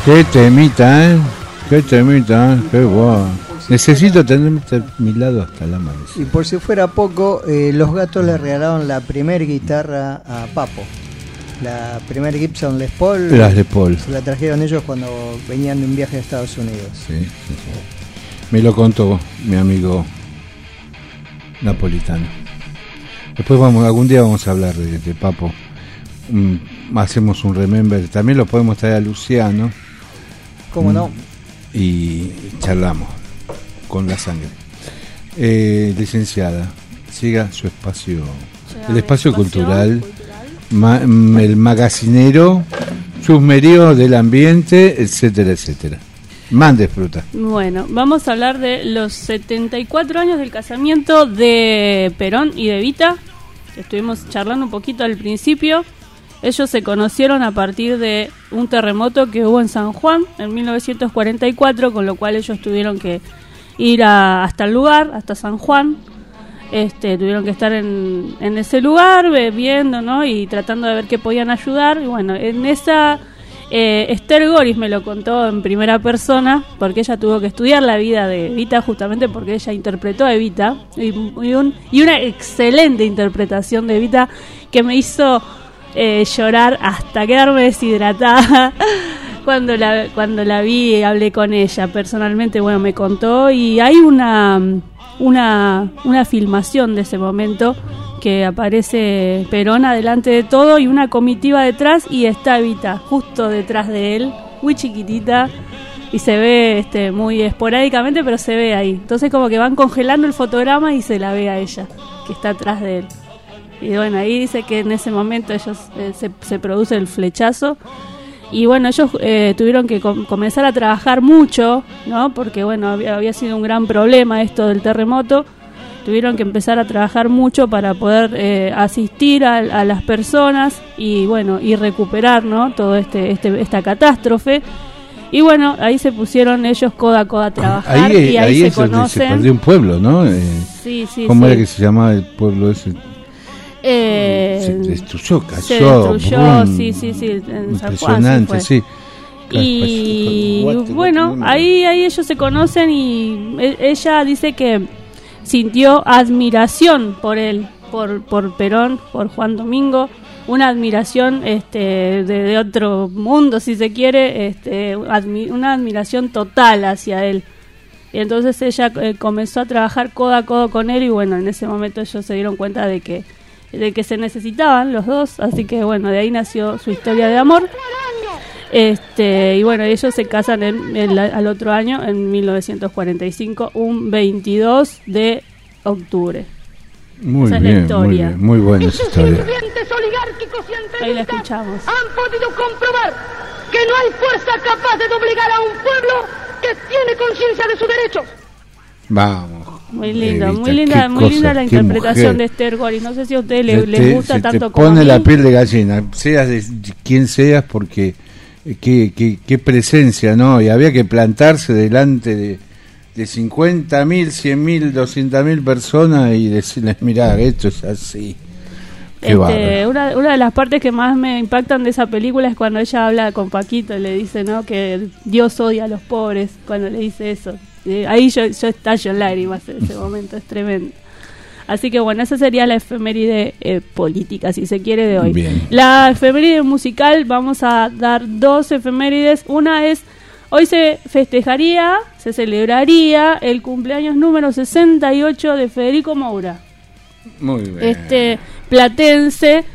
Qué temita, ¿eh? Qué temita, ¿eh? Qué guau. Necesito tener a mi lado hasta la mano. Y por si fuera poco, eh, los gatos le regalaron la primer guitarra a Papo. La primer Gibson Les Paul. Las Les Paul. Se la trajeron ellos cuando venían de un viaje a Estados Unidos. Sí, sí, sí. Me lo contó mi amigo napolitano. Después vamos, algún día vamos a hablar de, de Papo. Mm, hacemos un remember. También lo podemos traer a Luciano. ¿Cómo no? Y charlamos con la sangre. Eh, licenciada, siga su espacio, el espacio cultural, ma- mm, el magacinero, chusmerío del ambiente, etcétera, etcétera. Mande fruta. Bueno, vamos a hablar de los 74 años del casamiento de Perón y de Vita. Estuvimos charlando un poquito al principio. Ellos se conocieron a partir de un terremoto que hubo en San Juan en 1944, con lo cual ellos tuvieron que ir a- hasta el lugar, hasta San Juan. Este, tuvieron que estar en, en ese lugar viendo, ¿no? Y tratando de ver qué podían ayudar. Y bueno, en esa eh, Esther Goris me lo contó en primera persona, porque ella tuvo que estudiar la vida de Evita, justamente porque ella interpretó a Evita, y, y un- y una excelente interpretación de Evita que me hizo eh, llorar hasta quedarme deshidratada. Cuando la, cuando la vi hablé con ella personalmente, bueno, me contó y hay una, una, una filmación de ese momento que aparece Perón adelante de todo y una comitiva detrás y está Evita justo detrás de él, muy chiquitita y se ve este muy esporádicamente, pero se ve ahí. Entonces como que van congelando el fotograma y se la ve a ella, que está atrás de él. Y bueno, ahí dice que en ese momento ellos eh, se, se produce el flechazo y bueno, ellos eh, tuvieron que com- comenzar a trabajar mucho, ¿no? Porque bueno, había, había sido un gran problema esto del terremoto. Tuvieron que empezar a trabajar mucho para poder eh, asistir a, a las personas y bueno, y recuperar, ¿no? Todo este, este esta catástrofe. Y bueno, ahí se pusieron ellos codo a codo a trabajar Ahí, y ahí, ahí se es donde se conocen. perdió un pueblo, ¿no? Eh, Sí, sí, ¿Cómo sí. era que se llamaba el pueblo ese? Eh, Se destruyó, cayó. se destruyó, brum. sí, sí, sí, en San Juan, Impresionante, sí. Y bueno, ahí, ahí ellos se conocen y e- ella dice que sintió admiración por él, por, por Perón, por Juan Domingo, una admiración este, de, de otro mundo, si se quiere, este, admi- una admiración total hacia él. Y entonces ella eh, comenzó a trabajar codo a codo con él y bueno, en ese momento ellos se dieron cuenta de que de que se necesitaban los dos, así que bueno, de ahí nació su historia de amor. Este, y bueno, ellos se casan en, el- al otro año, en 1945, un 22 de octubre. Muy Esa es la bien, muy historia. bien, muy buena esa historia. Sirvientes oligárquicos y Ahí la escuchamos. han podido comprobar que no hay fuerza capaz de doblegar a un pueblo que tiene conciencia de sus derechos. Vamos. Muy linda, Evita, muy linda, muy linda la interpretación mujer. de Esther Goris. No sé si a ustedes le- les te- gusta se te tanto como a pone mí. la piel de gallina, seas de quien seas, porque eh, qué, qué, qué presencia, ¿no? Y había que plantarse delante de, de 50 mil, 100 mil, 200 mil personas y decirles, mirá, esto es así. Este, una, una de las partes que más me impactan de esa película es cuando ella habla con Paquito y le dice no que Dios odia a los pobres cuando le dice eso Eh, ahí yo, yo estallo en lágrimas en ese momento es tremendo. Así que bueno esa sería la efeméride eh, política si se quiere de hoy. Bien. la efeméride musical vamos a dar dos efemérides. Una es Hoy se festejaría, se celebraría el cumpleaños número 68 de Federico Moura. Muy bien. este platense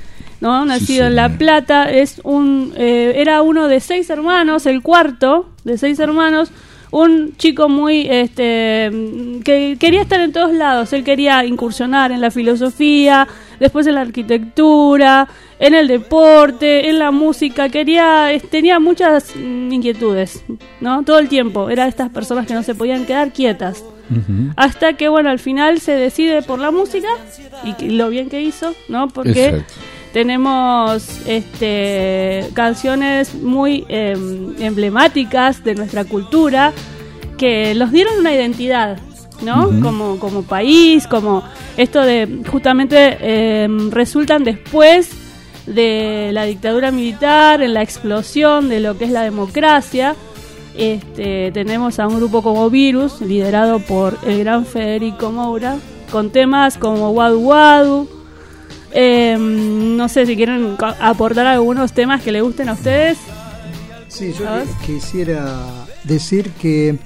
no nacido en la plata es un eh, era uno de seis hermanos el cuarto de seis hermanos un chico muy este que quería estar en todos lados. Él quería incursionar en la filosofía después en la arquitectura en el deporte en la música. Quería tenía muchas mm, inquietudes no todo el tiempo. Era de estas personas que no se podían quedar quietas. Hasta que bueno al final se decide por la música y lo bien que hizo no porque Exacto. Tenemos este canciones muy eh, emblemáticas de nuestra cultura que los dieron una identidad no como como país como esto de justamente eh, resultan después de la dictadura militar, en la explosión de lo que es la democracia. Este, tenemos a un grupo como Virus, liderado por el gran Federico Moura, con temas como Wadu Wadu. Eh, no sé si quieren aportar algunos temas que le gusten a ustedes. Sí, yo quisiera decir que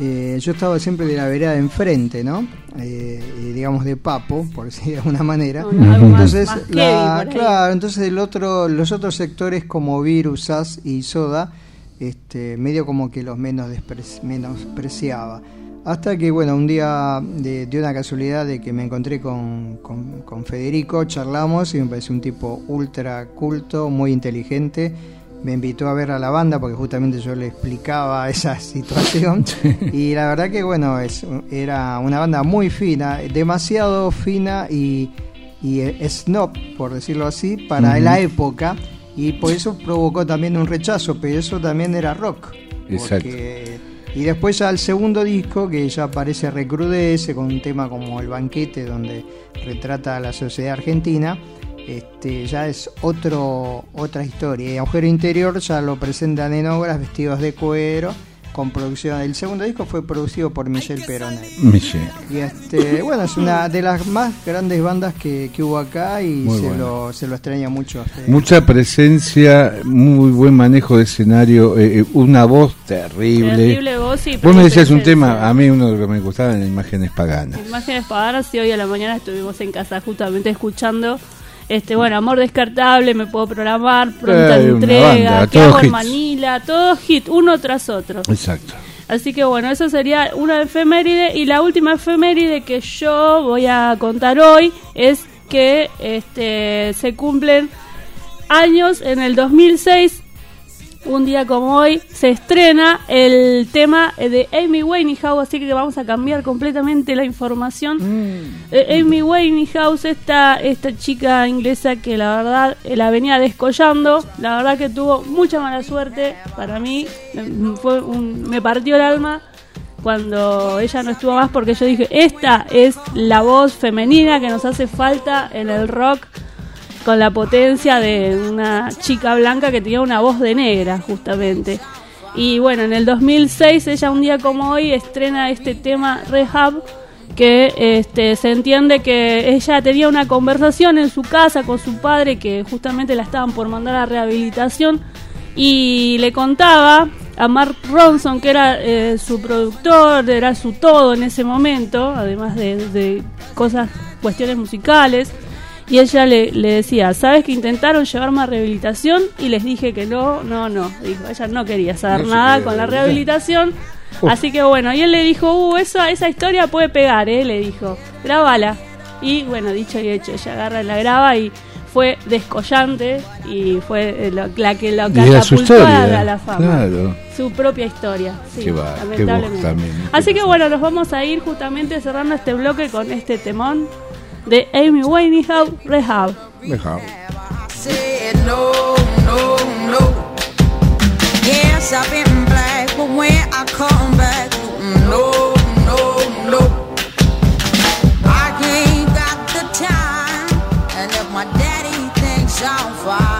eh, yo estaba siempre de la vereda de enfrente, ¿no? Eh, y digamos de papo, por decir de alguna manera. No, algo más- entonces, más la- claro, entonces el otro, los otros sectores como Virus, SAS y Soda, este, medio como que los menos menospreciaba. Hasta que, bueno, un día de, de una casualidad de que me encontré con, con- con Federico, charlamos y me pareció un tipo ultra culto, muy inteligente. Me invitó a ver a la banda porque justamente yo le explicaba esa situación. Y la verdad que, bueno, es, era una banda muy fina, demasiado fina y, y snob, por decirlo así, para la época. Y por eso provocó también un rechazo, pero eso también era rock. Exacto. Porque- y después ya el segundo disco, que ya aparece Recrudece, con un tema como El Banquete, donde retrata a la sociedad argentina, este, ya es otro otra historia. Y Agujero Interior ya lo presentan en obras vestidos de cuero, con producción. El segundo disco fue producido por Michel Peronet. Michel. Y este, bueno, es una de las más grandes bandas que, que hubo acá y Muy se, bueno. lo, se lo extraña mucho. a Fede. Mucha presencia, muy buen manejo de escenario, eh, eh, una voz terrible. Terrible voz y Vos me decías un tema, a mí uno de los que me gustaba en imágenes paganas. Imágenes paganas y hoy a la mañana estuvimos en casa justamente escuchando este bueno amor descartable me puedo programar pronta Eh, entrega qué hago en. Manila todo hit uno tras otro Exacto. así que bueno eso sería una efeméride y la última efeméride que yo voy a contar hoy es que este se cumplen años en el 2006 un día como hoy se estrena el tema de Amy Winehouse, así que vamos a cambiar completamente la información. Eh, Amy Winehouse, esta, esta chica inglesa que la verdad eh, la venía descollando, la verdad que tuvo mucha mala suerte para mí, me- fue un- me partió el alma cuando ella no estuvo más porque yo dije, esta es la voz femenina que nos hace falta en el rock con la potencia de una chica blanca que tenía una voz de negra, justamente. Y bueno, en el 2006, ella un día como hoy estrena este tema Rehab, que este, se entiende que ella tenía una conversación en su casa con su padre, que justamente la estaban por mandar a rehabilitación, y le contaba a Mark Ronson, que era eh, su productor, era su todo en ese momento, además de, de cosas, cuestiones musicales, y ella le, le decía, ¿sabes que intentaron llevarme a rehabilitación? Y les dije que no, no, no. Dijo, ella no quería saber No nada quería con la rehabilitación. Así que bueno, y él le dijo, uh, esa, esa historia puede pegar, ¿eh? Le dijo, grábala. Y bueno, dicho y hecho, ella agarra y la graba y fue descollante y fue eh, lo- la que lo catapultó a la fama. claro. Su propia historia, sí, va, lamentablemente. también. Así que bueno, nos vamos a ir justamente cerrando este bloque con este temón de Amy Winehouse, Rehab. Dejado. said no, no, no. Yes, I've been black, but when I come back, no, no, no. I ain't got the time, and if my daddy thinks I'm fine,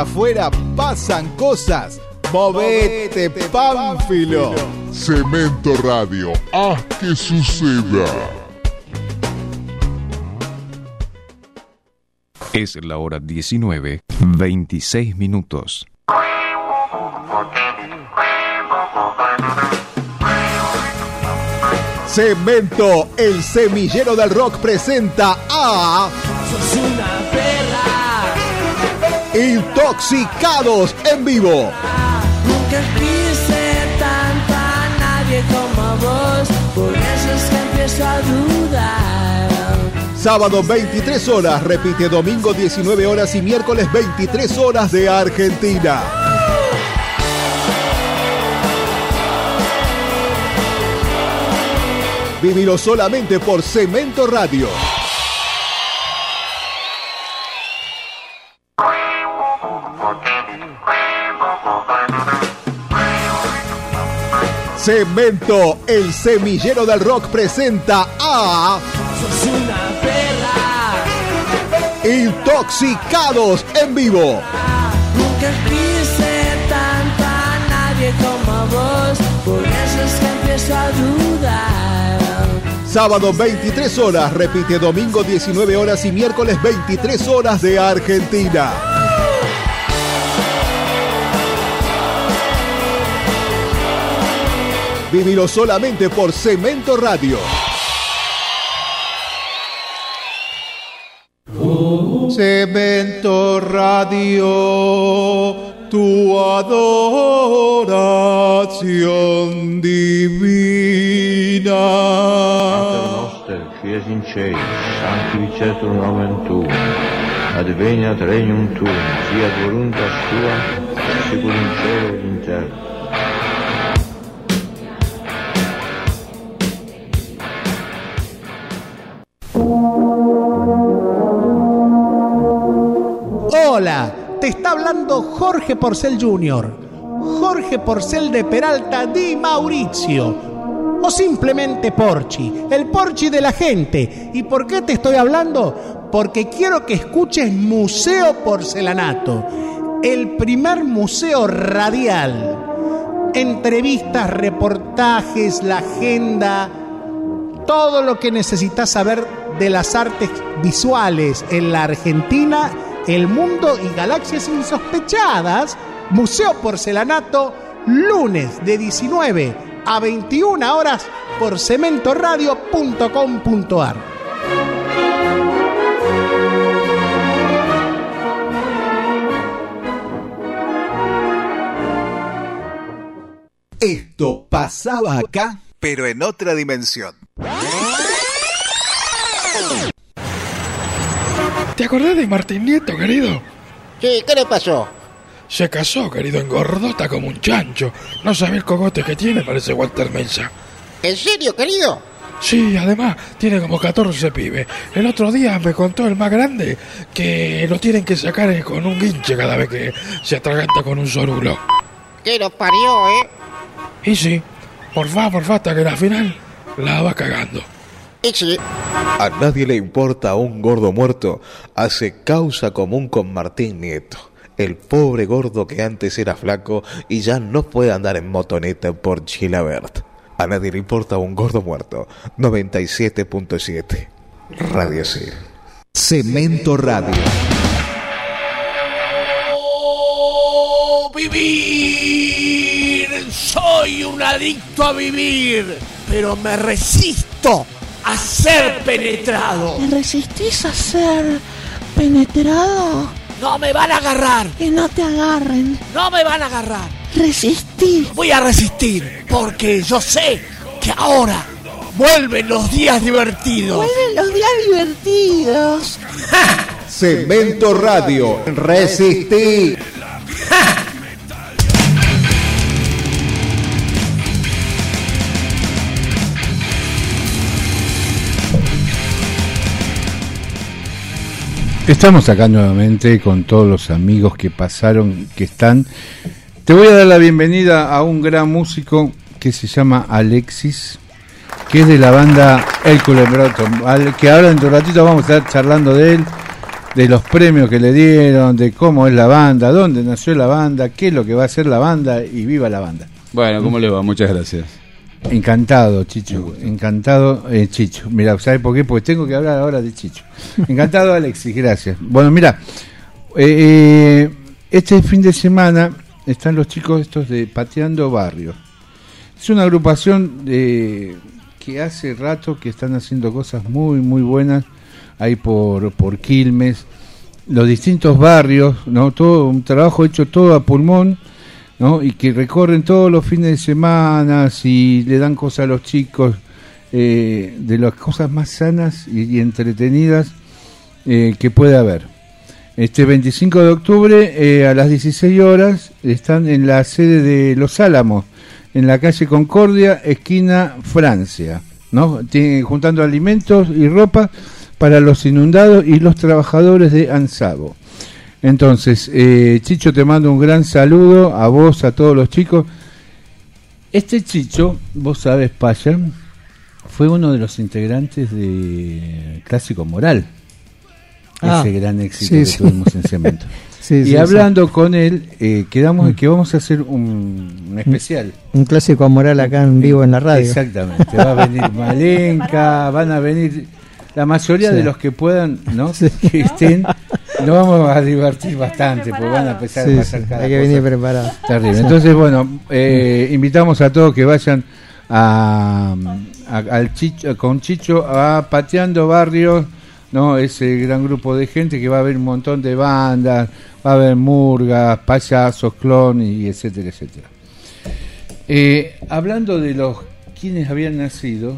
afuera pasan cosas. Movete, Pánfilo. Cemento Radio, haz que suceda. Es la hora 19, 26 minutos. Cemento, el semillero del rock presenta a Sos una perra. Intoxicados en vivo. Nunca quise tanto a nadie como vos. Por eso es que empiezo a dudar. Sábado 23 horas, repite domingo 19 horas y miércoles 23 horas de Argentina. Vivilo solamente por Cemento Radio. Cemento, el semillero del rock presenta a Sos una perra. Intoxicados en vivo. Nunca quise tanto a nadie como vos. Por eso es que empiezo a dudar. Sábado 23 horas, repite domingo 19 horas y miércoles 23 horas de Argentina. Vivilo solamente por Cemento Radio. Cemento Radio, tu adoración divina. Noster, qui es in cieli, sanctificetur nomen tuum, adveniat regnum tuum, fiat voluntas tua, sicur in cielo et in terra. Jorge Porcel Jr. Jorge Porcel de Peralta Di Mauricio. O simplemente Porchi, el Porchi de la gente. ¿Y por qué te estoy hablando? Porque quiero que escuches Museo Porcelanato, el primer museo radial. Entrevistas, reportajes, la agenda, todo lo que necesitas saber de las artes visuales en la Argentina, el mundo y galaxias insospechadas. Museo Porcelanato, lunes de 19 a 21 horas por cementoradio.com.ar. Esto pasaba acá, pero en otra dimensión. ¿Te acordás de Martín Nieto, querido? Sí, ¿qué le pasó? Se casó, querido, engordota como un chancho. No sabe el cogote que tiene, parece Walter Mesa. ¿En serio, querido? Sí, además, tiene como 14 pibes. El otro día me contó el más grande que lo tienen que sacar con un guinche cada vez que se atraganta con un sorulo. Que lo parió, ¿eh? Y sí, por favor, por hasta que la final la va cagando. Y sí. A nadie le importa un gordo muerto. Hace causa común con Martín Nieto. El pobre gordo que antes era flaco y ya no puede andar en motoneta por Chilabert. A nadie le importa un gordo muerto. 97.7. Radio Cero. Cemento Radio. ¡Oh, vivir! Soy un adicto a vivir, pero me resisto a ser penetrado. ¿Te resistís a ser penetrado? No me van a agarrar. Que no te agarren. No me van a agarrar. Resistí. Voy a resistir porque yo sé que ahora vuelven los días divertidos. Vuelven los días divertidos. Cemento Radio. Resistí. Estamos acá nuevamente con todos los amigos que pasaron, que están. Te voy a dar la bienvenida a un gran músico que se llama Alexis, que es de la banda El Culebroto, que ahora en un ratito vamos a estar charlando de él, de los premios que le dieron, de cómo es la banda, dónde nació la banda, qué es lo que va a hacer la banda y viva la banda. Bueno, ¿cómo le va? Muchas gracias. Encantado, Chicho. Encantado, eh, Chicho. Mira, ¿sabes por qué? Porque tengo que hablar ahora de Chicho. Encantado, Alexis, gracias. Bueno, mira, eh, eh, este fin de semana están los chicos estos de Pateando Barrio. Es una agrupación de, que hace rato que están haciendo cosas muy, muy buenas ahí por, por Quilmes, los distintos barrios, ¿no? Todo un trabajo hecho todo a pulmón. Y que recorren todos los fines de semana y le dan cosas a los chicos eh, de las cosas más sanas y, entretenidas eh, que puede haber. Este 25 de octubre eh, a las 16 horas están en la sede de Los Álamos, en la calle Concordia, esquina Francia, ¿no? Juntando alimentos y ropa para los inundados y los trabajadores de Ansabo. Entonces, eh, Chicho, te mando un gran saludo a vos, a todos los chicos. Este Chicho, vos sabes, Paya, fue uno de los integrantes de Clásico Moral. Ah, ese gran éxito sí, que sí. tuvimos en Cemento. Sí, y hablando con él, eh, quedamos que vamos a hacer un, un especial. Un clásico moral acá en vivo en la radio. Exactamente. Va a venir Malenka, van a venir la mayoría de los que puedan, ¿no? Que estén. Nos vamos a divertir bastante, porque van a empezar Sí, a pasar sí, cada hay que venir preparado. Terrible. Entonces, bueno, eh, invitamos a todos que vayan a, a- al Chicho, con Chicho a Pateando Barrios, ¿no? Ese gran grupo de gente que va a haber un montón de bandas, va a haber murgas, payasos, clon y etcétera, etcétera. Eh, hablando de los quienes habían nacido,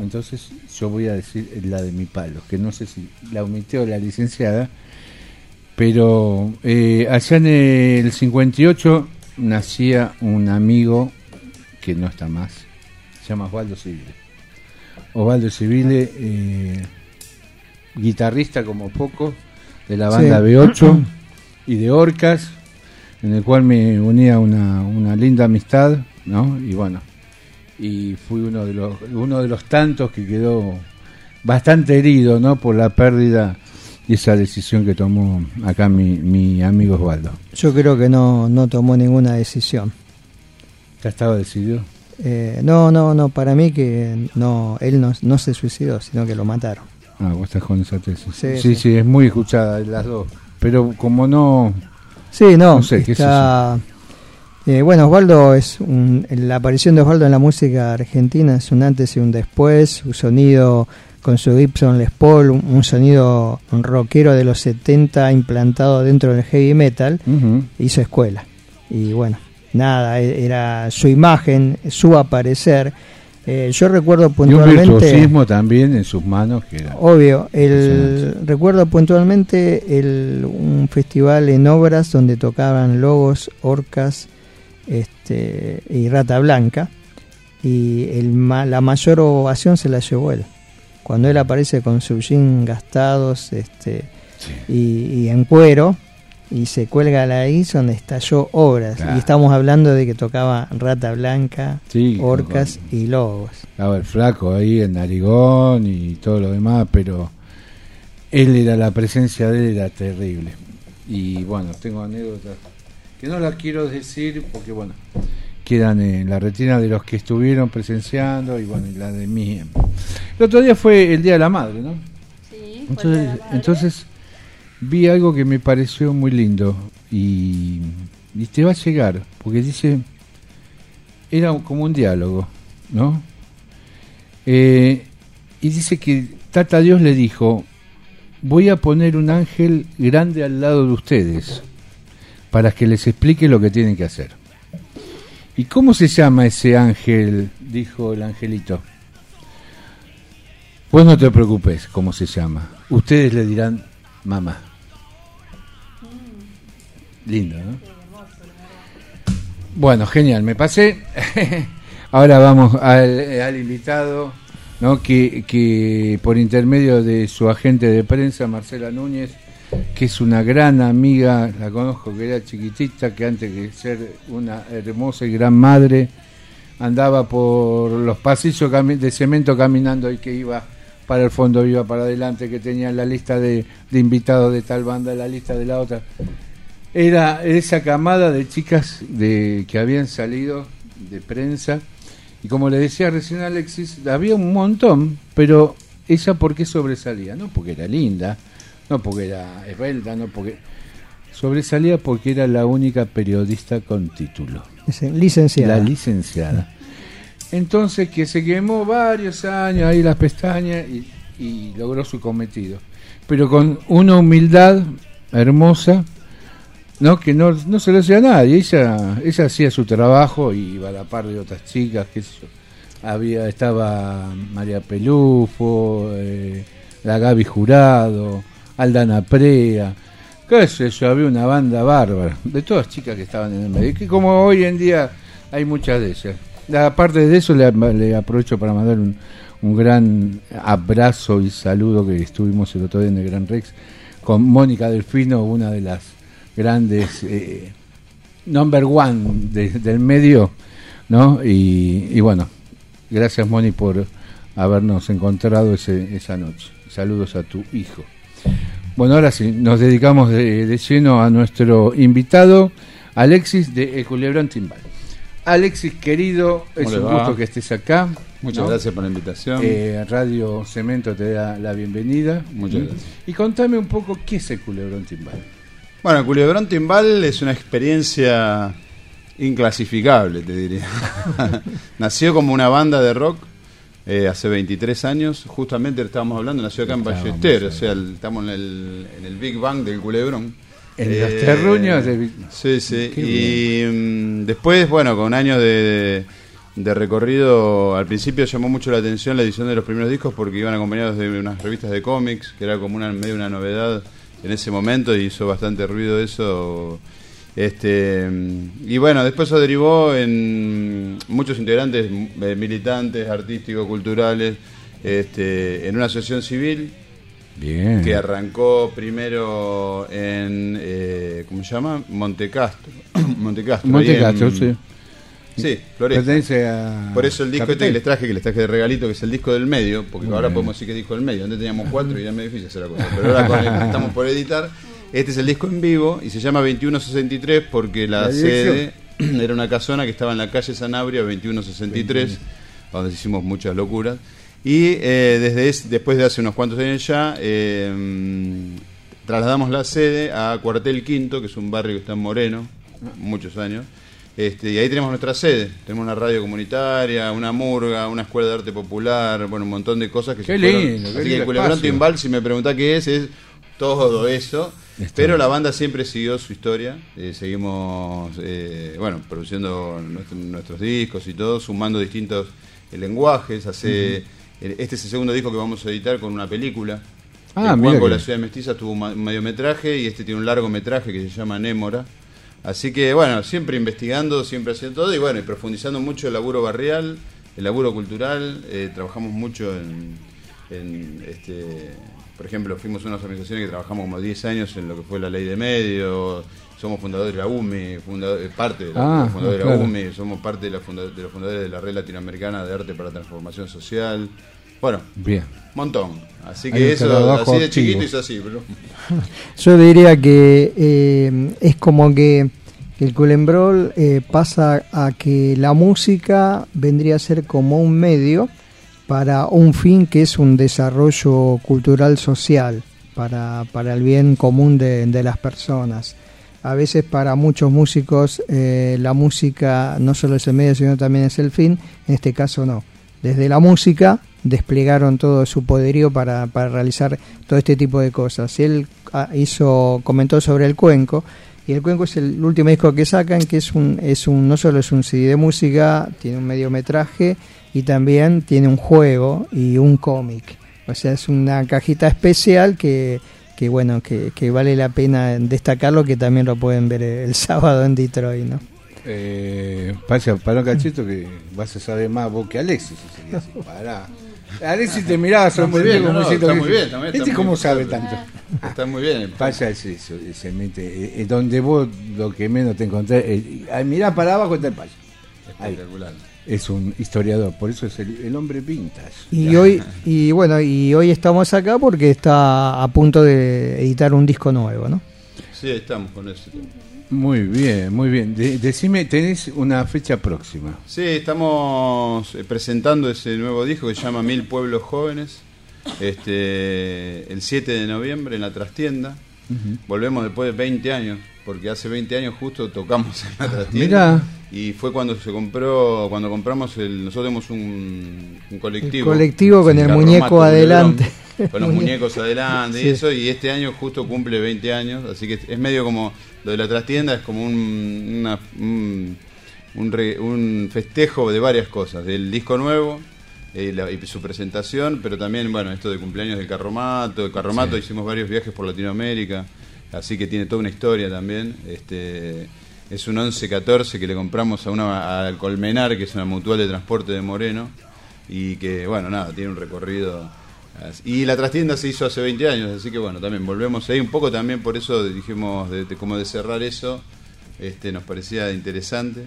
entonces yo voy a decir la de mi palo, que no sé si la omitió la licenciada, pero eh, allá en el 58 nacía un amigo que no está más, se llama Osvaldo Civile. Osvaldo Civile, eh, guitarrista como poco de la banda Sí. B8 y de Orcas, en el cual me unía una, una linda amistad, ¿no? Y bueno, y fui uno de los uno de los tantos que quedó bastante herido, ¿no? Por la pérdida y esa decisión que tomó acá mi, mi amigo Osvaldo. Yo creo que no, no tomó ninguna decisión. ¿Ya estaba decidido? Eh, no, no, no, para mí que no, él no, no se suicidó, sino que lo mataron. Ah, vos estás con esa tesis. Sí, Sí, sí, sí. es muy escuchada las dos. Pero como no... Sí, no, sé, qué está... eh, bueno, Osvaldo es un, la aparición de Osvaldo en la música argentina es un antes y un después, su sonido con su Gibson Les Paul, un, un sonido rockero de los 70 implantado dentro del heavy metal, hizo escuela. Y bueno, nada, e- era su imagen, su aparecer. Eh, yo recuerdo Y un puntualmente... virtuosismo también en sus manos que era... Obvio, el, recuerdo puntualmente el, un festival en obras donde tocaban lobos, orcas este, y rata blanca y el, la mayor ovación se la llevó él. Cuando él aparece con su jean gastados este, y, y en cuero y se cuelga la ahí donde estalló obras Claro. y estamos hablando de que tocaba rata blanca, Sí, orcas y lobos. Estaba el flaco ahí, el narigón y todo lo demás, pero él era, la presencia de él era terrible. Y bueno, tengo anécdotas que no las quiero decir porque bueno, quedan en la retina de los que estuvieron presenciando y bueno, y la de mí. El otro día fue el Día de la Madre, ¿no? Sí, Entonces, entonces vi algo que me pareció muy lindo y, y te va a llegar, porque dice, era como un diálogo, ¿no? Eh, y dice que Tata Dios le dijo, voy a poner un ángel grande al lado de ustedes para que les explique lo que tienen que hacer. ¿Y cómo se llama ese ángel? Dijo el angelito. Pues no te preocupes cómo se llama. Ustedes le dirán mamá. Lindo, ¿no? Bueno, genial, me pasé. Ahora vamos al, invitado, ¿no? Que, que por intermedio de su agente de prensa, Marcela Núñez, que es una gran amiga, la conozco que era chiquitita, que antes de ser una hermosa y gran madre, andaba por los pasillos de cemento caminando y que iba para el fondo, iba para adelante, que tenía la lista de, invitados de tal banda, la lista de la otra. Era esa camada de chicas de, que habían salido de prensa. Y como le decía recién Alexis, había un montón, pero ella por qué sobresalía, no porque era linda, no porque era esbelta, no porque sobresalía porque era la única periodista con título. Licenciada. La licenciada. Entonces que se quemó varios años ahí las pestañas y, y logró su cometido. Pero con una humildad hermosa, no que no, no se lo hacía a nadie. Ella, ella hacía su trabajo y iba a la par de otras chicas, qué sé yo. Había, estaba María Pelufo, eh, la Gaby Jurado, Aldana Prea, qué sé yo, había una banda bárbara, de todas chicas que estaban en el medio, que como hoy en día hay muchas de ellas. Aparte de eso, le, aprovecho para mandar un, un gran abrazo y saludo que estuvimos el otro día en el Gran Rex con Mónica Delfino, una de las grandes eh, number one de- del medio, ¿no? Y, y bueno, gracias Moni por habernos encontrado ese, esa noche. Saludos a tu hijo. Bueno, ahora sí, nos dedicamos de, de lleno a nuestro invitado, Alexis de El Culebrón Timbal. Alexis, querido, es ¿Cómo le un va? gusto que estés acá. Muchas ¿no? gracias por la invitación. Eh, Radio Cemento te da la bienvenida. Muchas gracias. Y contame un poco qué es el Culebrón Timbal. Bueno, Culebrón Timbal es una experiencia inclasificable, te diría. Nació como una banda de rock eh, hace 23 años. Justamente estábamos hablando, nació acá en Estábamos Ballester, o sea, el- estamos en el, en el Big Bang del Culebrón. En los terruños de Sí, sí. Qué Y mm, después, bueno, con años de, de recorrido, al principio llamó mucho la atención la edición de los primeros discos porque iban acompañados de unas revistas de cómics, que era como una medio una novedad en ese momento y hizo bastante ruido eso. Este, y bueno, después eso derivó en muchos integrantes eh, militantes, artísticos, culturales, este, en una asociación civil Bien. que arrancó primero en, eh, ¿cómo se llama? Montecastro. Montecastro. Montecastro, sí. Sí, Floresta. Pertenece a Por eso el disco este que les traje, que les traje de regalito, que es el disco del medio, porque Muy ahora bien. podemos decir que es disco del medio. Antes teníamos cuatro y era medio difícil hacer la cosa. Pero ahora con el que estamos por editar, este es el disco en vivo y se llama 2163 porque la, La sede era una casona que estaba en la calle Sanabria 2163, donde hicimos muchas locuras. Y eh, desde es- después de hace unos cuantos años ya, eh, trasladamos la sede a Cuartel Quinto, que es un barrio que está en Moreno, muchos años. Este, y ahí tenemos nuestra sede. Tenemos una radio comunitaria, una murga, una escuela de arte popular, bueno, un montón de cosas que Qué se lindo, qué Así que el Culebrón espacio. Timbal, si me preguntás qué es, es todo eso. Pero bien. la banda siempre siguió su historia. Eh, seguimos, eh, bueno, produciendo nuestro- nuestros discos y todo, sumando distintos eh, lenguajes. Hace, Este es el segundo disco que vamos a editar con una película. Ah, El que- la ciudad mestiza, tuvo un mediometraje y este tiene un largometraje que se llama Némora. Así que, bueno, siempre investigando, siempre haciendo todo y, bueno, y profundizando mucho el laburo barrial, el laburo cultural. eh, trabajamos mucho en, en, este, por ejemplo, fuimos unas organizaciones que trabajamos como 10 años en lo que fue la ley de medios. Somos fundadores de la UMI, fundador- eh, parte de la, Ah, fundadores de la. UMI, somos parte de, la funda- de los fundadores de la Red Latinoamericana de Arte para Transformación Social. Bueno, Bien. montón. Así que eso, así de activo. chiquito es así, pero... Yo diría que eh, es como que el culembrol eh, pasa a que la música vendría a ser como un medio para un fin que es un desarrollo cultural social, para, para el bien común de, de las personas. A veces para muchos músicos eh, la música no solo es el medio, sino también es el fin, en este caso no. Desde la música desplegaron todo su poderío para, para realizar todo este tipo de cosas. Él ah, hizo, comentó sobre el cuenco Y el cuenco es el último disco que sacan, que es un, es un, no solo es un CD de música, tiene un mediometraje y también tiene un juego y un cómic. O sea, es una cajita especial que, que bueno, que, que vale la pena destacarlo, que también lo pueden ver el sábado en Detroit, ¿no? Eh, pasa, para un cachito que vas a saber más vos que Alexis. así. Pará. Alexis te miraba muy sorprendido bien, como no, está muy bien, está muy ¿Este está cómo muy sabe bien. tanto? Está muy bien. Pasa es eso, se mete. eh, eh, donde vos lo que menos te encontrás. Eh, mirá para abajo está el payo. Ahí. Es un historiador, por eso es el, el hombre vintage. Y hoy, y bueno, y hoy estamos acá porque está a punto de editar un disco nuevo, ¿no? Sí, estamos con eso. Muy bien, muy bien. De- decime, tenés una fecha próxima. Sí, estamos eh, presentando ese nuevo disco que se llama Mil Pueblos Jóvenes. Este, el 7 de noviembre en la trastienda. Volvemos después de 20 años, porque hace 20 años justo tocamos en la trastienda. Mirá. Y fue cuando se compró, cuando compramos el, nosotros tenemos un, un colectivo. El colectivo con el muñeco adelante. Con los Muñe- muñecos adelante Sí. y eso, y este año justo cumple 20 años, así que es medio como, lo de la trastienda es como un, una- un, un re- un festejo de varias cosas, del disco nuevo, eh, la- y su presentación, pero también, bueno, esto de cumpleaños del Carromato, de Carromato Sí. hicimos varios viajes por Latinoamérica, así que tiene toda una historia también. Este, es un 11-14 que le compramos a una al Colmenar, que es una mutual de transporte de Moreno, y que, bueno, nada, tiene un recorrido. Y la trastienda se hizo hace 20 años, así que, bueno, también volvemos ahí un poco también por eso dijimos, de, de- como de cerrar eso, este nos parecía interesante.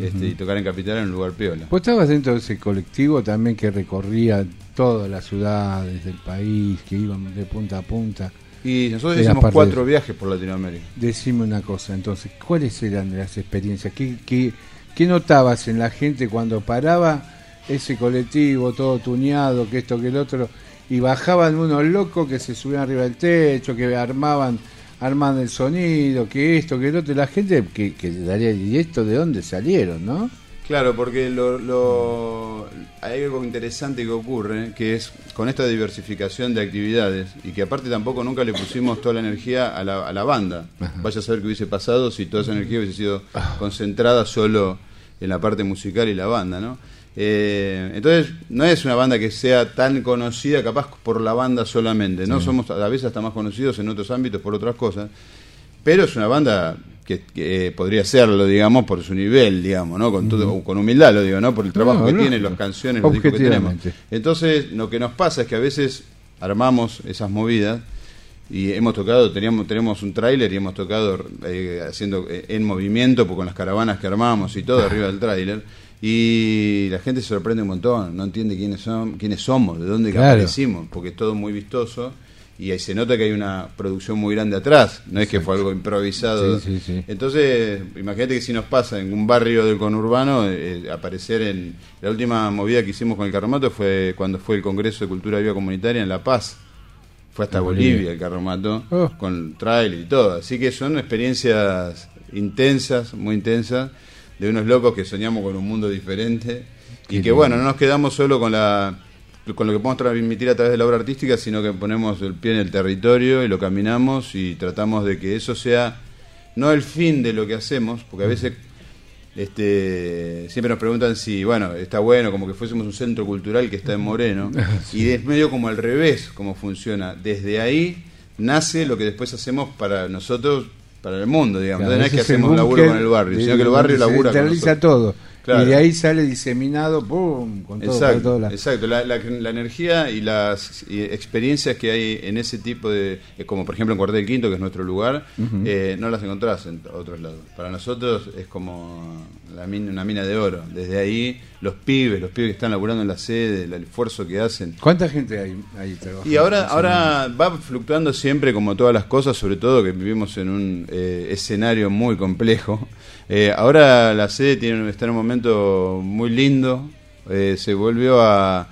Este, y tocar en Capital en un lugar piola. Vos estabas dentro de ese colectivo también que recorría todas las ciudades del país, que iban de punta a punta. Y nosotros hicimos cuatro de- viajes por Latinoamérica. Decime una cosa, entonces, ¿cuáles eran las experiencias? ¿Qué, qué, qué notabas en la gente cuando paraba ese colectivo todo tuneado, que esto, que el otro, y bajaban unos locos que se subían arriba del techo, que armaban armaban el sonido, que esto, que el otro, la gente que, que daría, ¿y esto de dónde salieron, no? Claro, porque lo, lo- hay algo interesante que ocurre, que es con esta diversificación de actividades, y que aparte tampoco nunca le pusimos toda la energía a la, a la banda. Vaya a saber qué hubiese pasado si toda esa energía hubiese sido concentrada solo en la parte musical y la banda, ¿no? Eh, entonces, no es una banda que sea tan conocida, capaz por la banda solamente, ¿no? Sí. Somos a veces hasta más conocidos en otros ámbitos por otras cosas, pero es una banda que, que, eh, podría serlo, digamos, por su nivel, digamos, ¿no? Con, todo, con humildad lo digo, ¿no? Por el trabajo No, que tiene, las canciones, los discos que tenemos. Entonces, lo que nos pasa es que a veces armamos esas movidas y hemos tocado, teníamos, tenemos un tráiler y hemos tocado eh, haciendo eh, en movimiento pues, con las caravanas que armamos y todo arriba del tráiler y la gente se sorprende un montón, no entiende quiénes son, quiénes somos, de dónde Claro. aparecimos, porque es todo muy vistoso y ahí se nota que hay una producción muy grande atrás, no es que fue algo improvisado. Sí, sí, sí. Entonces, imagínate que si nos pasa en un barrio del conurbano eh, aparecer en la última movida que hicimos con el Carromato fue cuando fue el Congreso de Cultura Viva Comunitaria en La Paz. Fue hasta En Bolivia, Bolivia. el Carromato, Oh. con trailer y todo. Así que son experiencias intensas, muy intensas, de unos locos que soñamos con un mundo diferente. Y que bueno, no nos quedamos solo con la con lo que podemos transmitir a través de la obra artística, sino que ponemos el pie en el territorio y lo caminamos y tratamos de que eso sea no el fin de lo que hacemos, porque a veces este, siempre nos preguntan si, bueno, está bueno, como que fuésemos un centro cultural que está en Moreno, y es medio como al revés cómo funciona. Desde ahí nace lo que después hacemos para nosotros, para el mundo, digamos. Claro, no es que hacemos laburo con el barrio, de- sino que el barrio se labura con realiza todo. Claro. Y de ahí sale diseminado, ¡pum! Con todo, Exacto, todos lados. exacto. La, la- la energía y las y experiencias que hay en ese tipo de, eh, como por ejemplo en Cuartel Quinto, que es nuestro lugar, eh, no las encontrás en otros lados. Para nosotros es como la mina- una mina de oro. Desde ahí, los pibes, los pibes que están laburando en la sede, el esfuerzo que hacen. ¿Cuánta gente hay ahí trabajando? Y ahora, ahora va fluctuando siempre como todas las cosas, sobre todo que vivimos en un eh, escenario muy complejo. Eh, ahora la sede tiene, está en un momento muy lindo, eh, se volvió a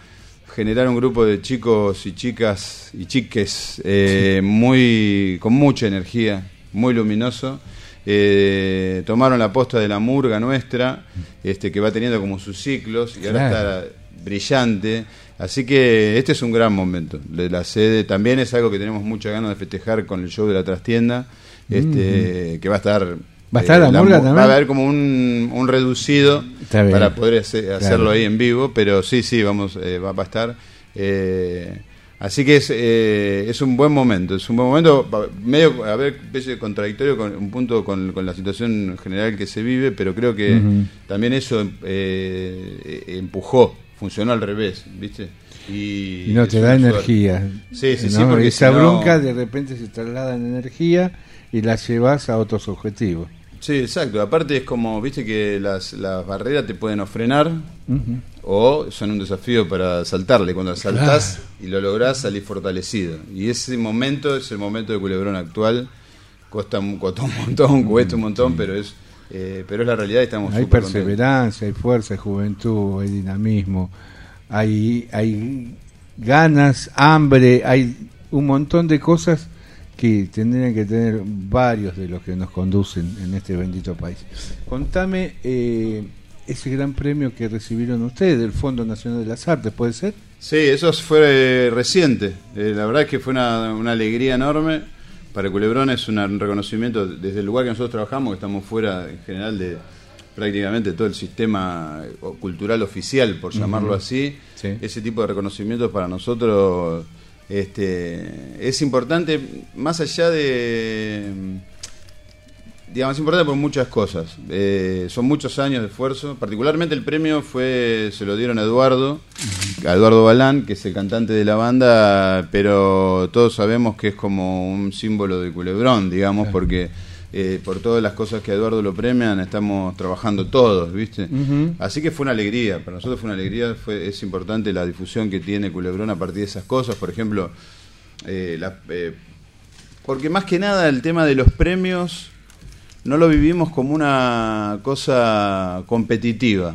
generar un grupo de chicos y chicas y chiques eh, muy con mucha energía, muy luminoso. Tomaron la posta de la murga nuestra, este que va teniendo como sus ciclos y ahora está brillante. Así que este es un gran momento la sede. También es algo que tenemos muchas ganas de festejar con el show de la trastienda. este, que va a estar... ¿Va a estar la la murga mu- también? Va a haber como un, un reducido para poder hace- hacerlo Claro. ahí en vivo, pero sí, sí, vamos, eh, va, va a estar. eh, así que es, eh, es un buen momento, es un buen momento, medio, a ver, especie contradictorio con un punto con, con la situación general que se vive, pero creo que también eso eh, eh, empujó, funcionó al revés, ¿viste? Y, Y no te da energía. Sí, sí, porque Esa si no- bronca de repente se traslada en energía y la llevas a otros objetivos. Sí, exacto. Aparte es como, viste que las, las barreras te pueden o frenar o son un desafío para saltarle. Cuando saltás y lo lográs, salís fortalecido. Y ese momento es el momento de Culebrón actual. Cuesta, un- costó un montón, cuesta un montón, pero es eh, pero es la realidad y estamos Hay contentos. perseverancia, hay fuerza, hay juventud, hay dinamismo, hay, hay ganas, hambre, hay un montón de cosas que tendrían que tener varios de los que nos conducen en este bendito país. Contame eh, ese gran premio que recibieron ustedes del Fondo Nacional de las Artes, ¿puede ser? Sí, eso fue eh, reciente. Eh, la verdad es que fue una, una alegría enorme. Para Culebrón es una- un reconocimiento desde el lugar que nosotros trabajamos, que estamos fuera en general de prácticamente todo el sistema cultural oficial, por llamarlo así. Sí. Ese tipo de reconocimientos para nosotros este, es importante, más allá de digamos, es importante por muchas cosas. Eh, son muchos años de esfuerzo. Particularmente el premio fue se lo dieron a Eduardo, a Eduardo Balán, que es el cantante de la banda, pero todos sabemos que es como un símbolo de Culebrón, digamos, porque eh, por todas las cosas que a Eduardo lo premian, estamos trabajando todos, ¿viste? Así que fue una alegría, para nosotros fue una alegría, fue, es importante la difusión que tiene Culebrón a partir de esas cosas, por ejemplo, eh, la- eh, porque más que nada el tema de los premios no lo vivimos como una cosa competitiva,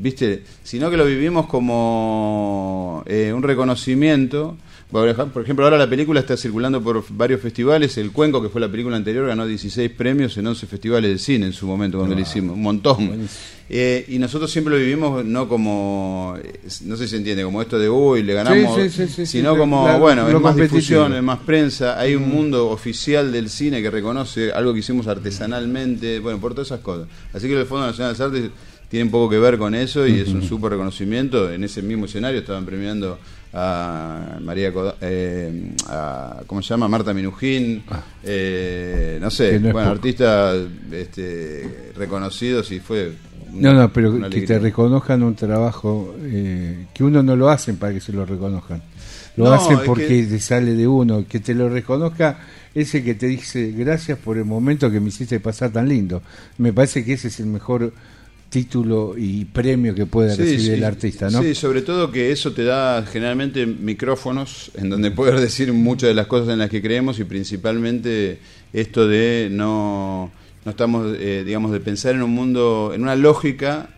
¿viste? Sino que lo vivimos como eh, un reconocimiento. Por ej- por ejemplo, ahora la película está circulando por varios festivales. El Cuenco, que fue la película anterior, ganó 16 premios en 11 festivales de cine en su momento cuando lo hicimos. Un montón. Eh, y nosotros siempre lo vivimos no como, eh, no sé si se entiende, como esto de uy, le ganamos, Sí, sí, sí, sino como, bueno, es más difusión, es más prensa, hay un Mm. mundo oficial del cine que reconoce algo que hicimos artesanalmente, bueno, por todas esas cosas. Así que el Fondo Nacional de las Artes tiene un poco que ver con eso y es un súper reconocimiento. En ese mismo escenario estaban premiando a María eh, a, ¿cómo se llama? Marta Minujín, eh, no sé, Ah. No bueno, artistas este, reconocidos y fue No, no, pero que alegría. te reconozcan un trabajo eh, que uno no lo hacen para que se lo reconozcan. Lo No, hacen porque que- te sale de uno. Que te lo reconozca ese que te dice gracias por el momento que me hiciste pasar tan lindo. Me parece que ese es el mejor título y premio que puede Sí, recibir sí, el artista, ¿no? Sí, sobre todo que eso te da generalmente micrófonos en donde poder decir muchas de las cosas en las que creemos y principalmente esto de no, no estamos, eh, digamos, de pensar en un mundo, en una lógica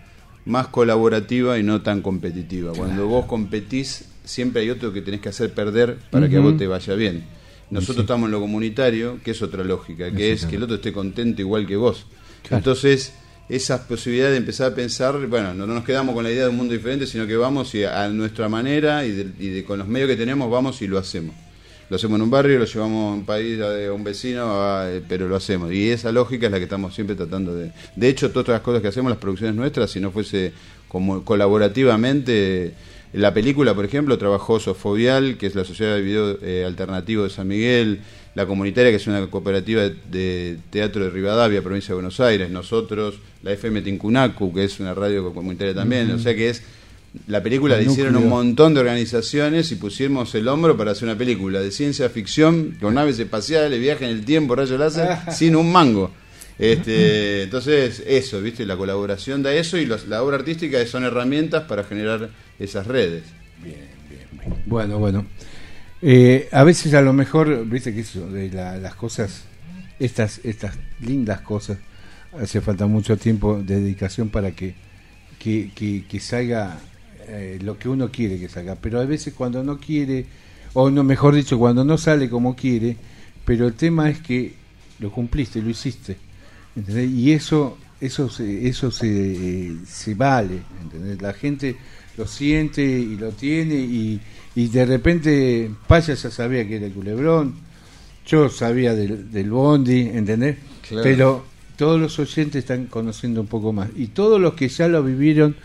más colaborativa y no tan competitiva. Cuando vos competís, siempre hay otro que tenés que hacer perder para que a vos te vaya bien. Nosotros Sí. estamos en lo comunitario, que es otra lógica, que es que el otro esté contento igual que vos. Claro. Entonces, esas posibilidades de empezar a pensar, bueno, no, no nos quedamos con la idea de un mundo diferente, sino que vamos y a, nuestra manera y, de- y de- con los medios que tenemos vamos y lo hacemos. Lo hacemos en un barrio, lo llevamos a un país, a a un vecino, a- eh, pero lo hacemos. Y esa lógica es la que estamos siempre tratando de... De hecho, todas las cosas que hacemos, las producciones nuestras, si no fuese como colaborativamente... La película, por ejemplo, trabajó Sofobial, que es la Sociedad de Video eh, Alternativo de San Miguel, La Comunitaria, que es una cooperativa de teatro de Rivadavia, provincia de Buenos Aires, nosotros, la FM Tincunacu, que es una radio comunitaria también, o sea que es... La película El la hicieron un montón de organizaciones y pusimos el hombro para hacer una película de ciencia ficción con naves espaciales, viaje en el tiempo, rayos láser, sin un mango. Este, entonces, eso, ¿viste? La colaboración da eso y los- la obra artística son herramientas para generar esas redes. Bueno, bueno. Eh, a veces a lo mejor, viste que eso, de la- las cosas, estas, estas lindas cosas, hace falta mucho tiempo de dedicación para que, que, que- salga eh, lo que uno quiere que salga. Pero a veces cuando no quiere, o no, mejor dicho, cuando no sale como quiere, pero el tema es que lo cumpliste, lo hiciste. ¿entendés? Y eso, eso se, eso se, eh, se vale, ¿entendés? La gente lo siente y lo tiene y, y de repente Paya ya sabía que era el culebrón Yo sabía del, del bondi, ¿entendés? Claro. Pero todos los oyentes están conociendo un poco más. Y todos los que ya lo vivieron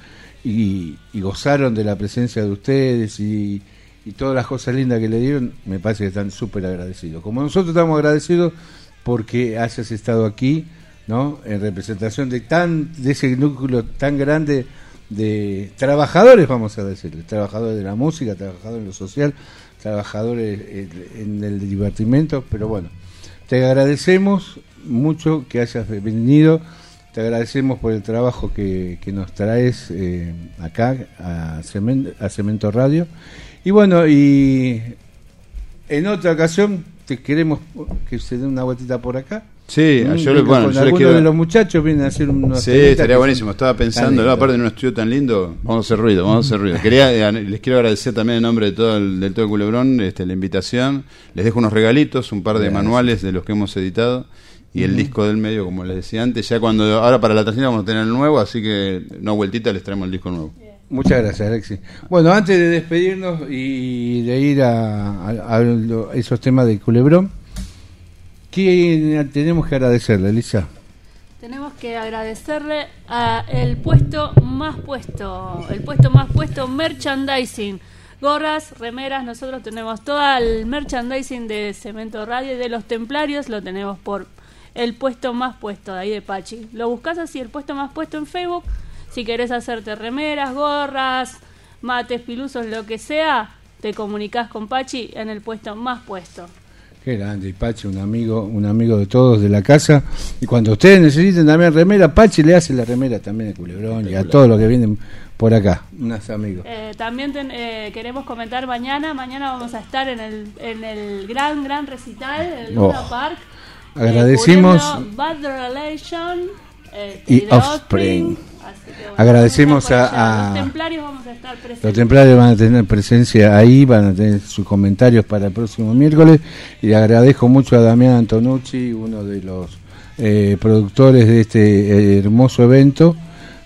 y, y gozaron de la presencia de ustedes y, y todas las cosas lindas que le dieron, me parece que están súper agradecidos. Como nosotros estamos agradecidos porque hayas estado aquí, ¿no? En representación de tan de ese núcleo tan grande de trabajadores, vamos a decirle, trabajadores de la música, trabajadores en lo social, trabajadores en, en el divertimento, pero bueno, te agradecemos mucho que hayas venido, te agradecemos por el trabajo que, que nos traes eh, acá a Cemento, a Cemento Radio. Y bueno, y en otra ocasión te queremos que se dé una vueltita por acá. Sí, yo bueno, con yo les quiero- de los muchachos vienen a hacer unos Sí, estaría buenísimo. son Estaba pensando, aparte de un estudio tan lindo, vamos a hacer ruido, vamos a hacer ruido. Quería, eh, les quiero agradecer también en nombre de todo el, del todo el Culebrón este, la invitación. Les dejo unos regalitos, un par de Gracias. manuales de los que hemos editado y el disco del medio, como les decía antes. Ya cuando ahora para la tercera vamos a tener el nuevo, así que una vueltita les traemos el disco nuevo. Muchas gracias, Alexis. Bueno, antes de despedirnos y de ir a, a- a esos temas de Culebrón, ¿quién tenemos que agradecerle, Elisa? Tenemos que agradecerle a el puesto más puesto, el puesto más puesto merchandising. Gorras, remeras, nosotros tenemos todo el merchandising de Cemento Radio y de los Templarios, lo tenemos por el puesto más puesto de ahí de Pachi. Lo buscas así, el puesto más puesto en Facebook. Si querés hacerte remeras, gorras, mates, pilusos, lo que sea, te comunicas con Pachi en el puesto más puesto. Qué grande, y Pachi, un amigo, un amigo de todos de la casa. Y cuando ustedes necesiten también remera, Pachi le hace la remera también a Culebrón y a todos los que vienen por acá, unos amigos. Eh, también ten- eh, queremos comentar mañana. Mañana vamos a estar en el, en el gran, gran recital en el Luna Oh. Park. Agradecimos eh, cubriendo Bad Relation eh, y Offspring. Así que, bueno, Agradecemos a- a- Los templarios vamos a estar presentes. Los templarios van a tener presencia ahí, van a tener sus comentarios para el próximo miércoles. Y le agradezco mucho a Damián Antonucci, uno de los eh, productores de este eh, hermoso evento.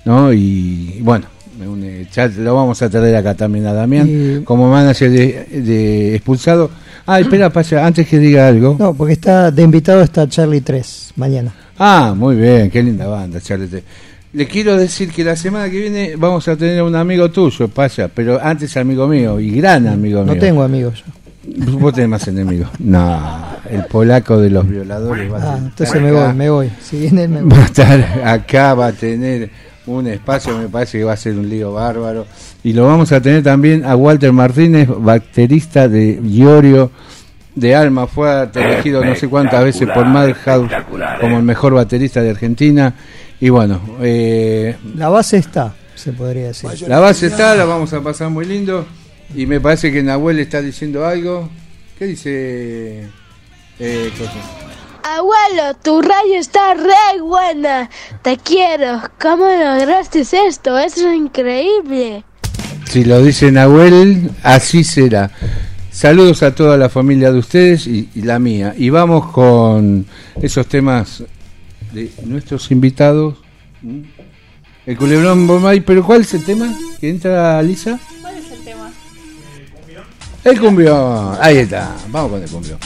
¿no? Y bueno, me une- ya lo vamos a traer acá también a Damián Y- como manager de, de Expulsado. Ah, espera, pasa, antes que diga algo. No, porque está de invitado está Charlie 3 mañana. Ah, muy bien, qué linda banda, Charlete. Le quiero decir que la semana que viene vamos a tener un amigo tuyo, Paya, pero antes amigo mío y gran amigo No mío. tengo amigos yo. Vos tenés más enemigos. No, el polaco de los violadores va a Ah, estar entonces me voy, me voy. Si viene él, me voy. Va a estar acá, va a tener un espacio, me parece que va a ser un lío bárbaro. Y lo vamos a tener también a Walter Martínez, baterista de Iorio, de Alma, fue elegido no sé cuántas veces por Madhouse como el mejor baterista de Argentina. Y bueno, eh, La base está, se podría decir. la base está, la vamos a pasar muy lindo. Y me parece que Nahuel está diciendo algo. ¿Qué dice? Eh, cosa? Abuelo, tu radio está re buena. Te quiero. ¿Cómo lograste esto? Es increíble. Si lo dice Nahuel, así será. Saludos a toda la familia de ustedes y, y la mía. Y vamos con esos temas de nuestros invitados. El culebrón Bombay, pero ¿cuál es el tema que entra Lisa? ¿Cuál es el tema? El cumbión. Ahí está. Vamos con el cumbión.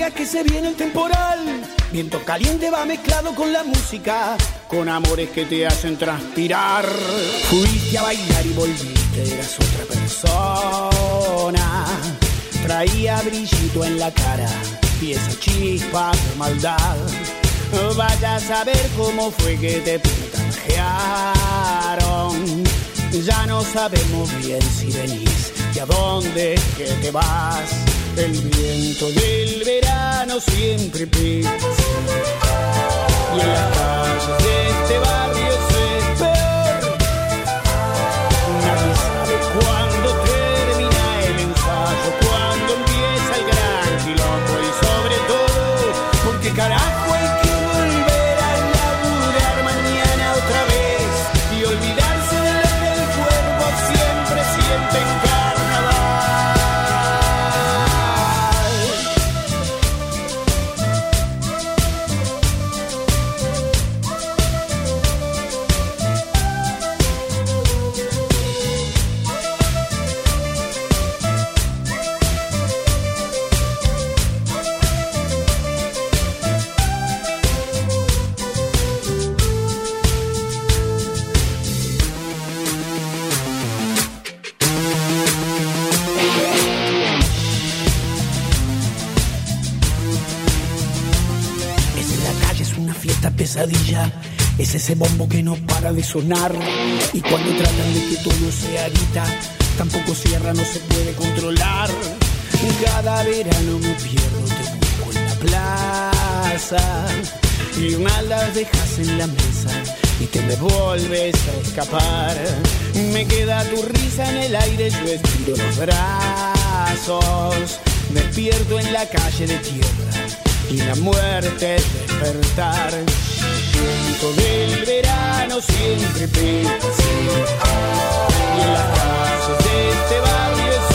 Que se viene el temporal. Viento caliente va mezclado con la música, con amores que te hacen transpirar. Fuiste a bailar y volviste, eras otra persona. Traía brillito en la cara y esa chispa de maldad. Vaya a saber cómo fue que te pintajearon. Ya no sabemos bien si venís y a dónde que te vas el viento del verano siempre pesa. Y en las calles de este barrio se es peor. Nadie sabe cuándo termina el ensayo, cuándo empieza el gran quilombo y sobre todo, porque carajo. Ese bombo que no para de sonar. Y cuando tratan de que todo sea guita, tampoco cierra, no se puede controlar. Cada verano me pierdo, te busco en la plaza. Y mal las dejas en la mesa y te me vuelves a escapar. Me queda tu risa en el aire, yo estiro los brazos. Me pierdo en la calle de tierra y la muerte es despertar. Viento del verano siempre así. Y en las calles de este barrio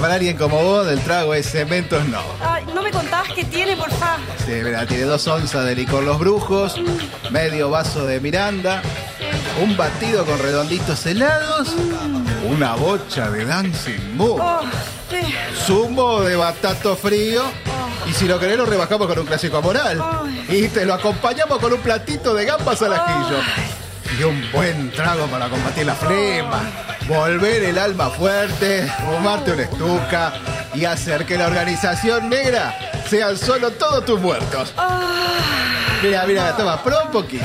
para alguien como vos, del trago es cementos no. Ay, ¿No me contás qué tiene, por favor? Sí, mira, tiene dos onzas de licor Los Brujos, medio vaso de Miranda, un batido con redonditos helados, una bocha de Dancing Moon, Oh, sí. zumo de batato frío y si lo querés lo rebajamos con un clásico moral. Y te lo acompañamos con un platito de gambas al ajillo. Y un buen trago para combatir la flema, volver el alma fuerte, fumarte una estuca y hacer que la organización negra sean solo todos tus muertos. Mira, mira, toma, prueba un poquito.